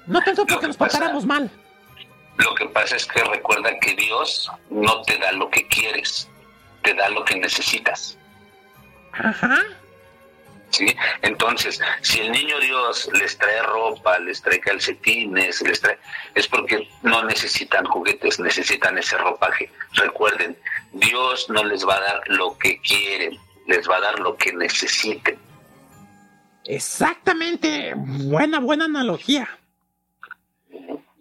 No tanto porque que nos pasa- portáramos mal. Lo que pasa es que recuerda que Dios no te da lo que quieres, te da lo que necesitas. Ajá. ¿sí? Entonces, si el niño Dios les trae ropa, les trae calcetines, les trae, es porque no necesitan juguetes, necesitan ese ropaje. Recuerden, Dios no les va a dar lo que quieren, les va a dar lo que necesiten. Exactamente. Buena, buena analogía.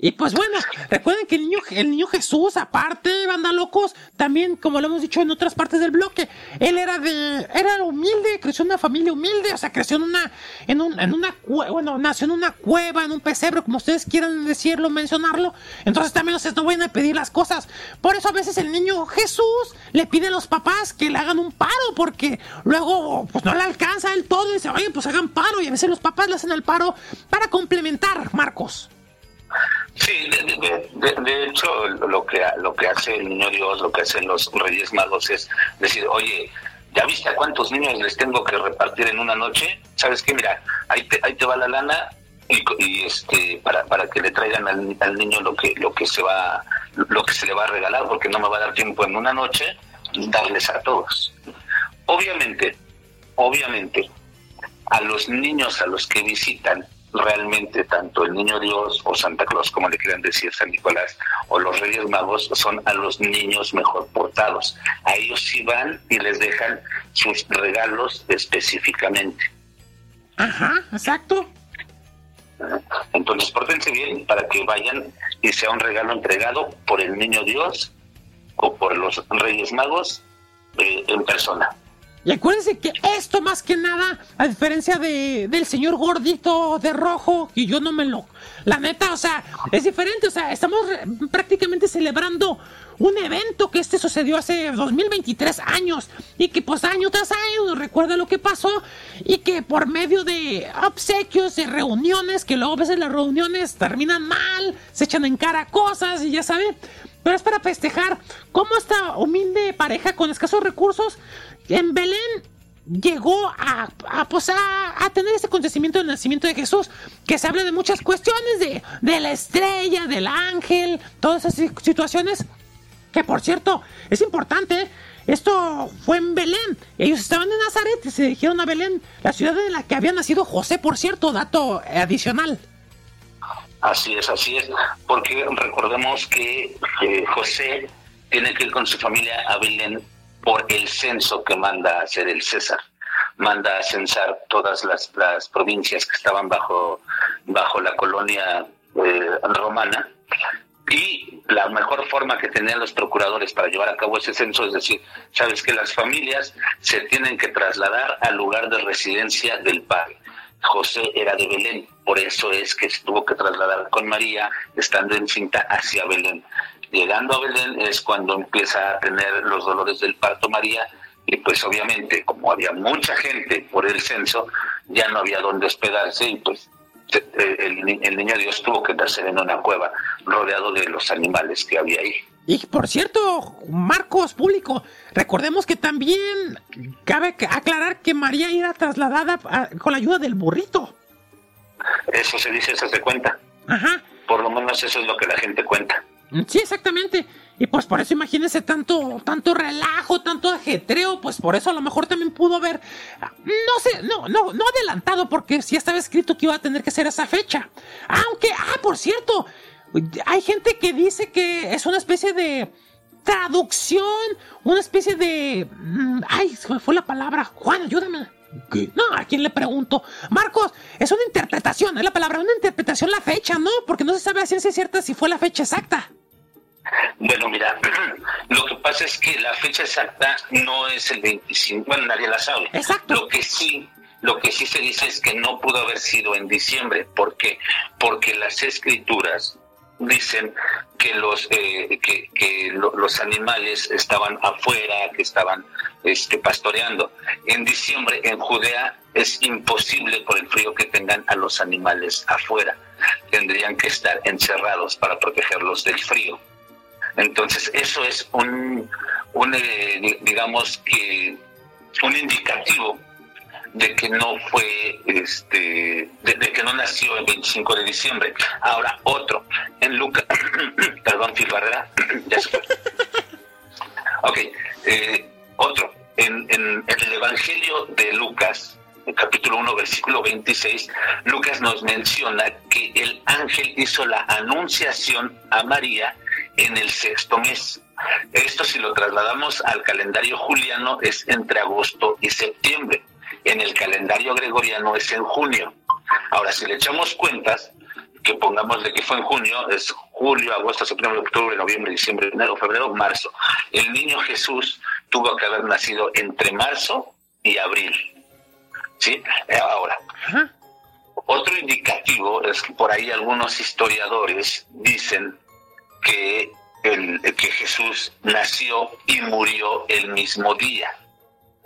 Y pues bueno, recuerden que el niño, el niño Jesús, aparte, banda locos, también, como lo hemos dicho en otras partes del bloque, él era de, era humilde, creció en una familia humilde, o sea, creció en una, en un, en una, bueno, nació en una cueva, en un pesebre, como ustedes quieran decirlo, mencionarlo. Entonces también ustedes no vayan a pedir las cosas. Por eso a veces el niño Jesús le pide a los papás que le hagan un paro, porque luego, pues no le alcanza el todo y dice, oye, pues hagan paro, y a veces los papás le hacen el paro para complementar, Marcos. Sí, de, de- hecho, lo que, lo que hace el niño Dios, lo que hacen los Reyes Magos es decir, oye, ¿ya viste a cuántos niños les tengo que repartir en una noche? ¿Sabes qué? Mira, ahí te, ahí te va la lana y, este para, para que le traigan al, al niño lo que lo que se va lo que se le va a regalar porque no me va a dar tiempo en una noche darles a todos. Obviamente, obviamente a los niños a los que visitan realmente tanto el niño Dios o Santa Claus, como le quieran decir San Nicolás, o los Reyes Magos, son a los niños mejor portados. A ellos sí van y les dejan sus regalos específicamente. Ajá, exacto. Entonces, pórtense bien para que vayan y sea un regalo entregado por el niño Dios o por los Reyes Magos eh, en persona. Y acuérdense que esto más que nada, a diferencia de, del señor gordito de rojo, y yo no me lo... La neta, o sea, es diferente, o sea, estamos prácticamente celebrando un evento que este sucedió hace 2023 años y que pues año tras año recuerda lo que pasó y que por medio de obsequios y reuniones, que luego a veces las reuniones terminan mal, se echan en cara cosas y ya saben, pero es para festejar. Cómo esta humilde pareja con escasos recursos en Belén llegó a, a, pues, a, tener ese acontecimiento del nacimiento de Jesús, que se habla de muchas cuestiones, de, de la estrella, del ángel, todas esas si- situaciones, que por cierto, es importante, esto fue en Belén, ellos estaban en Nazaret y se dirigieron a Belén, la ciudad en la que había nacido José, por cierto, dato adicional. Así es, así es, porque recordemos que eh, José tiene que ir con su familia a Belén por el censo que manda a hacer el César. Manda a censar todas las, las provincias que estaban bajo, bajo la colonia eh, romana. Y la mejor forma que tenían los procuradores para llevar a cabo ese censo es decir, sabes que las familias se tienen que trasladar al lugar de residencia del padre. José era de Belén, por eso es que se tuvo que trasladar con María, estando encinta, hacia Belén. Llegando a Belén es cuando empieza a tener los dolores del parto María, y pues obviamente, como había mucha gente por el censo, ya no había dónde hospedarse, y pues eh, el, el niño Dios tuvo que nacer en una cueva, rodeado de los animales que había ahí. Y por cierto, Marcos, público, recordemos que también cabe aclarar que María era trasladada a- con la ayuda del burrito. Eso se dice, eso se cuenta. Ajá. Por lo menos eso es lo que la gente cuenta. Sí, exactamente. Y pues por eso imagínense tanto, tanto relajo, tanto ajetreo, pues por eso a lo mejor también pudo haber, ah, no sé, no, no, no adelantado, porque sí estaba escrito que iba a tener que ser esa fecha. Aunque, ah, por cierto, hay gente que dice que es una especie de traducción, una especie de, mm, ay, se me fue la palabra. Juan, ayúdame. ¿Qué? No, ¿a quién le pregunto? Marcos, es una interpretación, es la palabra, una interpretación la fecha, ¿no? Porque no se sabe a ciencia cierta si fue la fecha exacta. Bueno, mira, lo que pasa es que la fecha exacta no es el 25, bueno, nadie la sabe. Exacto. Lo que sí, lo que sí se dice es que no pudo haber sido en diciembre. ¿Por qué? Porque las escrituras dicen que los eh, que, que lo- los animales estaban afuera, que estaban este, pastoreando. En diciembre en Judea es imposible por el frío que tengan a los animales afuera. Tendrían que estar encerrados para protegerlos del frío. Entonces, eso es un, un, eh, di- digamos que, un indicativo de que no fue, este, de, que no nació el 25 de diciembre. Ahora, otro, en Lucas, perdón, Phil Barrera, ya se fue. Ok, eh, otro, en, en- el Evangelio de Lucas, capítulo 1, versículo 26, Lucas nos menciona que el ángel hizo la anunciación a María en el sexto mes. Esto si lo trasladamos al calendario juliano es entre agosto y septiembre. En el calendario gregoriano es en junio. Ahora, si le echamos cuentas, que pongamos de que fue en junio, es julio, agosto, septiembre, octubre, noviembre, diciembre, enero, febrero, marzo. El niño Jesús tuvo que haber nacido entre marzo y abril. ¿Sí? Eh, Ahora, Ajá. otro indicativo es que por ahí algunos historiadores dicen que, el, que Jesús nació y murió el mismo día.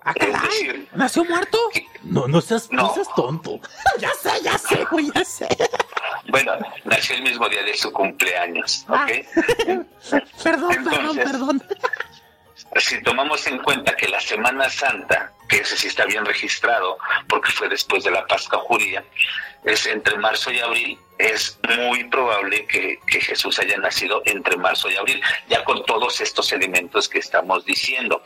Ah, decir, ¿Nació muerto? No, no seas, no. No. seas tonto. Ya sé, ya sé, güey, ya sé. bueno, nació el mismo día de su cumpleaños, ¿ok? Perdón, perdón, Entonces- perdón. si tomamos en cuenta que la Semana Santa, que ese sí está bien registrado, porque fue después de la Pascua Judía, es entre marzo y abril, es muy probable que, que Jesús haya nacido entre marzo y abril, ya con todos estos elementos que estamos diciendo.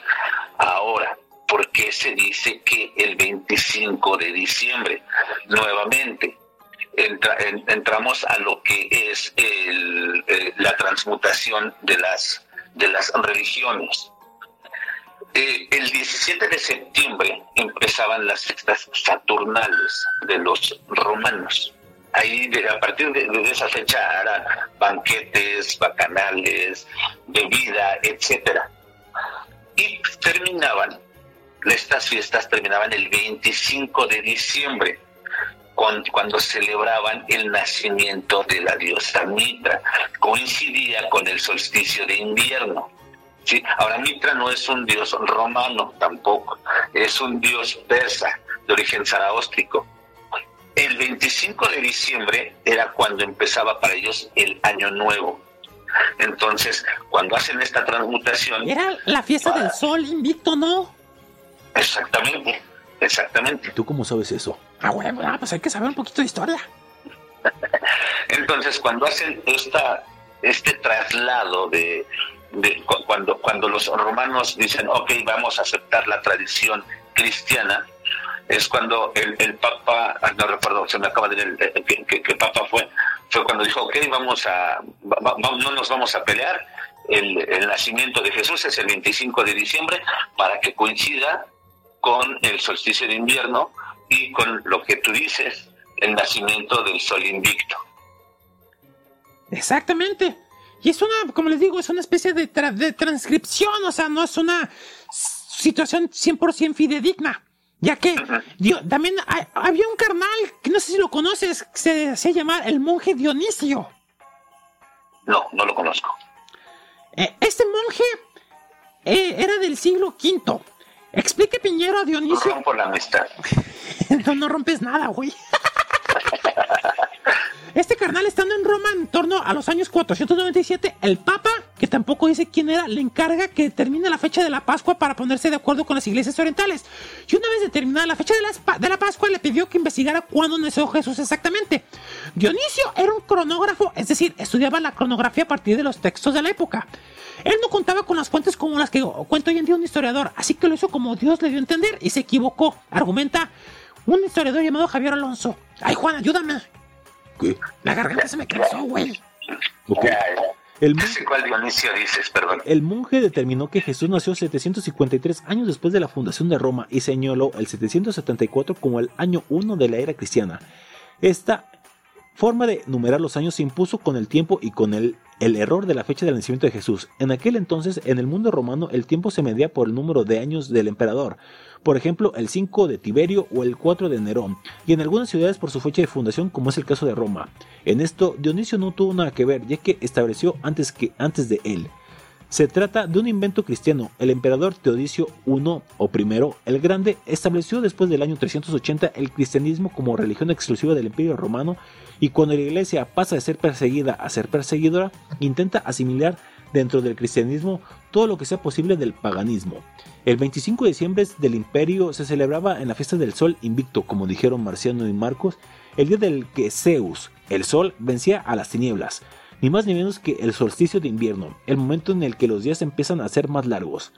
Ahora, ¿por qué se dice que el 25 de diciembre? Nuevamente, entra- en- entramos a lo que es eh, la transmutación de las, de las religiones. Eh, el 17 de septiembre empezaban las fiestas saturnales de los romanos. Ahí, a partir de, esa fecha, eran banquetes, bacanales, bebida, etcétera. Y terminaban, estas fiestas terminaban el 25 de diciembre, cuando celebraban el nacimiento de la diosa Mitra. Coincidía con el solsticio de invierno. ¿sí? Ahora, Mitra no es un dios romano tampoco, es un dios persa de origen zaraóstrico. El 25 de diciembre era cuando empezaba para ellos el año nuevo. Entonces, cuando hacen esta transmutación, Era la fiesta del sol invicto, ¿no? Exactamente, exactamente. ¿Tú cómo sabes eso? Ah, bueno, ah, pues hay que saber un poquito de historia. Entonces, cuando hacen esta, este traslado de, de cu- cuando, cuando los romanos dicen, ok, vamos a aceptar la tradición cristiana, es cuando el, el Papa, ah, no recuerdo, se me acaba de ir el, el- que, que- que Papa fue, fue cuando dijo, ok, vamos a, va- va- no nos vamos a pelear, el, el nacimiento de Jesús es el 25 de diciembre para que coincida con el solsticio de invierno y con lo que tú dices, el nacimiento del sol invicto. Exactamente. Y es una, como les digo, es una especie de, tra- de transcripción, o sea, no es una situación 100% fidedigna. Ya que también hay- había un carnal, que no sé si lo conoces, que se hacía llamar el monje Dionisio. No, no lo conozco. Eh, este monje eh, era del siglo V. Explique Piñero a Dionisio. Rompo la amistad. no, no rompes nada, güey. Este carnal estando en Roma en torno a los años 497, el Papa, que tampoco dice quién era, le encarga que determine la fecha de la Pascua para ponerse de acuerdo con las iglesias orientales. Y una vez determinada la fecha de, la Pascua, le pidió que investigara cuándo nació Jesús exactamente. Dionisio era un cronógrafo, es decir, estudiaba la cronografía a partir de los textos de la época. Él no contaba con las fuentes como las que cuenta hoy en día un historiador, así que lo hizo como Dios le dio a entender y se equivocó. Argumenta un historiador llamado Javier Alonso. Ay, Juan, ayúdame. La garganta se me cansó, güey. Ok. Ya, El, ya mon- sé cuál Dionisio dices, perdón. el monje determinó que Jesús nació 753 años después de la fundación de Roma y señaló el 774 como el año 1 de la era cristiana. Esta forma de numerar los años se impuso con el tiempo y con el, el error de la fecha del nacimiento de Jesús. En aquel entonces, en el mundo romano, el tiempo se medía por el número de años del emperador. Por ejemplo, el 5 de Tiberio o el 4 de Nerón, y en algunas ciudades por su fecha de fundación, como es el caso de Roma. En esto, Dionisio no tuvo nada que ver, ya que estableció antes, que, antes de él. Se trata de un invento cristiano. El emperador Teodicio I o I el Grande estableció después del año 380 el cristianismo como religión exclusiva del Imperio Romano y cuando la iglesia pasa de ser perseguida a ser perseguidora, intenta asimilar dentro del cristianismo todo lo que sea posible del paganismo. El 25 de diciembre del imperio se celebraba en la fiesta del sol invicto, como dijeron Marciano y Marcos, el día del que Zeus, el sol, vencía a las tinieblas, ni más ni menos que el solsticio de invierno, el momento en el que los días empiezan a ser más largos.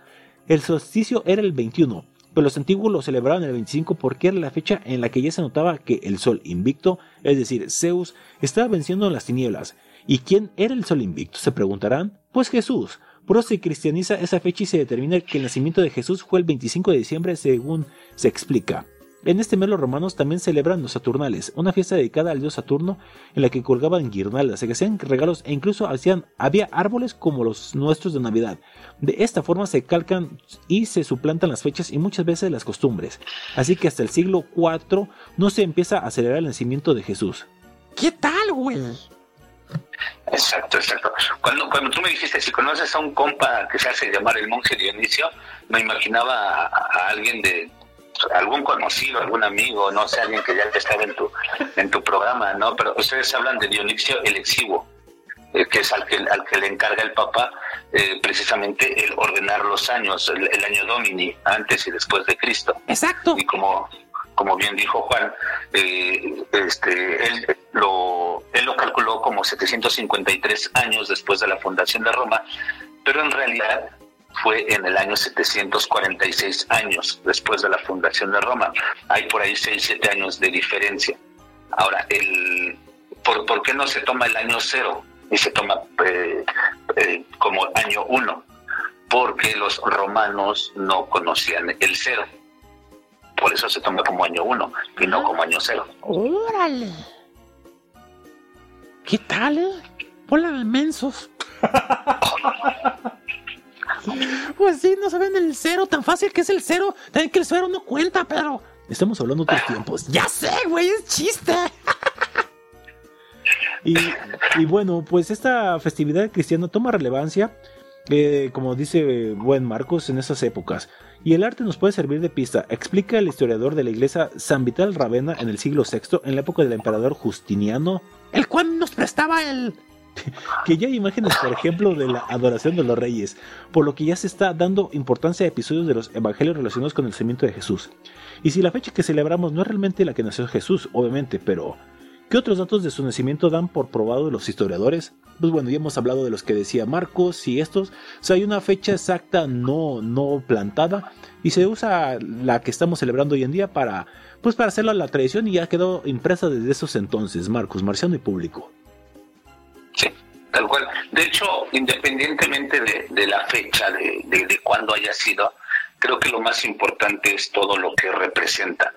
El solsticio era el 21, pero los antiguos lo celebraban el 25 porque era la fecha en la que ya se notaba que el sol invicto, es decir, Zeus, estaba venciendo las tinieblas. ¿Y quién era el sol invicto? Se preguntarán. Pues Jesús, por se cristianiza esa fecha y se determina que el nacimiento de Jesús fue el 25 de diciembre según se explica. En este mes los romanos también celebran los Saturnales, una fiesta dedicada al dios Saturno en la que colgaban guirnaldas, se hacían regalos e incluso hacían, había árboles como los nuestros de Navidad. De esta forma se calcan y se suplantan las fechas y muchas veces las costumbres. Así que hasta el siglo IV no se empieza a celebrar el nacimiento de Jesús. ¿Qué tal, güey? Exacto, exacto. Cuando, cuando tú me dijiste, si conoces a un compa que se hace llamar el monje Dionisio, me imaginaba a, a alguien de algún conocido, algún amigo, no sé, alguien que ya estaba en tu, en tu programa, ¿no? Pero ustedes hablan de Dionisio el Exiguo, eh, que es al que, al que le encarga el Papa eh, precisamente el ordenar los años, el, el año Domini, antes y después de Cristo. Exacto. Y como, como bien dijo Juan, eh, este, él, lo, él lo calculó como 753 años después de la fundación de Roma, pero en realidad fue en el año 746 años después de la fundación de Roma. Hay por ahí 6, 7 años de diferencia. Ahora, ¿por, ¿por qué no se toma el año cero y se toma eh, eh, como año uno? Porque los romanos no conocían el cero. Por eso se toma como año uno y no como año cero. Órale. ¿Qué tal, eh? Hola, mensos. Pues sí, no saben el cero, tan fácil que es el cero. También que el cero no cuenta, pero. Estamos hablando de otros tiempos. Ya sé, güey, es chiste. Y, y bueno, pues esta festividad cristiana toma relevancia, eh, como dice buen Marcos, en esas épocas. Y el arte nos puede servir de pista. Explica el historiador de la iglesia San Vital Ravena en el siglo VI, en la época del emperador Justiniano, El cual nos prestaba el. que ya hay imágenes, por ejemplo, de la adoración de los reyes, por lo que ya se está dando importancia a episodios de los evangelios relacionados con el nacimiento de Jesús. Y si la fecha que celebramos no es realmente la que nació Jesús, obviamente, pero ¿qué otros datos de su nacimiento dan por probado los historiadores? Pues bueno, ya hemos hablado de los que decía Marcos y estos. O sea, hay una fecha exacta no, no plantada y se usa la que estamos celebrando hoy en día para, pues para la tradición y ya quedó impresa desde esos entonces, Marcos, Marciano y público. Sí, tal cual. De hecho, independientemente de, de la fecha, de, de, de cuándo haya sido, creo que lo más importante es todo lo que representa,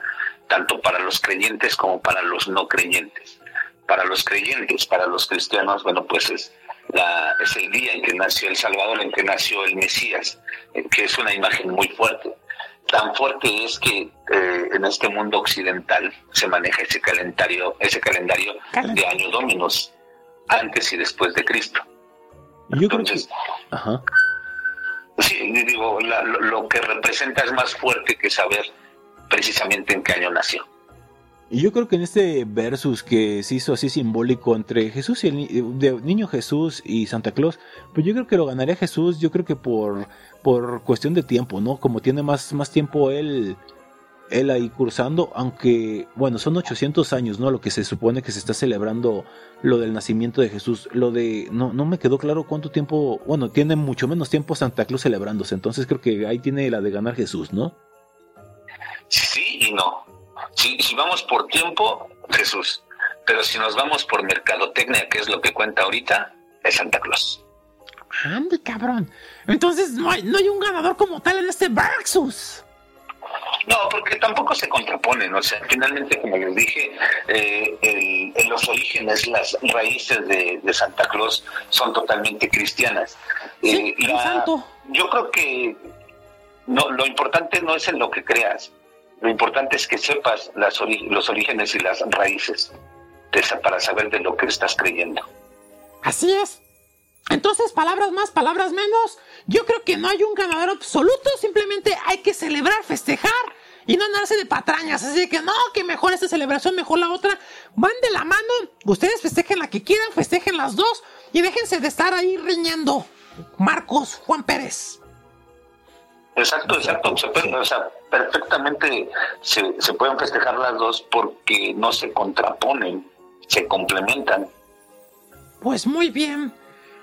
tanto para los creyentes como para los no creyentes. Para los creyentes, para los cristianos, bueno, pues es, la, es el día en que nació el Salvador, en que nació el Mesías, en que es una imagen muy fuerte. Tan fuerte es que eh, en este mundo occidental se maneja ese calendario, ese calendario de año Dominos, antes y después de Cristo. Creo que... Entonces, Ajá. Sí, digo, la- lo, lo que representa es más fuerte que saber precisamente en qué año nació. Y yo creo que en este versus que se hizo así simbólico entre Jesús y el de niño Jesús y Santa Claus, pues yo creo que lo ganaría Jesús, yo creo que por, por cuestión de tiempo, ¿no? Como tiene más, más tiempo él, él ahí cursando, aunque, bueno, son 800 años, ¿no? Lo que se supone que se está celebrando lo del nacimiento de Jesús. Lo de, no, no me quedó claro cuánto tiempo, bueno, tiene mucho menos tiempo Santa Claus celebrándose, entonces creo que ahí tiene la de ganar Jesús, ¿no? Sí y no. Si, si vamos por tiempo, Jesús. Pero si nos vamos por mercadotecnia, que es lo que cuenta ahorita, es Santa Claus. Ande, cabrón. Entonces no hay, no hay un ganador como tal en este versus. No, porque tampoco se contraponen. O sea, finalmente, como les dije, eh, el- en los orígenes, las raíces de, de Santa Claus son totalmente cristianas. Sí, Eh, santo. Yo creo que no, lo importante no es en lo que creas. Lo importante es que sepas las ori- los orígenes y las raíces de esa, para saber de lo que estás creyendo. Así es. Entonces, palabras más, palabras menos. Yo creo que no hay un ganador absoluto. Simplemente hay que celebrar, festejar y no andarse de patrañas. Así que no, que mejor esta celebración, mejor la otra. Van de la mano. Ustedes festejen la que quieran, festejen las dos y déjense de estar ahí riñendo. Marcos Juan Pérez. Exacto, exacto. Se puede- o sea, perfectamente se, se pueden festejar las dos porque no se contraponen, se complementan. Pues muy bien.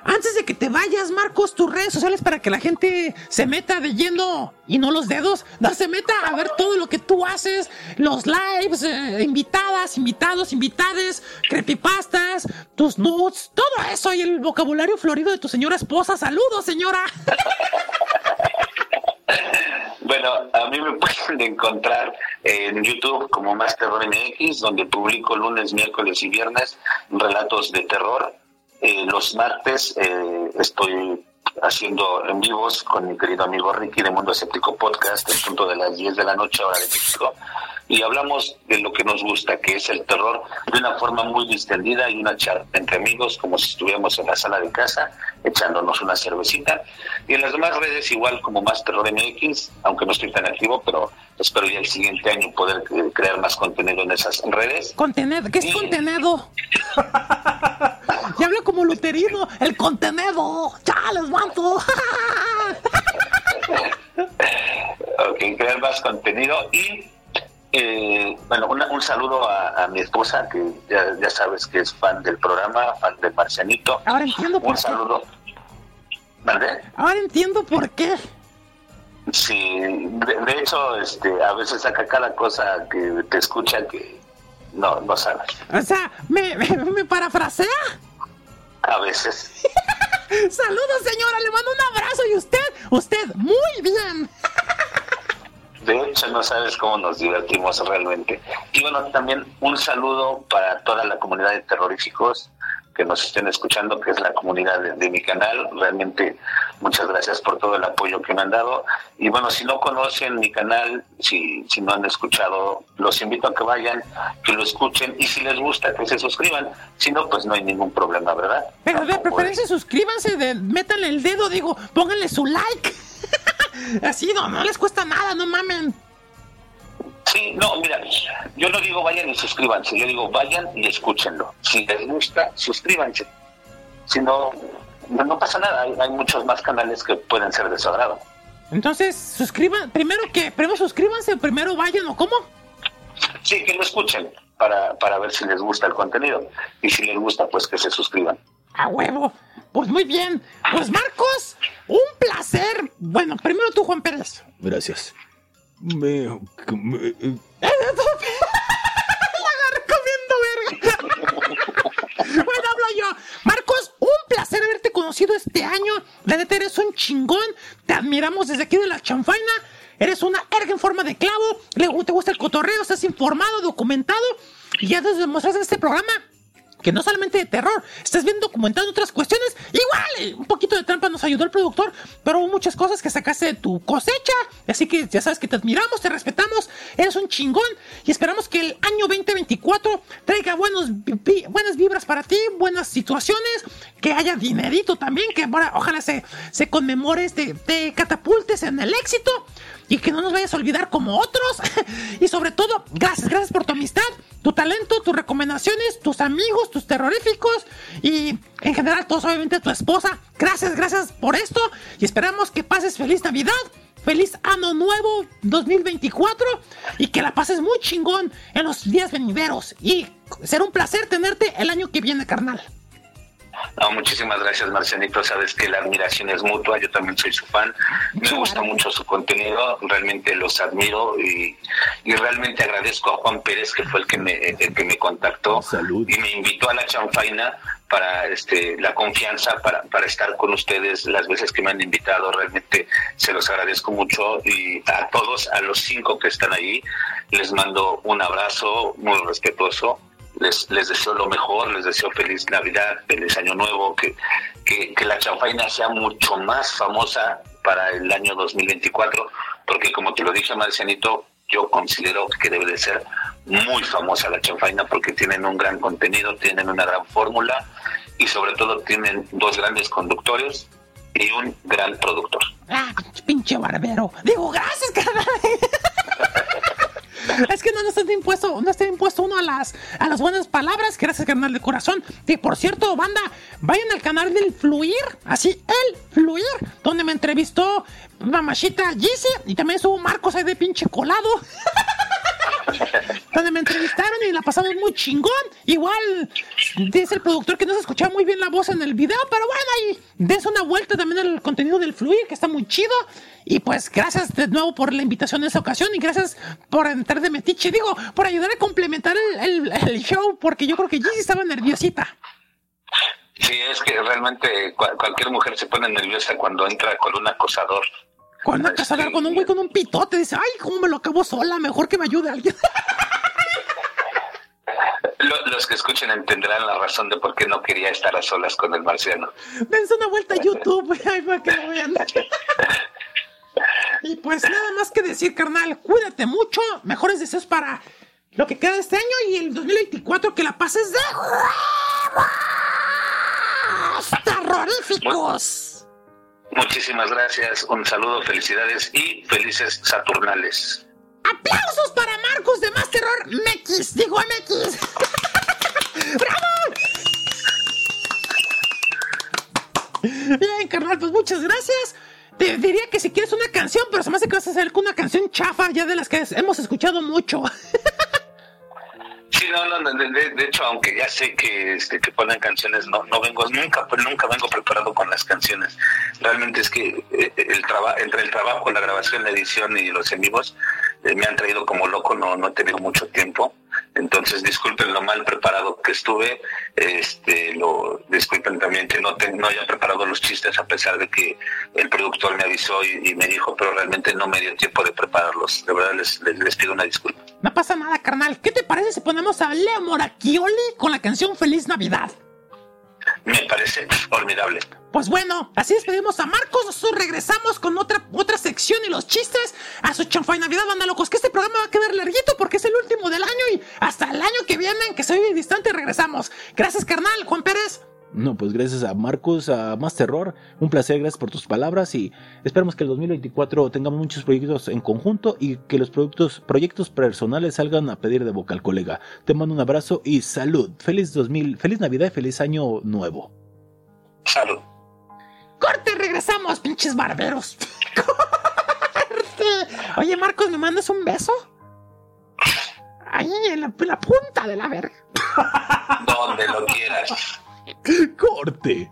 Antes de que te vayas, Marcos, tus redes sociales para que la gente se meta de lleno y no los dedos, no se meta a ver todo lo que tú haces, los lives, eh, invitadas, invitados, invitades, creepypastas, tus nudes, todo eso y el vocabulario florido de tu señora esposa. Saludos, señora. Bueno, a mí me pueden encontrar en YouTube como Más Terror MX, donde publico lunes, miércoles y viernes relatos de terror. Eh, los martes eh, estoy haciendo en vivos con mi querido amigo Ricky de Mundo Escéptico Podcast, en punto de las 10 de la noche, hora de México. Y hablamos de lo que nos gusta, que es el terror, de una forma muy distendida y una charla entre amigos, como si estuviéramos en la sala de casa, echándonos una cervecita. Y en las demás redes, igual como Más Terror MX, aunque no estoy tan activo, pero espero ya el siguiente año poder eh, crear más contenido en esas redes. Contenedo, ¿qué es contenedo? Ya hablo como luterino, el contenedo. Ya les mato. Ok, crear más contenido y eh, bueno, una- un saludo a, a mi esposa que ya, ya sabes que es fan del programa, fan de Marcianito. Ahora entiendo por Un qué. saludo. ¿Vale? Ahora entiendo por qué. Sí, de, de hecho, este, a veces saca cada cosa que te escucha que no, no sabes. O sea, ¿me, me, me parafrasea? A veces. Saludos, señora. Le mando un abrazo. ¿Y usted? Usted, muy bien. De hecho, no sabes cómo nos divertimos realmente. Y bueno, también un saludo para toda la comunidad de terroríficos que nos estén escuchando, que es la comunidad de, de mi canal. Realmente muchas gracias por todo el apoyo que me han dado. Y bueno, si no conocen mi canal, si, si no han escuchado, los invito a que vayan, que lo escuchen y si les gusta, que se suscriban. Si no, pues no hay ningún problema, ¿verdad? Pero de preferencia suscríbanse, de, métanle el dedo, digo, pónganle su like. Así, no, no les cuesta nada, no mamen. Sí, no, mira, yo no digo vayan y suscríbanse, yo digo vayan y escúchenlo. Si les gusta, suscríbanse. Si no, no, no pasa nada, hay, hay muchos más canales que pueden ser de su agrado. Entonces, suscriban, primero que, primero suscríbanse, primero vayan, ¿o cómo? Sí, que lo escuchen para, para ver si les gusta el contenido. Y si les gusta, pues que se suscriban. A huevo. Pues muy bien. Pues Marcos, un placer. Bueno, primero tú, Juan Pérez. Gracias. Me- me- La agarré comiendo verga. bueno, hablo yo. Marcos, un placer haberte conocido este año. La neta eres un chingón. Te admiramos desde aquí de la chanfaina. Eres una erga en forma de clavo. Te gusta el cotorreo, estás informado, documentado. Y ya nos demostraste en este programa que no solamente de terror, estás bien documentando otras cuestiones. Igual, eh, un poquito de trampa nos ayudó el productor, pero hubo muchas cosas que sacaste de tu cosecha. Así que ya sabes que te admiramos, te respetamos, eres un chingón y esperamos que el año 2024 traiga buenos, buenas vibras para ti, buenas situaciones, que haya dinerito también, que ahora ojalá se, se conmemores, te, te catapultes en el éxito y que no nos vayas a olvidar como otros. y sobre todo, gracias, gracias por tu amistad, tu talento, tus recomendaciones, tus amigos, tus terroríficos y en general todos, obviamente tu esposa. Gracias, gracias por esto y esperamos que pases feliz Navidad. Feliz año nuevo 2024 y que la pases muy chingón en los días venideros. Y será un placer tenerte el año que viene, carnal. No, muchísimas gracias, Marcianito. Sabes que la admiración es mutua. Yo también soy su fan. Me gusta mucho su contenido. Realmente los admiro y, y realmente agradezco a Juan Pérez, que fue el que me, el que me contactó y me invitó a la chanfaina para este, la confianza, para, para estar con ustedes las veces que me han invitado. Realmente se los agradezco mucho y a todos, a los cinco que están ahí, les mando un abrazo muy respetuoso les, deseo lo mejor, les deseo feliz Navidad, feliz Año Nuevo, que, que, que la chanfaina sea mucho más famosa para el año 2024, porque como te lo dije, Marcianito, yo considero que debe de ser muy famosa la chanfaina porque tienen un gran contenido, tienen una gran fórmula y sobre todo tienen dos grandes conductores y un gran productor. Ah, pinche barbero. Digo, gracias, carnal. Es que no, no está impuesto, no está impuesto uno a las, a las buenas palabras. Gracias, carnal de corazón. Y por cierto, banda, vayan al canal del Fluir, así, el Fluir, donde me entrevistó Mamachita Gise y también estuvo Marcos ahí de pinche colado. donde me entrevistaron y la pasamos muy chingón. Igual dice el productor que no se escuchaba muy bien la voz en el video, pero bueno, ahí des una vuelta también al contenido del Fluir, que está muy chido. Y pues gracias de nuevo por la invitación en esa ocasión y gracias por entrar de metiche, digo, por ayudar a complementar el, show, porque yo creo que Gigi estaba nerviosita. Sí, es que realmente cua- cualquier mujer se pone nerviosa cuando entra con un acosador. Cuando de hablar con un güey con un pitote, dice, ay, cómo me lo acabo sola, mejor que me ayude alguien. Lo- los que escuchen entenderán la razón de por qué no quería estar a solas con el marciano. Dense una vuelta a YouTube, ay, para que lo vean. Y pues nada más que decir, carnal, cuídate mucho, mejores deseos para lo que queda de este año y el 2024 que la pases de huevos terroríficos. Muchísimas gracias, un saludo, felicidades y felices Saturnales. ¡Aplausos para Marcos de Más Terror MX! Digo MX. ¡Bravo! Bien, carnal, pues muchas gracias. Te diría que si quieres una canción, pero se me hace que vas a hacer una canción chafa, ya de las que hemos escuchado mucho. Sí, no, no, de, de- hecho, aunque ya sé que, este, que ponen canciones, no, no vengo, nunca, pues, nunca vengo preparado con las canciones. Realmente es que eh, el traba, entre el trabajo, la grabación, la edición y los en vivos, eh, me han traído como loco, no, no he tenido mucho tiempo. Entonces, disculpen lo mal preparado que estuve, este, lo, disculpen también que no, te- no haya preparado los chistes a pesar de que el productor me avisó y, y me dijo, pero realmente no me dio tiempo de prepararlos. De verdad les, les, les pido una disculpa. No pasa nada, carnal. ¿Qué te parece si ponemos a Leo Moracchioli con la canción Feliz Navidad? Me parece formidable. Pues bueno, así despedimos a Marcos. Nosotros regresamos con otra, otra sección y los chistes a su chanfa de Navidad, banda locos. Que este programa va a quedar larguito porque es el último del año y hasta el año que viene, en que se oye distante, regresamos. Gracias, carnal. Juan Pérez. No, pues gracias a Marcos, a Más Terror, un placer, gracias por tus palabras y esperamos que el 2024 tengamos muchos proyectos en conjunto y que los productos, proyectos personales salgan a pedir de boca al colega. Te mando un abrazo y salud. Feliz 2000, feliz Navidad y feliz año nuevo. Salud. Corte, regresamos, pinches barberos. Corte. Oye, Marcos, ¿me mandas un beso? Ahí en la, en la punta de la verga. Donde lo quieras. Corte.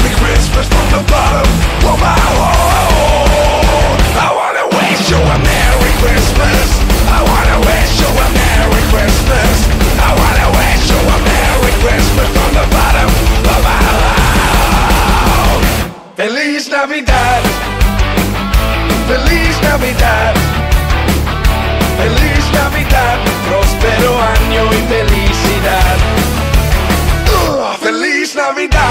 the bottom of my heart. I wanna wish you a Merry Christmas. I wanna wish you a Merry Christmas. I wanna wish you a Merry Christmas from the bottom of my heart. Feliz Navidad. Feliz Navidad. Feliz Navidad, próspero año y felicidad. Ugh, Feliz Navidad.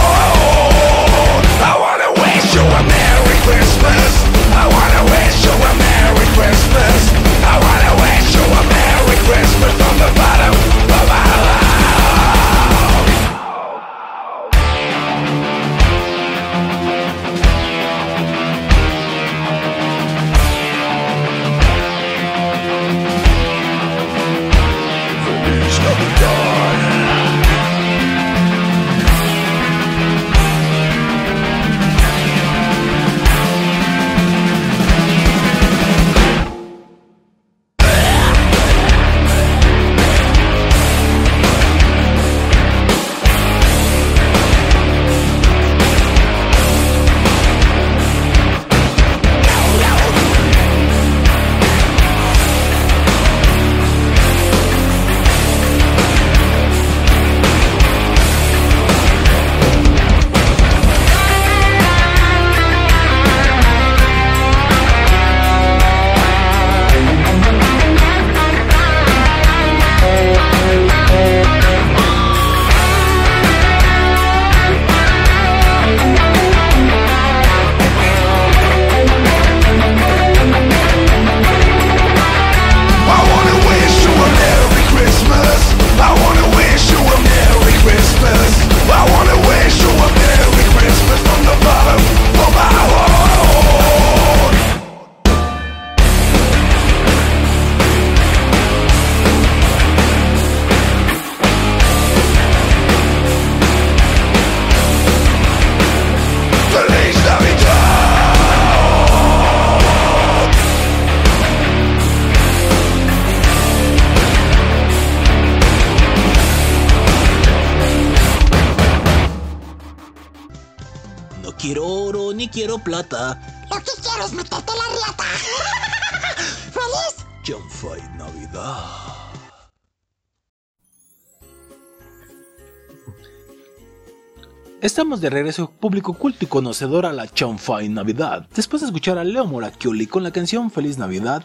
De regreso, público culto y conocedor a la Chanfai Navidad. Después de escuchar a Leo Moracchioli con la canción Feliz Navidad,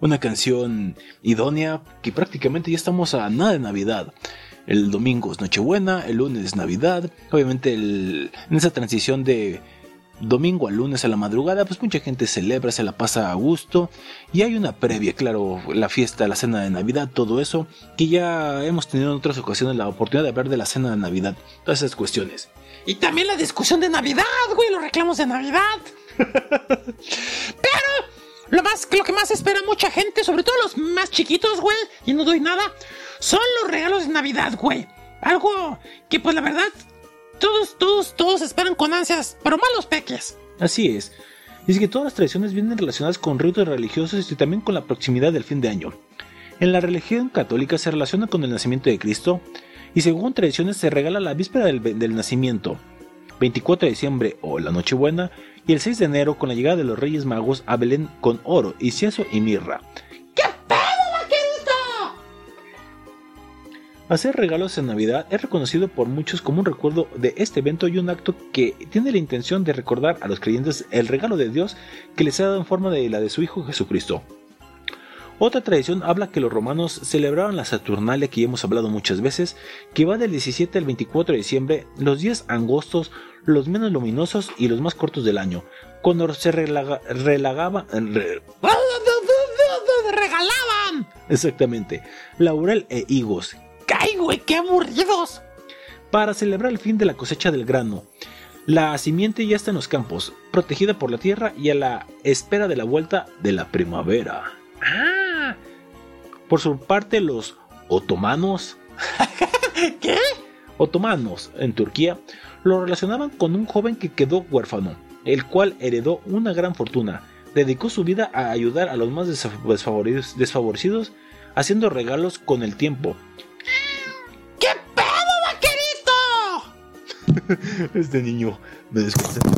una canción idónea que prácticamente ya estamos a nada de Navidad. El domingo es Nochebuena, el lunes es Navidad. Obviamente en esa transición de domingo a lunes a la madrugada, pues mucha gente celebra, se la pasa a gusto. Y hay una previa, claro, la fiesta, la cena de Navidad, todo eso, que ya hemos tenido en otras ocasiones la oportunidad de hablar de la cena de Navidad, todas esas cuestiones. Y también la discusión de Navidad, güey, los reclamos de Navidad. Pero lo más, lo que más espera mucha gente, sobre todo los más chiquitos, güey, y no doy nada, son los regalos de Navidad, güey. Algo que, pues la verdad, todos, todos, todos esperan con ansias, pero malos peques. Así es. Dice que todas las tradiciones vienen relacionadas con ritos religiosos y también con la proximidad del fin de año. En la religión católica se relaciona con el nacimiento de Cristo y según tradiciones se regala la víspera del, del nacimiento, 24 de diciembre o la Nochebuena, y el 6 de enero con la llegada de los Reyes Magos a Belén con oro, incienso y mirra. ¿Qué pedo, vaquerito? Hacer regalos en Navidad es reconocido por muchos como un recuerdo de este evento y un acto que tiene la intención de recordar a los creyentes el regalo de Dios que les ha dado en forma de la de su Hijo Jesucristo. Otra tradición habla que los romanos celebraban la Saturnalia que ya hemos hablado muchas veces, que va del 17 al 24 de diciembre, los días angostos, los menos luminosos y los más cortos del año, cuando se relaga- relagaba, re- ¡Regalaban! exactamente, laurel e higos, ¡Ay, güey, qué aburridos! para celebrar el fin de la cosecha del grano. La simiente ya está en los campos, protegida por la tierra y a la espera de la vuelta de la primavera. ¡Ah! Por su parte, los otomanos, ¿Qué? otomanos en Turquía lo relacionaban con un joven que quedó huérfano, el cual heredó una gran fortuna. Dedicó su vida a ayudar a los más desfavorecidos, haciendo regalos con el tiempo. ¿Qué pedo, vaquerito? Este niño me desconcentra.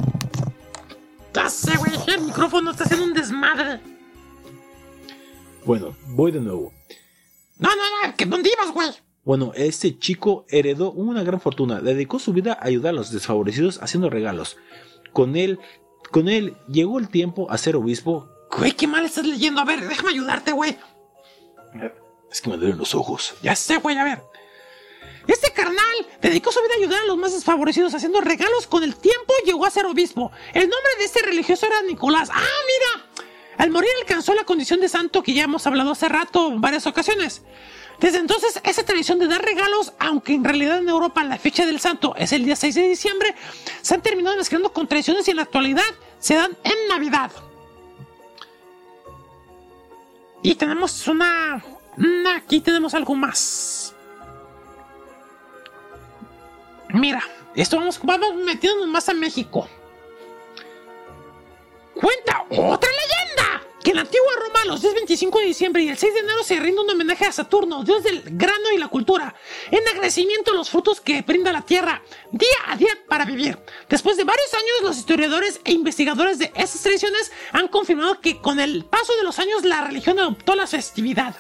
Ya sé, güey, el micrófono está haciendo un desmadre. Bueno, voy de nuevo. No, no, no, ¿que ¿dónde ibas, güey? Bueno, este chico heredó una gran fortuna, dedicó su vida a ayudar a los desfavorecidos haciendo regalos. Con él, con él llegó el tiempo a ser obispo. Güey, qué mal estás leyendo. A ver, déjame ayudarte, güey. Es que me duelen los ojos. Ya sé, güey, a ver. Este carnal dedicó su vida a ayudar a los más desfavorecidos haciendo regalos. Con el tiempo llegó a ser obispo. El nombre de este religioso era Nicolás. ¡Ah, mira! Al morir alcanzó la condición de santo que ya hemos hablado hace rato en varias ocasiones. Desde entonces, esa tradición de dar regalos, aunque en realidad en Europa la fecha del santo es el día 6 de diciembre, se han terminado mezclando con tradiciones y en la actualidad se dan en Navidad. Y tenemos una... Aquí tenemos algo más. Mira, esto vamos, vamos metiéndonos más a México. Cuenta otra leyenda que en la antigua Roma los días 25 de diciembre y el 6 de enero se rinde un homenaje a Saturno, dios del grano y la cultura, en agradecimiento a los frutos que brinda la tierra día a día para vivir. Después de varios años, los historiadores e investigadores de estas tradiciones han confirmado que con el paso de los años la religión adoptó la festividad.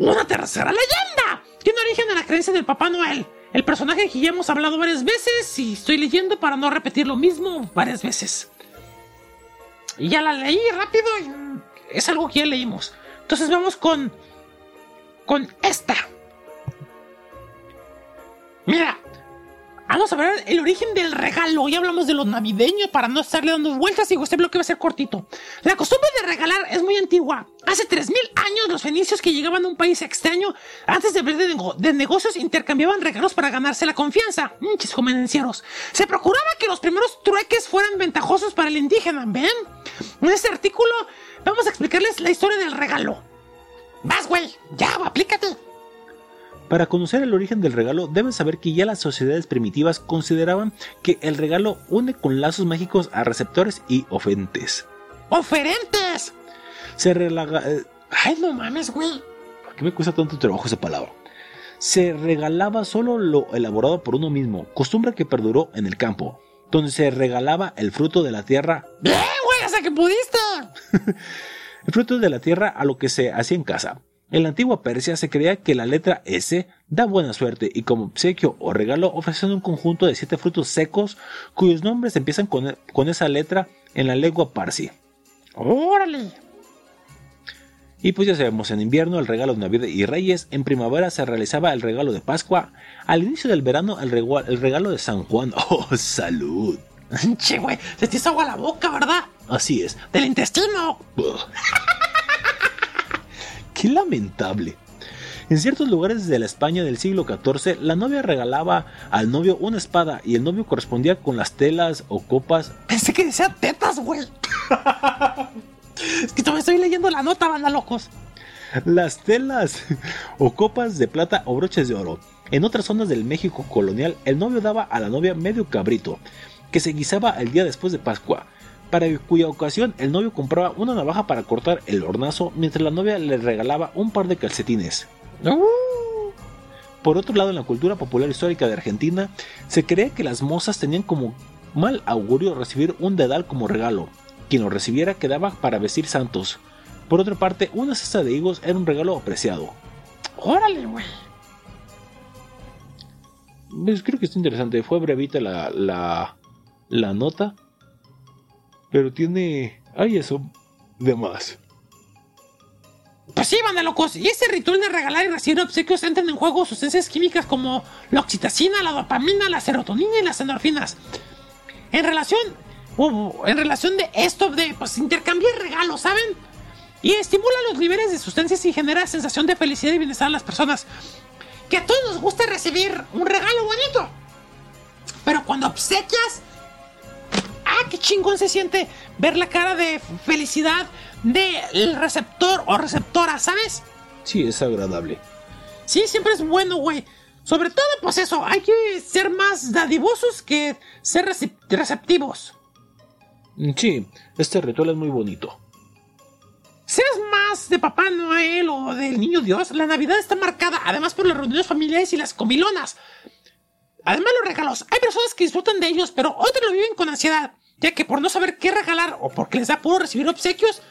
Una tercera leyenda tiene origen en la creencia del Papá Noel. El personaje que ya hemos hablado varias veces y estoy leyendo para no repetir lo mismo varias veces. Y ya la leí rápido y es algo que ya leímos. Entonces vamos con. con esta. Mira, vamos a ver el origen del regalo. Ya hablamos de los navideños para no estarle dando vueltas y este bloque va a ser cortito. La costumbre de regalar es muy antigua. Hace 3000 años los fenicios que llegaban a un país extraño antes de ver de, nego- de negocios intercambiaban regalos para ganarse la confianza. Hinches convenencieros. Se procuraba que los primeros trueques fueran ventajosos para el indígena. ¿Ven? En este artículo vamos a explicarles la historia del regalo. Vas, güey. Ya, aplícate. Para conocer el origen del regalo, deben saber que ya las sociedades primitivas consideraban que el regalo une con lazos mágicos a receptores y ofentes. ¡Oferentes! Se relaga... eh, Ay, no mames, güey. ¿Por qué me cuesta tanto trabajo esa palabra? Se regalaba solo lo elaborado por uno mismo, costumbre que perduró en el campo, donde se regalaba el fruto de la tierra, Bien, güey, hasta que pudiste. el fruto de la tierra a lo que se hacía en casa. En la antigua Persia se creía que la letra S da buena suerte y como obsequio o regalo ofrecían un conjunto de siete frutos secos cuyos nombres empiezan con, con esa letra en la lengua parsi. Órale. Y pues ya sabemos, en invierno el regalo de Navidad y Reyes, en primavera se realizaba el regalo de Pascua, al inicio del verano el, regua- el regalo de San Juan. ¡Oh, salud! Che, güey, se te hizo agua la boca, ¿verdad? Así es. Del intestino. ¡Qué lamentable! En ciertos lugares de la España del siglo XIV, la novia regalaba al novio una espada y el novio correspondía con las telas o copas. Pensé que decía tetas, güey. es que todavía estoy leyendo la nota, banda locos. Las telas o copas de plata o broches de oro. En otras zonas del México colonial, el novio daba a la novia medio cabrito, que se guisaba el día después de Pascua, para cuya ocasión el novio compraba una navaja para cortar el hornazo, mientras la novia le regalaba un par de calcetines. Por otro lado, en la cultura popular histórica de Argentina, se creía que las mozas tenían como mal augurio recibir un dedal como regalo. Quien lo recibiera quedaba para vestir santos. Por otra parte, una cesta de higos era un regalo apreciado. órale, güey. Pues creo que está interesante. Fue brevita la, la, la nota. Pero tiene... Hay eso de más. Pues sí, banda locos. Y ese ritual de regalar y recibir obsequios entran en juego sustancias químicas como la oxitocina, la dopamina, la serotonina y las endorfinas. En relación, uh, en relación de esto de pues intercambiar regalos, ¿saben? Y estimula los niveles de sustancias y genera sensación de felicidad y bienestar a las personas. Que a todos nos gusta recibir un regalo bonito. Pero cuando obsequias, ah, qué chingón se siente ver la cara de felicidad del receptor o receptora, ¿sabes? Sí, es agradable. Sí, siempre es bueno, güey. Sobre todo, pues eso, hay que ser más dadivosos que ser recep- receptivos. Sí, este ritual es muy bonito. Seas más de Papá Noel o del Niño Dios, la Navidad está marcada además por las reuniones familiares y las comilonas. Además, los regalos. Hay personas que disfrutan de ellos, pero otros lo viven con ansiedad. Ya que por no saber qué regalar o porque les da puro recibir obsequios,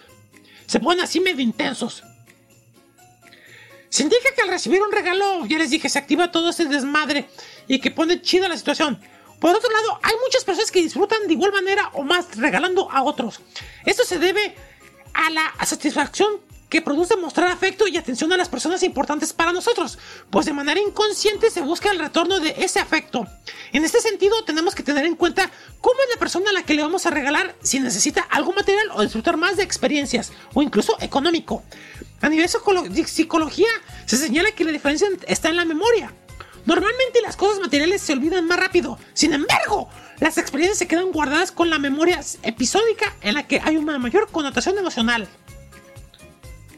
se ponen así medio intensos. Se indica que al recibir un regalo, ya les dije, se activa todo ese desmadre y que pone chida la situación. Por otro lado, hay muchas personas que disfrutan de igual manera o más regalando a otros. Esto se debe a la satisfacción que produce mostrar afecto y atención a las personas importantes para nosotros, pues de manera inconsciente se busca el retorno de ese afecto. En este sentido, tenemos que tener en cuenta cómo es la persona a la que le vamos a regalar, si necesita algo material o disfrutar más de experiencias, o incluso económico. A nivel de psicología, se señala que la diferencia está en la memoria. Normalmente las cosas materiales se olvidan más rápido. Sin embargo, las experiencias se quedan guardadas con la memoria episódica en la que hay una mayor connotación emocional.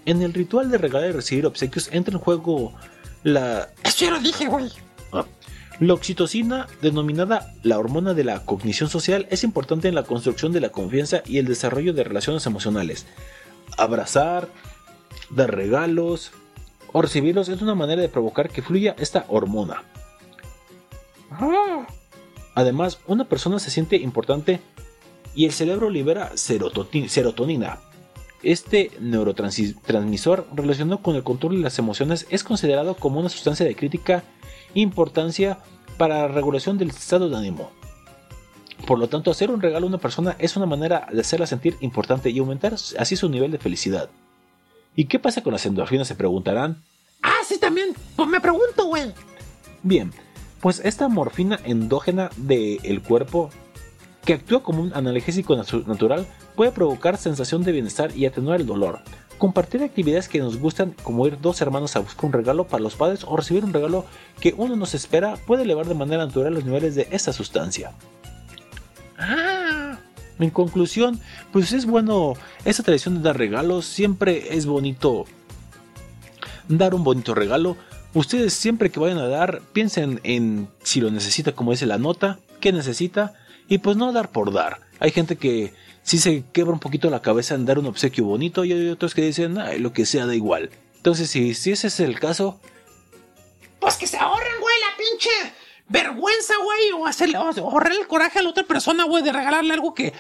En el ritual de regalar y recibir obsequios entra en juego la, Eso ya lo dije, güey. ah, la oxitocina, denominada la hormona de la cognición social, es importante en la construcción de la confianza y el desarrollo de relaciones emocionales. Abrazar, dar regalos o recibirlos es una manera de provocar que fluya esta hormona. Ah, Además, una persona se siente importante y el cerebro libera serotonina. Este neurotransmisor relacionado con el control de las emociones es considerado como una sustancia de crítica importancia para la regulación del estado de ánimo. Por lo tanto, hacer un regalo a una persona es una manera de hacerla sentir importante y aumentar así su nivel de felicidad. ¿Y qué pasa con las endorfinas? Se preguntarán. ah, sí, también. Pues me pregunto, güey. Bien, pues esta morfina endógena del cuerpo, que actúa como un analgésico natu- natural, puede provocar sensación de bienestar y atenuar el dolor. Compartir actividades que nos gustan, como ir dos hermanos a buscar un regalo para los padres o recibir un regalo que uno nos espera, puede elevar de manera natural los niveles de esta sustancia. Ah, En conclusión, pues es bueno, esta tradición de dar regalos, siempre es bonito dar un bonito regalo. Ustedes siempre que vayan a dar, piensen en si lo necesita, como dice la nota, qué necesita, y pues no dar por dar. Hay gente que sí se quebra un poquito la cabeza en dar un obsequio bonito y hay otros que dicen, Ay, lo que sea da igual. Entonces, si, ese es el caso, pues que se ahorren, güey, la pinche vergüenza, güey, o hacerle, o ahorrar el coraje a la otra persona, güey, de regalarle algo que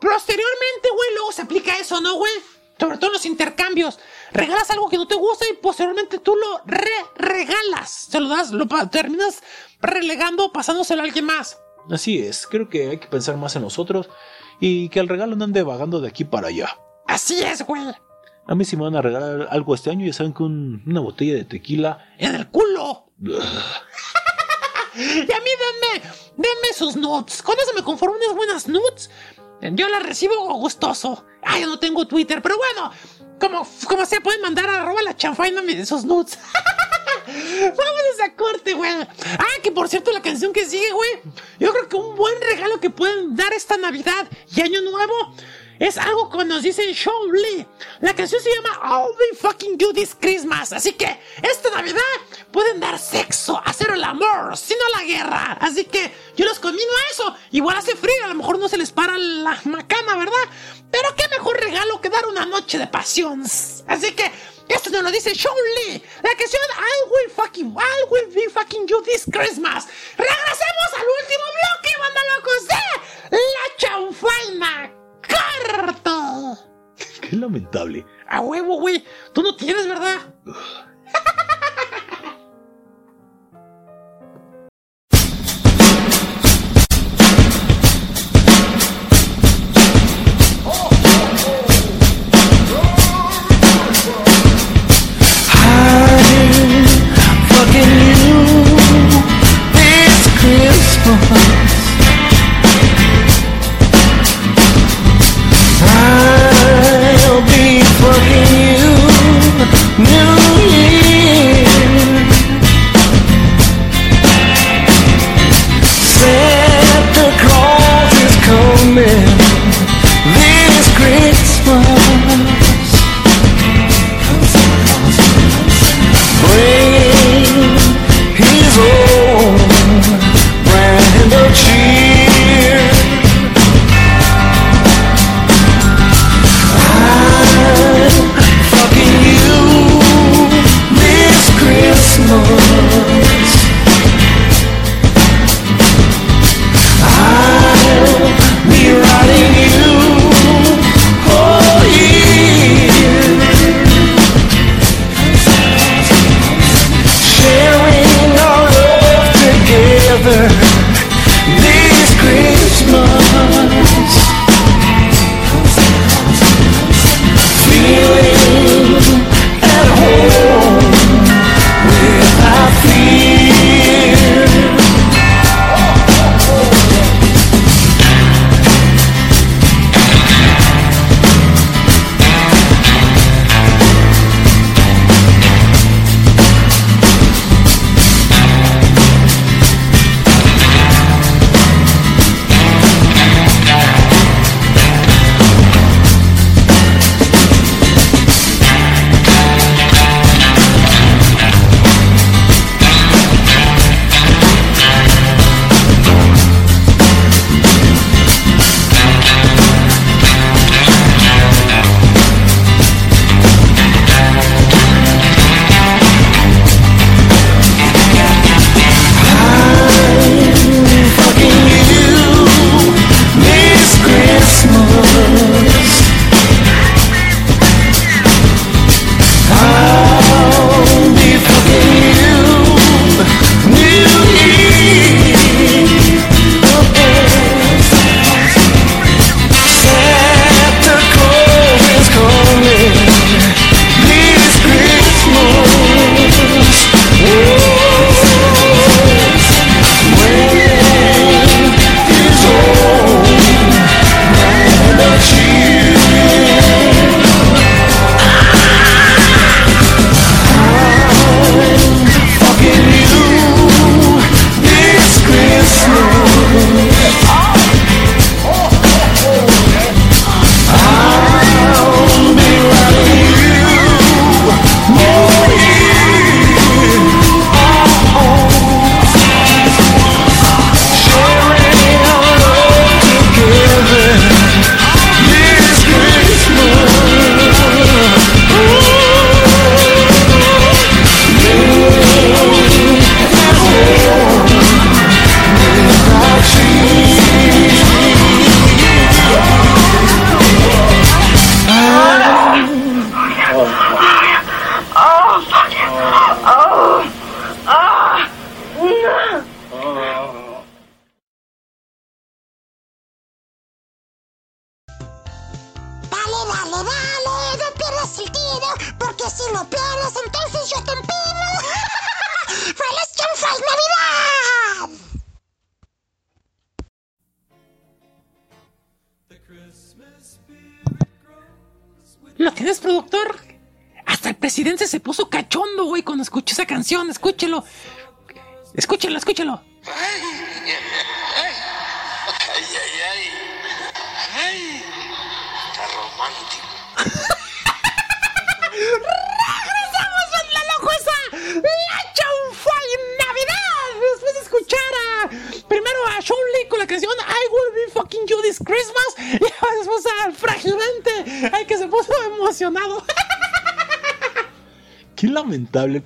posteriormente, güey, luego se aplica eso, ¿no, güey? Sobre todo en los intercambios. Regalas algo que no te gusta y posteriormente tú lo re-regalas. Se lo das, lo terminas relegando, pasándoselo a alguien más. Así es, creo que hay que pensar más en nosotros y que el regalo no ande vagando de aquí para allá. Así es, güey. A mí si me van a regalar algo este año, ya saben que un- una botella de tequila... En el culo. y a mí denme, denme sus nudes. Con eso me conformo unas buenas nudes. Yo las recibo gustoso. Ay, yo no tengo Twitter, pero bueno, como, como sea, pueden mandar a arroba la chanfaina sus nudes. Vámonos a corte, güey. Ah, que por cierto, la canción que sigue, güey. Yo creo que un buen regalo que pueden dar esta Navidad y Año Nuevo es algo que nos dice Sean Lee. La canción se llama I'll Be Fucking You This Christmas. Así que esta Navidad pueden dar sexo, hacer el amor, sino la guerra. Así que yo los conmino a eso. Igual hace frío, a lo mejor no se les para la macana, ¿verdad? Pero qué mejor regalo que dar una noche de pasión. Así que esto nos lo dice Sean Lee. La canción I will fucking, I will be fucking you this Christmas. Regresemos al último bloque, banda locos de La Chanfaina. ¡Corto! Qué lamentable. A huevo, güey. Tú no tienes, ¿verdad?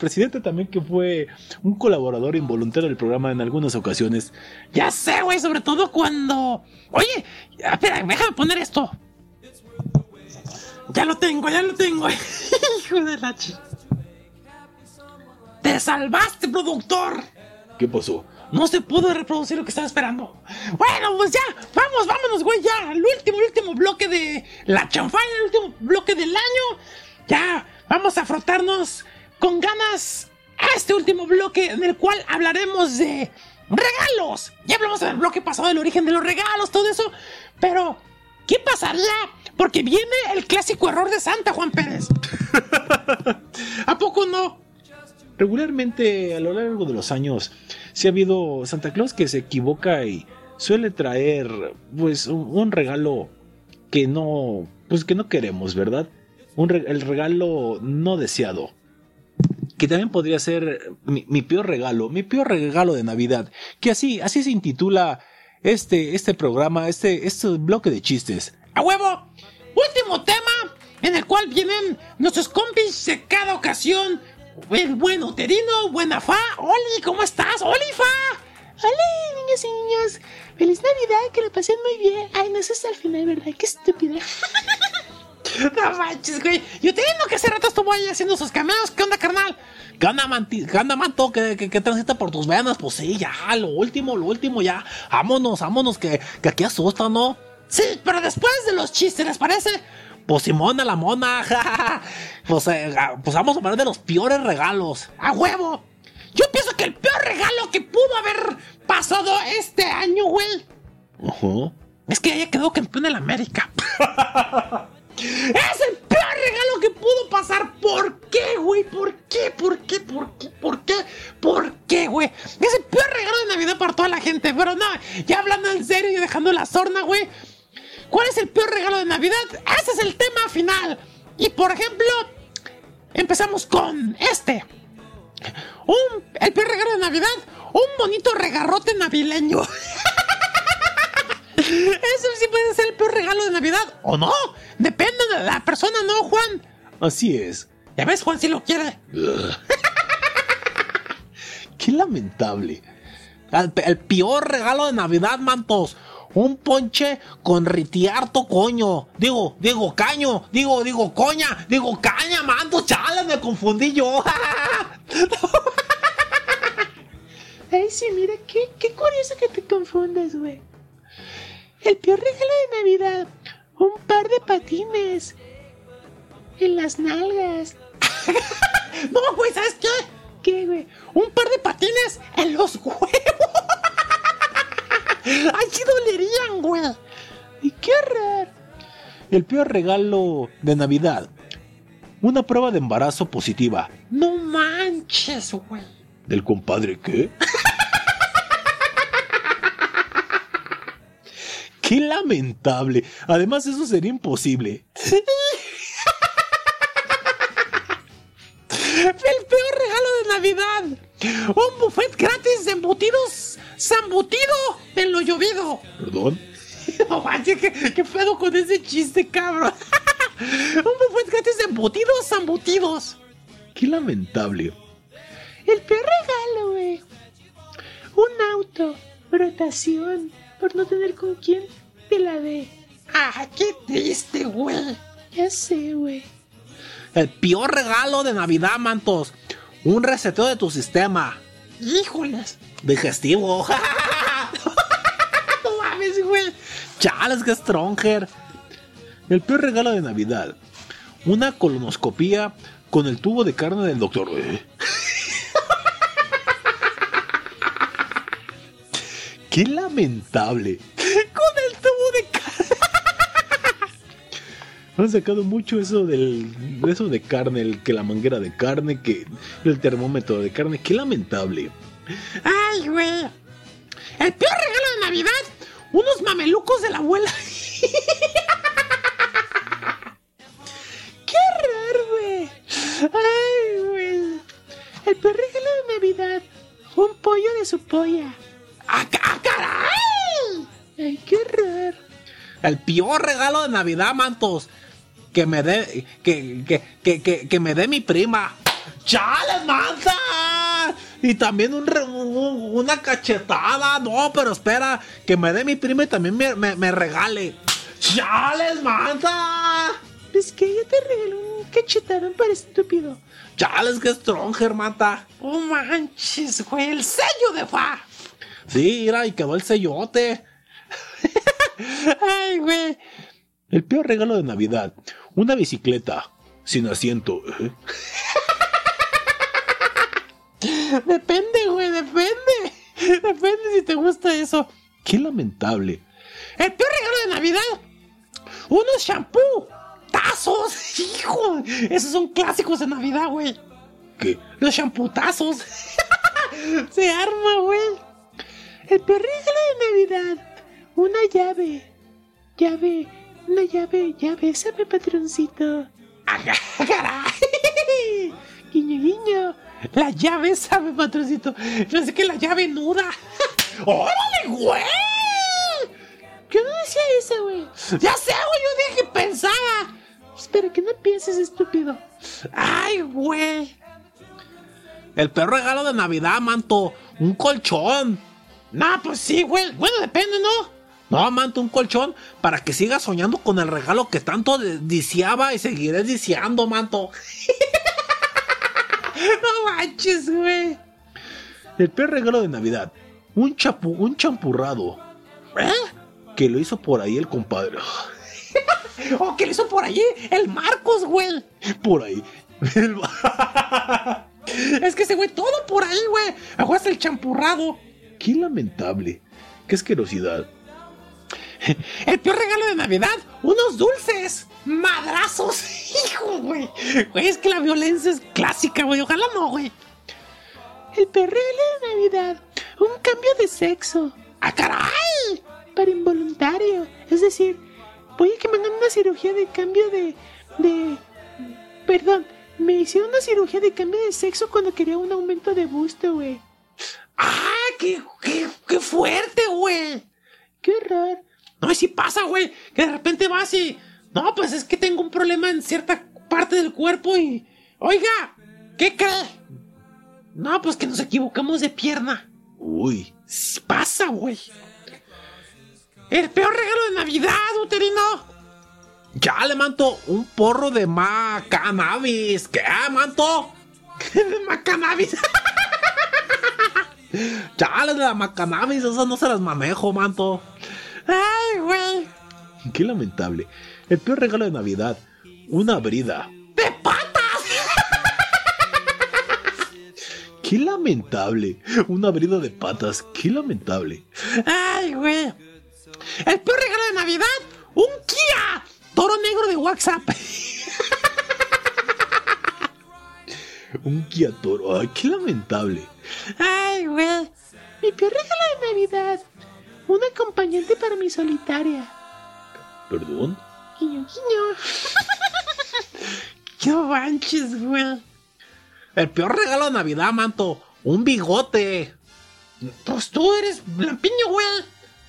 presidente también que fue un colaborador involuntario del programa en algunas ocasiones. Ya sé, güey, sobre todo cuando... Oye, espera, déjame poner esto. Ya lo tengo, ya lo tengo. Hijo de la chi... ¡Te salvaste, productor! ¿Qué pasó? No se pudo reproducir lo que estaba esperando. Bueno, pues ya, vamos, vámonos, güey, ya. El último, el último bloque de la chanfaya, el último bloque del año. Ya, vamos a frotarnos con ganas este último bloque en el cual hablaremos de regalos. Ya hablamos en el bloque pasado del origen de los regalos, todo eso. Pero, ¿qué pasaría? Porque viene el clásico error de Santa, Juan Pérez. ¿A poco no? Regularmente a lo largo de los años sí ha habido Santa Claus que se equivoca y suele traer pues un, un regalo que no pues que no queremos, ¿verdad? Un el regalo no deseado. Que también podría ser mi, mi peor regalo, mi peor regalo de Navidad. Que así, así se intitula este, este programa, este, este bloque de chistes. ¡A huevo! Último tema en el cual vienen nuestros compis de cada ocasión. El buen Uterino, buena fa. Oli, ¿cómo estás? Oli, fa. Hola, niños y niños. Feliz Navidad, que la pasen muy bien. Ay, no, eso es al final, ¿verdad? Qué estúpida. no manches, güey. Yo teniendo que hace rato estuvo ahí haciendo sus cameos. ¿Qué onda, carnal? ¿Qué onda, manti- qué onda, manto? ¿Qué, qué, qué transita por tus venas? Pues sí, ya, lo último, lo último, ya. Vámonos, vámonos, que, que aquí asusta, ¿no? Sí, pero después de los chistes, ¿les parece? Pues Simona la mona, jajaja. pues, eh, pues vamos a hablar de los peores regalos. ¡A huevo! Yo pienso que el peor regalo que pudo haber pasado este año, güey, Ajá. es que haya quedado campeón en la América. es el peor regalo que pudo pasar. ¿Por qué, güey? ¿Por qué? ¿Por qué? ¿Por qué? ¿Por qué? ¿Por qué, güey? Es el peor regalo de Navidad para toda la gente. Pero no, ya hablando en serio y dejando la sorna, güey. ¿Cuál es el peor regalo de Navidad? Ese es el tema final. Y por ejemplo, empezamos con este. Un, el peor regalo de Navidad, un bonito regarrote navileño. Eso sí puede ser el peor regalo de Navidad, ¿o no? Depende de la persona, ¿no, Juan? Así es. Ya ves, Juan, si lo quiere. Qué lamentable. El, pe- el peor regalo de Navidad, mantos. Un ponche con ritiarto coño. Digo, digo caño. Digo, digo coña. Digo caña, mantos. Chale, me confundí yo. Ay, sí, mira, qué, qué curioso que te confundas, güey. El peor regalo de Navidad, un par de patines en las nalgas. no, güey, ¿sabes qué? ¿Qué, güey? Un par de patines en los huevos. Ay, sí dolerían, güey. Y qué raro. El peor regalo de Navidad. Una prueba de embarazo positiva. No manches, güey. ¿Del compadre qué? Qué lamentable. Además, eso sería imposible. El peor regalo de Navidad. Un buffet gratis de embutidos zambutido en lo llovido. ¿Perdón? No manches, ¿qué, qué pedo con ese chiste, cabrón? Un buffet gratis de embutidos zambutidos. Qué lamentable. El peor regalo, güey. Un auto. Rotación. Por no tener con quién te la dé. Ah, qué triste, güey. Ya sé, güey. El peor regalo de Navidad, mantos. Un reseteo de tu sistema. Híjoles. Digestivo. No mames, güey. Chales, que stronger. El peor regalo de Navidad. una colonoscopía con el tubo de carne del doctor. ¿eh? Qué lamentable. Han sacado mucho eso del eso de carne, el, que la manguera de carne, que el termómetro de carne. Qué lamentable. Ay, güey. El peor regalo de Navidad. Unos mamelucos de la abuela. Qué raro, güey. Ay, güey. El peor regalo de Navidad. Un pollo de su polla. ¡Ah, ca- caray! Ay, qué raro. El peor regalo de Navidad, mantos. Que me dé, que, que, que, que, me dé mi prima. ¡Chales, manta! Y también un un- una cachetada. No, pero espera, que me dé mi prima y también me, me, me regale. ¡Chales, manta! Pues que yo te regalo un cachetadón para estúpido. ¡Chales, que stronger, manta! Oh, manches, güey. El sello de fa. Sí, mira, y quedó el sellote. Ay, güey. El peor regalo de Navidad. Una bicicleta sin asiento. ¿eh? Depende, güey, depende. Depende si te gusta eso. Qué lamentable. El peor regalo de Navidad. Unos shampoo. Tazos. Hijo. Esos son clásicos de Navidad, güey. ¿Qué? Los champutazos. Se arma, güey. El peor regalo de Navidad. Una llave. Llave. Una llave. Llave. Sabe, patroncito. Guiño, guiño. La llave sabe, patroncito. Yo sé que la llave nuda. ¡Órale, güey! Yo no decía eso, güey. Ya sé, güey. Yo dije que pensaba. Espera, que no pienses, estúpido. Ay, güey. El peor regalo de Navidad, manto. Un colchón. No, pues sí, güey. Bueno, depende, ¿no? No, manto, un colchón para que sigas soñando con el regalo que tanto de- deseaba y seguiré deseando, manto. No manches, güey. El peor regalo de Navidad. Un chapu, un champurrado. ¿Eh? Que lo hizo por ahí el compadre. ¿O qué le hizo por allí? El Marcos, güey. Por ahí. Es que ese güey, todo por ahí, güey. Aguas el champurrado. Qué lamentable. Qué asquerosidad. El peor regalo de Navidad, unos dulces. Madrazos. Hijo, güey. Güey, es que la violencia es clásica, güey. Ojalá no, güey. El peor regalo de Navidad, un cambio de sexo. ¡Ah, caray! Para involuntario. Es decir, voy a que me hagan una cirugía de cambio de. de. Perdón, me hicieron una cirugía de cambio de sexo cuando quería un aumento de busto, güey. ¡Ah! ¡Qué, qué, qué fuerte, güey! ¡Qué horror! No, y si pasa, güey, que de repente vas y. No, pues es que tengo un problema en cierta parte del cuerpo y. Oiga, ¿qué cree? No, pues que nos equivocamos de pierna. Uy. Sí pasa, güey. El peor regalo de Navidad, uterino. Ya le manto un porro de ma cannabis. ¿Qué, manto? de Macanabis. Chale de la macannabis, esas no se las manejo, manto. Ay, güey. Qué lamentable. El peor regalo de Navidad. Una brida. ¡De patas! Qué lamentable. Una brida de patas. Qué lamentable. Ay, güey. El peor regalo de Navidad, un Kia. Toro negro de WhatsApp. Un Kia Toro. Ay, qué lamentable. Ay, güey. Mi peor regalo de Navidad, un acompañante para mi solitaria. ¿Perdón? Guiño, guiño. ¡Qué manches, güey! El peor regalo de Navidad, manto. Un bigote. Pues tú eres lampiño, güey.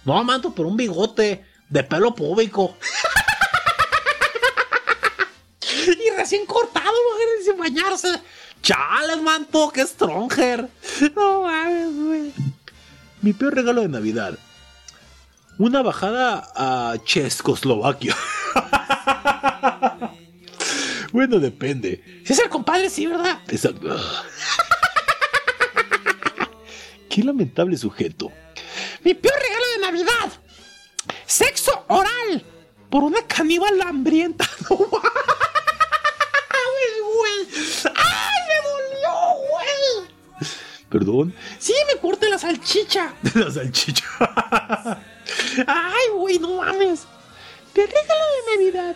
No, manto, pero un bigote de pelo público. Y recién cortado, mujer, sin bañarse. Chales, manto, qué stronger. No mames, güey. Mi peor regalo de Navidad una bajada a Checoslovaquia. bueno, depende. Si es el compadre, sí, ¿verdad? Qué lamentable sujeto. Mi peor regalo de Navidad. Sexo oral por una caníbal hambrienta. ¡Ay, me dolió, güey! ¿Perdón? Sí, me corté la salchicha. La salchicha. Ay, güey, no mames. Te regalo de Navidad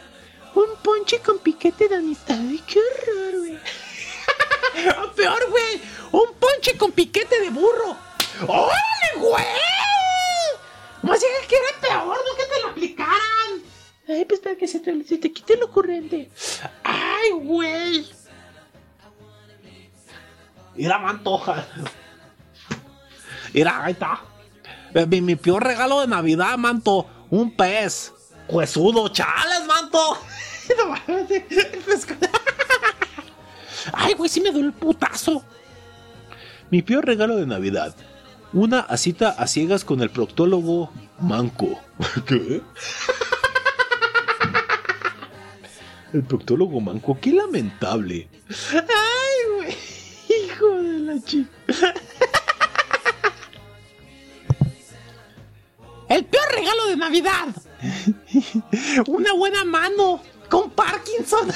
un ponche con piquete de anís. Ay, qué horror, güey. Peor, güey, un ponche con piquete de burro. ¡Órale, güey! Más bien que era peor, no que te lo aplicaran. Ay, pues para que se te, se te quite lo ocurrente. Ay, güey. Mira, mantoja. Mira, ahí está. Mi, mi peor regalo de Navidad, manto. Un pez. Huesudo, chales, manto. Ay, güey, sí me duele el putazo. Mi peor regalo de Navidad. Una cita a ciegas con el proctólogo Manco. ¿Qué? El proctólogo Manco, qué lamentable. Ay, güey. Hijo de la chica. El peor regalo de Navidad. Una buena mano con Parkinson.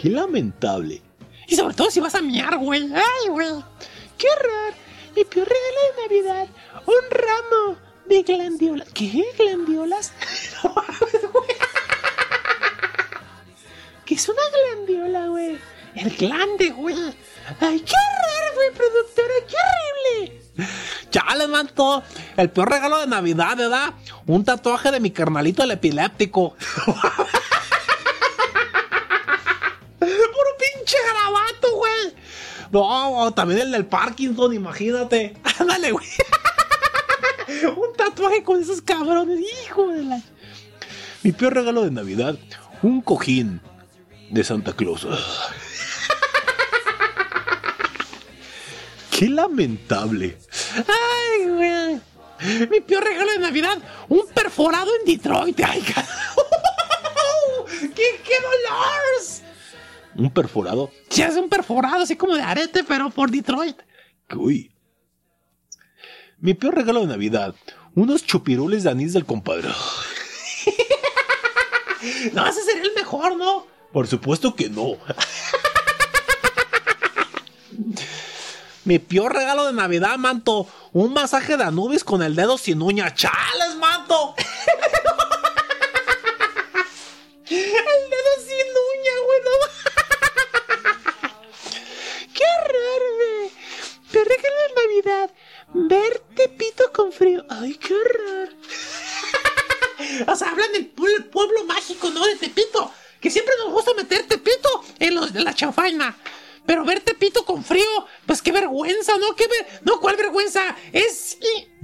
Qué lamentable. Y sobre todo si vas a miar, güey. Ay, güey. Qué horror. Mi peor regalo de Navidad. Un ramo de glandiolas. ¿Qué? ¿Glandiolas? No mames, güey. ¿Qué es una glandiola, güey? El glande, güey. Ay, qué horror, güey, productora. Qué horrible. Chale, manto. El peor regalo de Navidad, ¿verdad? Un tatuaje de mi carnalito el epiléptico. Puro pinche garabato, güey. No, también el del Parkinson, imagínate. Ándale, güey. Un tatuaje con esos cabrones, hijo de la. Mi peor regalo de Navidad, un cojín de Santa Claus. Qué lamentable. Ay, güey. Mi peor regalo de Navidad, un perforado en Detroit. Ay. ¡Qué, qué dolores! Un perforado. Si es un perforado así como de arete, pero por Detroit. Uy. Mi peor regalo de Navidad, unos chupirules de anís del compadre. No, ese sería el mejor, ¿no? Por supuesto que no. Mi peor regalo de Navidad, manto. Un masaje de Anubis con el dedo sin uña. ¡Chales, manto! El dedo sin uña, güey. No. ¡Qué raro, güey! Te regalo de Navidad. Ver Tepito con frío. ¡Ay, qué horror! o sea, hablan del pue- pueblo mágico, ¿no? De Tepito. Que siempre nos gusta meter Tepito en los de la chafaina. Pero ver Tepito con frío, pues qué vergüenza, ¿no? ¿Qué ver- No, ¿cuál vergüenza? Es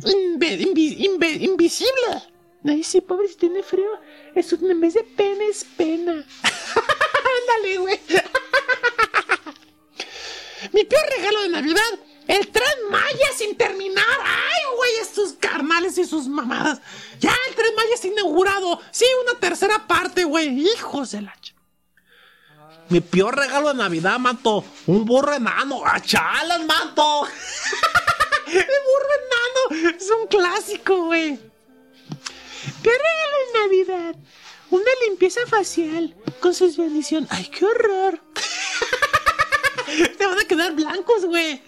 inve- invi- invisible. Ay, sí, pobre, si tiene frío. Es un, en vez de pena, es pena. Ándale, güey. Mi peor regalo de Navidad, el tren Maya sin terminar. Ay, güey, estos carnales y sus mamadas. Ya el tren Maya está inaugurado. Sí, una tercera parte, güey. Hijos de la... Mi peor regalo de Navidad, manto. Un burro enano. ¡Ah, chalas, manto! El burro enano es un clásico, güey. ¿Qué regalo de Navidad? Una limpieza facial con sus bendiciones. ¡Ay, qué horror! Te van a quedar blancos, güey.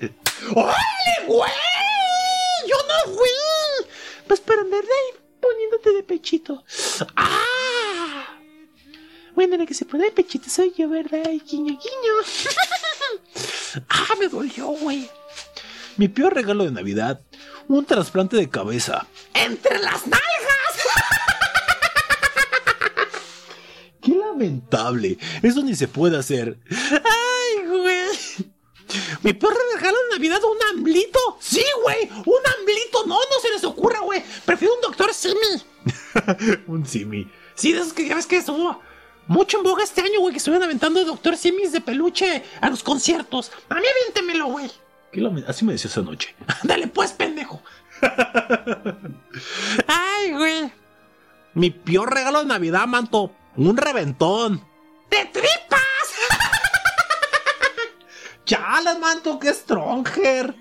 ¡Órale, güey! ¡Yo no fui! Pues para andar de ahí poniéndote de pechito. ¡Ah! Bueno, la que se pone de pechito soy yo, ¿verdad? Ay, guiño, guiño. ¡Ah, me dolió, güey! Mi peor regalo de Navidad. Un trasplante de cabeza. ¡Entre las nalgas! ¡Qué lamentable! Eso ni se puede hacer. ¡Ay, güey! Mi peor regalo de Navidad, un amblito. Sí, güey, un amblito. No, no se les ocurra, güey. Prefiero un doctor Simi. Un simi. Sí, de esos que ya ves que estuvo mucho en boga este año, güey, que estuvieron aventando doctor Simis de peluche a los conciertos. A mí aviéntemelo, güey. Así me decía esa noche. Dale pues, pendejo. Ay, güey. Mi peor regalo de Navidad, manto. Un reventón. ¡De tripas! ¡Chalas, manto! ¡Qué stronger!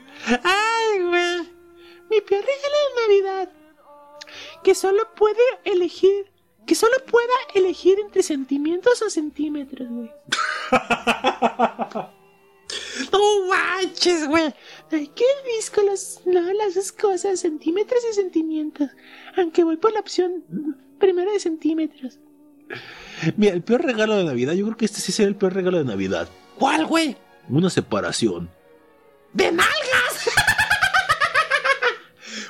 Ay, güey. Mi peor regalo de Navidad. Que solo puede elegir. Que solo pueda elegir entre sentimientos o centímetros, güey. No manches, güey. Ay, qué visco las, no, las dos cosas, centímetros y sentimientos. Aunque voy por la opción primera de centímetros. Mira, el peor regalo de Navidad, yo creo que este sí sería el peor regalo de Navidad. ¿Cuál, güey? Una separación. ¡De nalgas!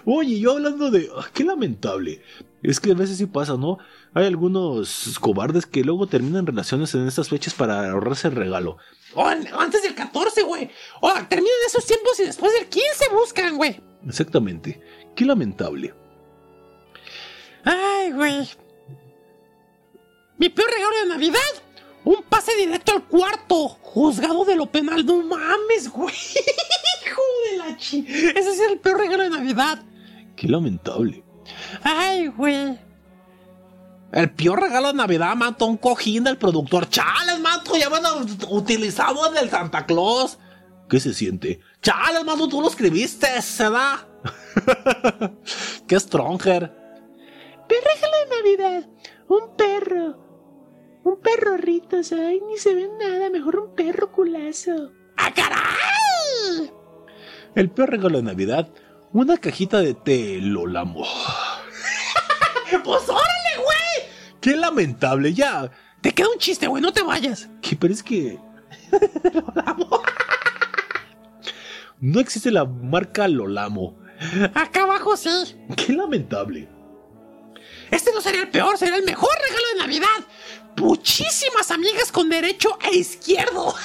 Oye, yo hablando de... ah, qué lamentable. Es que a veces sí pasa, ¿no? Hay algunos cobardes que luego terminan relaciones en estas fechas para ahorrarse el regalo. Oh, antes del 14, güey. Oh, terminan esos tiempos y después del 15 buscan, güey. Exactamente. Qué lamentable. Ay, güey. Mi peor regalo de Navidad. Un pase directo al cuarto. Juzgado de lo penal. No mames, güey. Hijo de la chi. Ese es el peor regalo de Navidad. Qué lamentable. Ay, güey. El peor regalo de Navidad, mato, un cojín del productor. Chales, mato, ya van a utilizado el del Santa Claus. ¿Qué se siente? Chales, mato, tú lo escribiste, ¿verdad? Qué stronger. Peor regalo de Navidad. Un perro. Un perro ritos, ay, ni se ve nada. Mejor un perro culazo. ¡Ah, caray! El peor regalo de Navidad, una cajita de té Lolamo. ¡Pues órale, güey! Qué lamentable, ya. Te queda un chiste, güey, no te vayas. Que pero es que no existe la marca Lolamo. Acá abajo sí. Qué lamentable. Este no sería el peor, sería el mejor regalo de Navidad. Muchísimas amigas con derecho e izquierdo.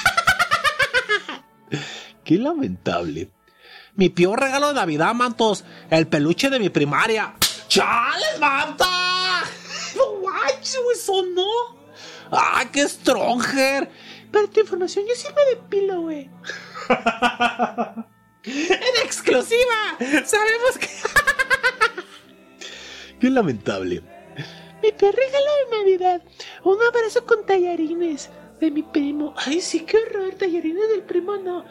Qué lamentable. Mi peor regalo de Navidad, mantos. El peluche de mi primaria. ¡Chales, manta! No manches, güey, sonó. ¡Ah, qué stronger! Para tu información, yo sí me depilo, güey. ¡En exclusiva! Sabemos que. Qué lamentable. Mi peor regalo de Navidad. Un abrazo con tallarines de mi primo. Ay, sí, qué horror. Tallarines del primo no.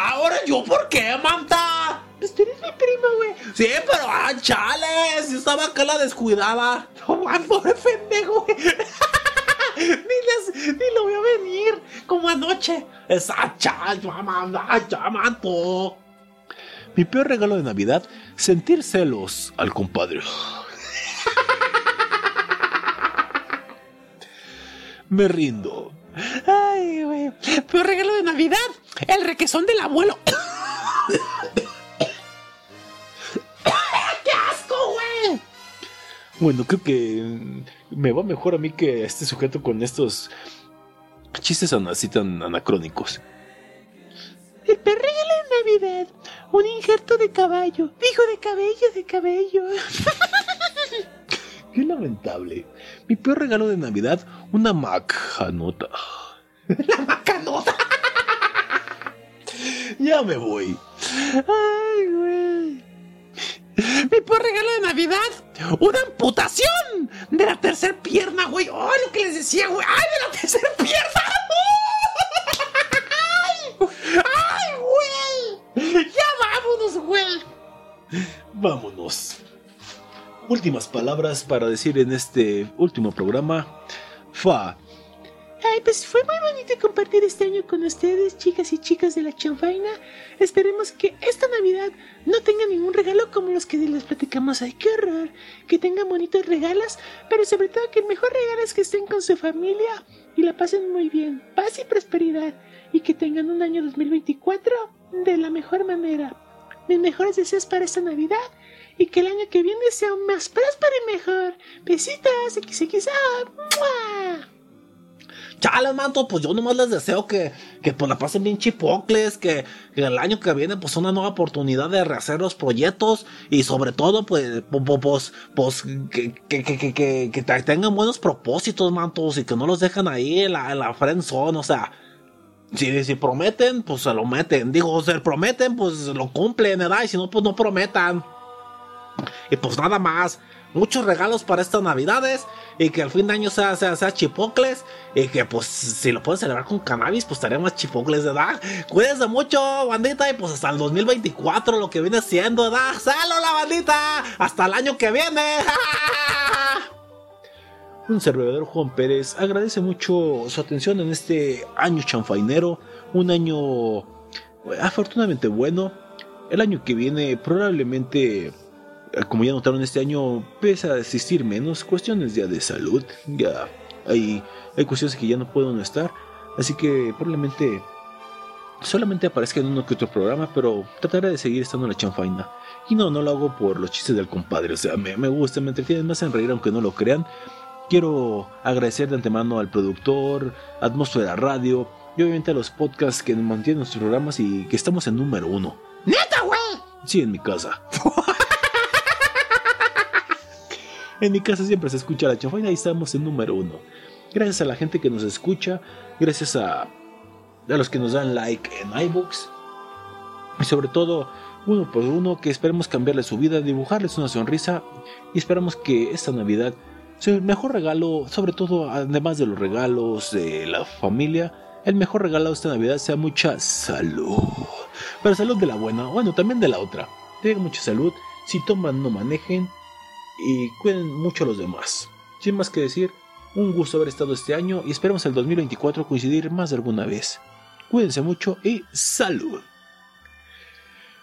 ¡Ahora yo por qué, manta! Pues tú eres mi primo, güey. Sí, pero ah, chales. Yo estaba acá la descuidada. No, man, pobre pendejo, güey. ni, les, ni lo veo venir. Como anoche. Esa chal, mamá, ya, manto. Mi peor regalo de Navidad, sentir celos al compadre. Me rindo. Ay, güey. Peor regalo de Navidad. El requesón del abuelo. ¡Qué asco, güey! Bueno, creo que me va mejor a mí que a este sujeto con estos chistes así tan anacrónicos. El peor regalo de Navidad. Un injerto de caballo. Dijo de cabello, de cabello. Qué lamentable. Mi peor regalo de Navidad, una macanota. La macanota. Ya me voy. Ay, güey. Mi peor regalo de Navidad. Una amputación de la tercera pierna, güey. Ay, lo que les decía, güey. Ay, de la tercera pierna. Ay, ay, güey. Ya vámonos, güey. Vámonos. Últimas palabras para decir en este último programa. Fa. Ay, pues fue muy bonito compartir este año con ustedes, chicas y chicos de la chanfaina. Esperemos que esta Navidad no tenga ningún regalo como los que les platicamos. Ay, qué horror. Que tengan bonitos regalos, pero sobre todo que el mejor regalo es que estén con su familia y la pasen muy bien. Paz y prosperidad. Y que tengan un año 2024 de la mejor manera. Mis mejores deseos para esta Navidad y que el año que viene sea más próspero y mejor. Besitos, XXA. ¡Mua! Chales, manto, pues yo nomás les deseo que, que pues la pasen bien chipocles, que, que el año que viene pues una nueva oportunidad de rehacer los proyectos y sobre todo pues, pues, pues que, que, que, tengan buenos propósitos, mantos, y que no los dejan ahí en la, en la friendzone, o sea, si, si prometen, pues se lo meten, digo, si prometen, pues lo cumplen, ¿verdad? Y si no, pues no prometan. Y pues nada más. Muchos regalos para estas navidades. Y que el fin de año sea, sea, chipocles. Y que pues si lo pueden celebrar con cannabis, pues estaremos chipocles, ¿verdad? Cuídense mucho, bandita. Y pues hasta el 2024 lo que viene siendo, ¿verdad? ¡Salud la bandita! Hasta el año que viene. un servidor Juan Pérez agradece mucho su atención en este año chanfainero, un año eh, afortunadamente bueno. El año que viene probablemente, como ya notaron este año, empieza a existir menos cuestiones ya de salud, ya hay, hay cuestiones que ya no puedo no estar, así que probablemente solamente aparezca en uno que otro programa, pero trataré de seguir estando en la chanfaina. Y no, no lo hago por los chistes del compadre, o sea, me, me gusta, me entretiene más en reír aunque no lo crean. Quiero agradecer de antemano al productor, Atmósfera Radio y obviamente a los podcasts que mantienen nuestros programas y que estamos en número uno. ¡Neta, güey! Sí, en mi casa. en mi casa siempre se escucha la chanfaina y estamos en número uno. Gracias a la gente que nos escucha, gracias a, los que nos dan like en iBooks y sobre todo uno por uno que esperemos cambiarle su vida, dibujarles una sonrisa y esperamos que esta Navidad sea el mejor regalo, sobre todo además de los regalos de la familia, el mejor regalo de esta Navidad sea mucha salud. Pero salud de la buena, bueno, también de la otra. Tengan mucha salud, si toman no manejen y cuiden mucho a los demás. Sin más que decir, un gusto haber estado este año y esperemos el 2024 coincidir más de alguna vez. Cuídense mucho y salud.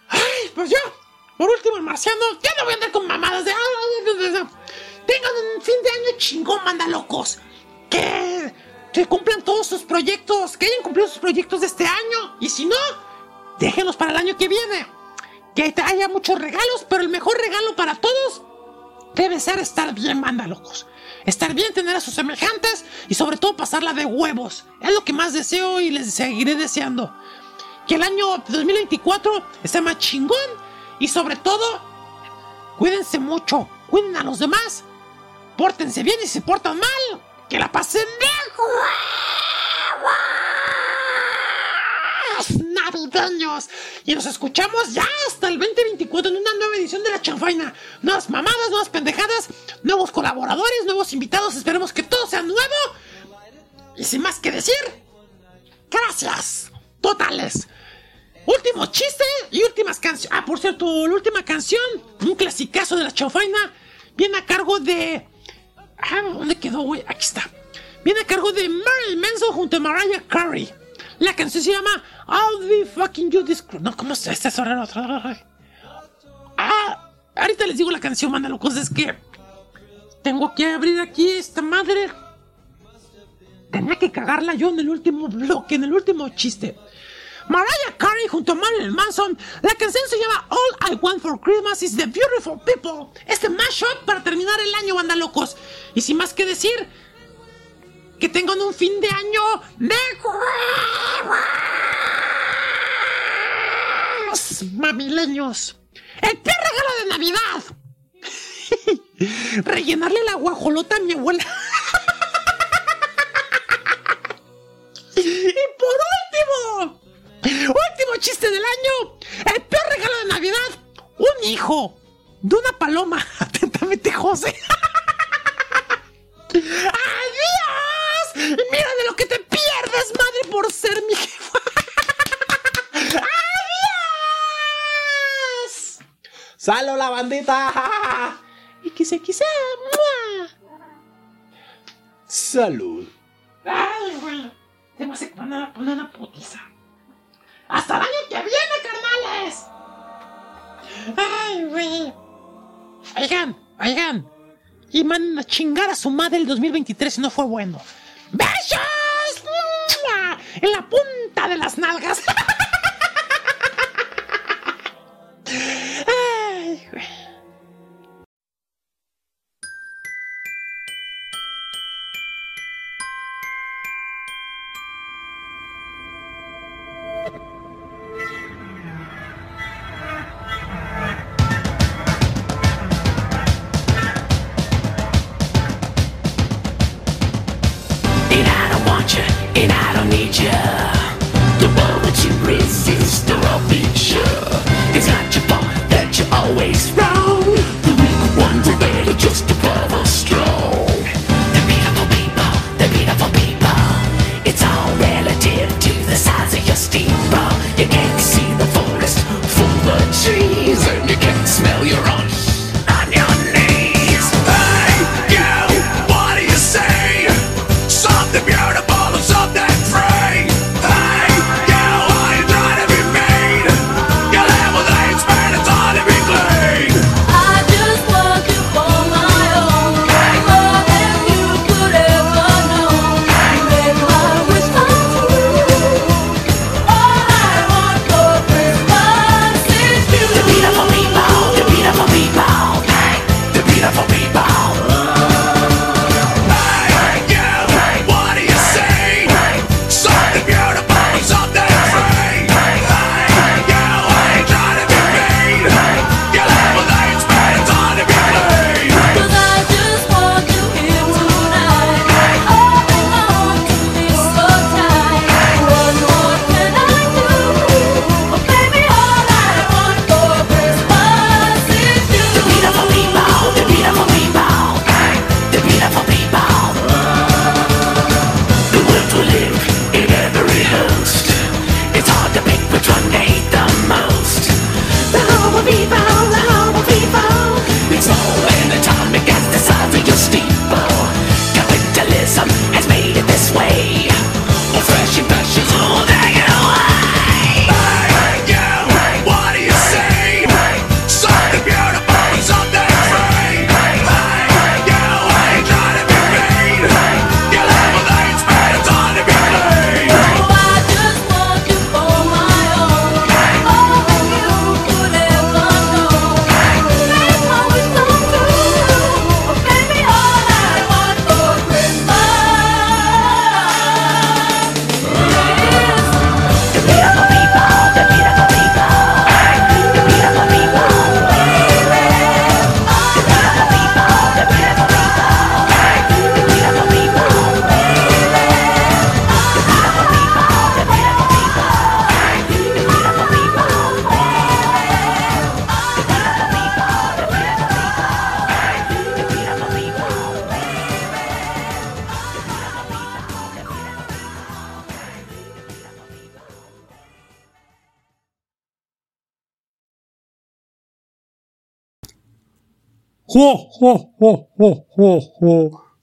Ay, pues yo, por último, el marciano, ya no voy a andar con mamadas de. Tengan un fin de año chingón, manda locos. Que, que cumplan todos sus proyectos, que hayan cumplido sus proyectos de este año. Y si no, déjenlos para el año que viene. Que haya muchos regalos, pero el mejor regalo para todos debe ser estar bien, manda locos. Estar bien, tener a sus semejantes y sobre todo pasarla de huevos. Es lo que más deseo y les seguiré deseando. Que el año 2024 esté más chingón y sobre todo, cuídense mucho, cuiden a los demás, pórtense bien y si se portan mal, que la pasen de huevos navideños. Y nos escuchamos ya hasta el 2024 en una nueva edición de La Chanfaina. Nuevas mamadas, nuevas pendejadas, nuevos colaboradores, nuevos invitados. Esperemos que todo sea nuevo. Y sin más que decir, gracias. Totales. Último chiste y últimas canciones. Ah, por cierto, la última canción, un clasicazo de la chanfaina, viene a cargo de. Ah, ¿dónde quedó, güey? Aquí está. Viene a cargo de Marilyn Manson junto a Mariah Carey. La canción se llama I'll be fucking you this. No, ¿cómo se es Ah, ahorita les digo la canción, manda locos. Es que tengo que abrir aquí esta madre. Tenía que cagarla yo en el último bloque, en el último chiste. Mariah Carey junto a Marilyn Manson. La canción se llama All I Want for Christmas is the Beautiful People. Este mashup para terminar el año, banda locos. Y sin más que decir, que tengan un fin de año de huevos, mamileños. El peor regalo de Navidad. Rellenarle la guajolota a mi abuela. y por último, Último chiste del año. El peor regalo de Navidad. Un hijo de una paloma. Atentamente, José. ¡Adiós! Mira de lo que te pierdes, madre, por ser mi jefa. ¡Adiós! ¡Salo la bandita! Quise. Salud. Ay, güey. Tengo que poner, poner una putiza. ¡Hasta el año que viene, carnales! ¡Ay, güey! Oigan, oigan. Y manden a chingar a su madre el 2023 si no fue bueno. ¡Mua! En la punta de las nalgas. Ay, güey.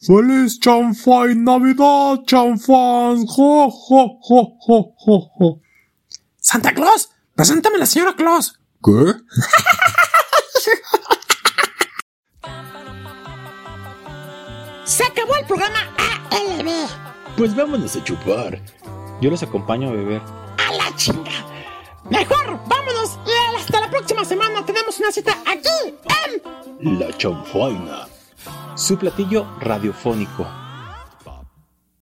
¡Feliz chanfai Navidad, chanfans! ¡Jo, jo, jo, jo, jo, jo! Santa Claus, preséntame a la señora Claus. ¿Qué? Se acabó el programa ALB. Pues vámonos a chupar. Yo los acompaño a beber. A la chinga. Su platillo radiofónico.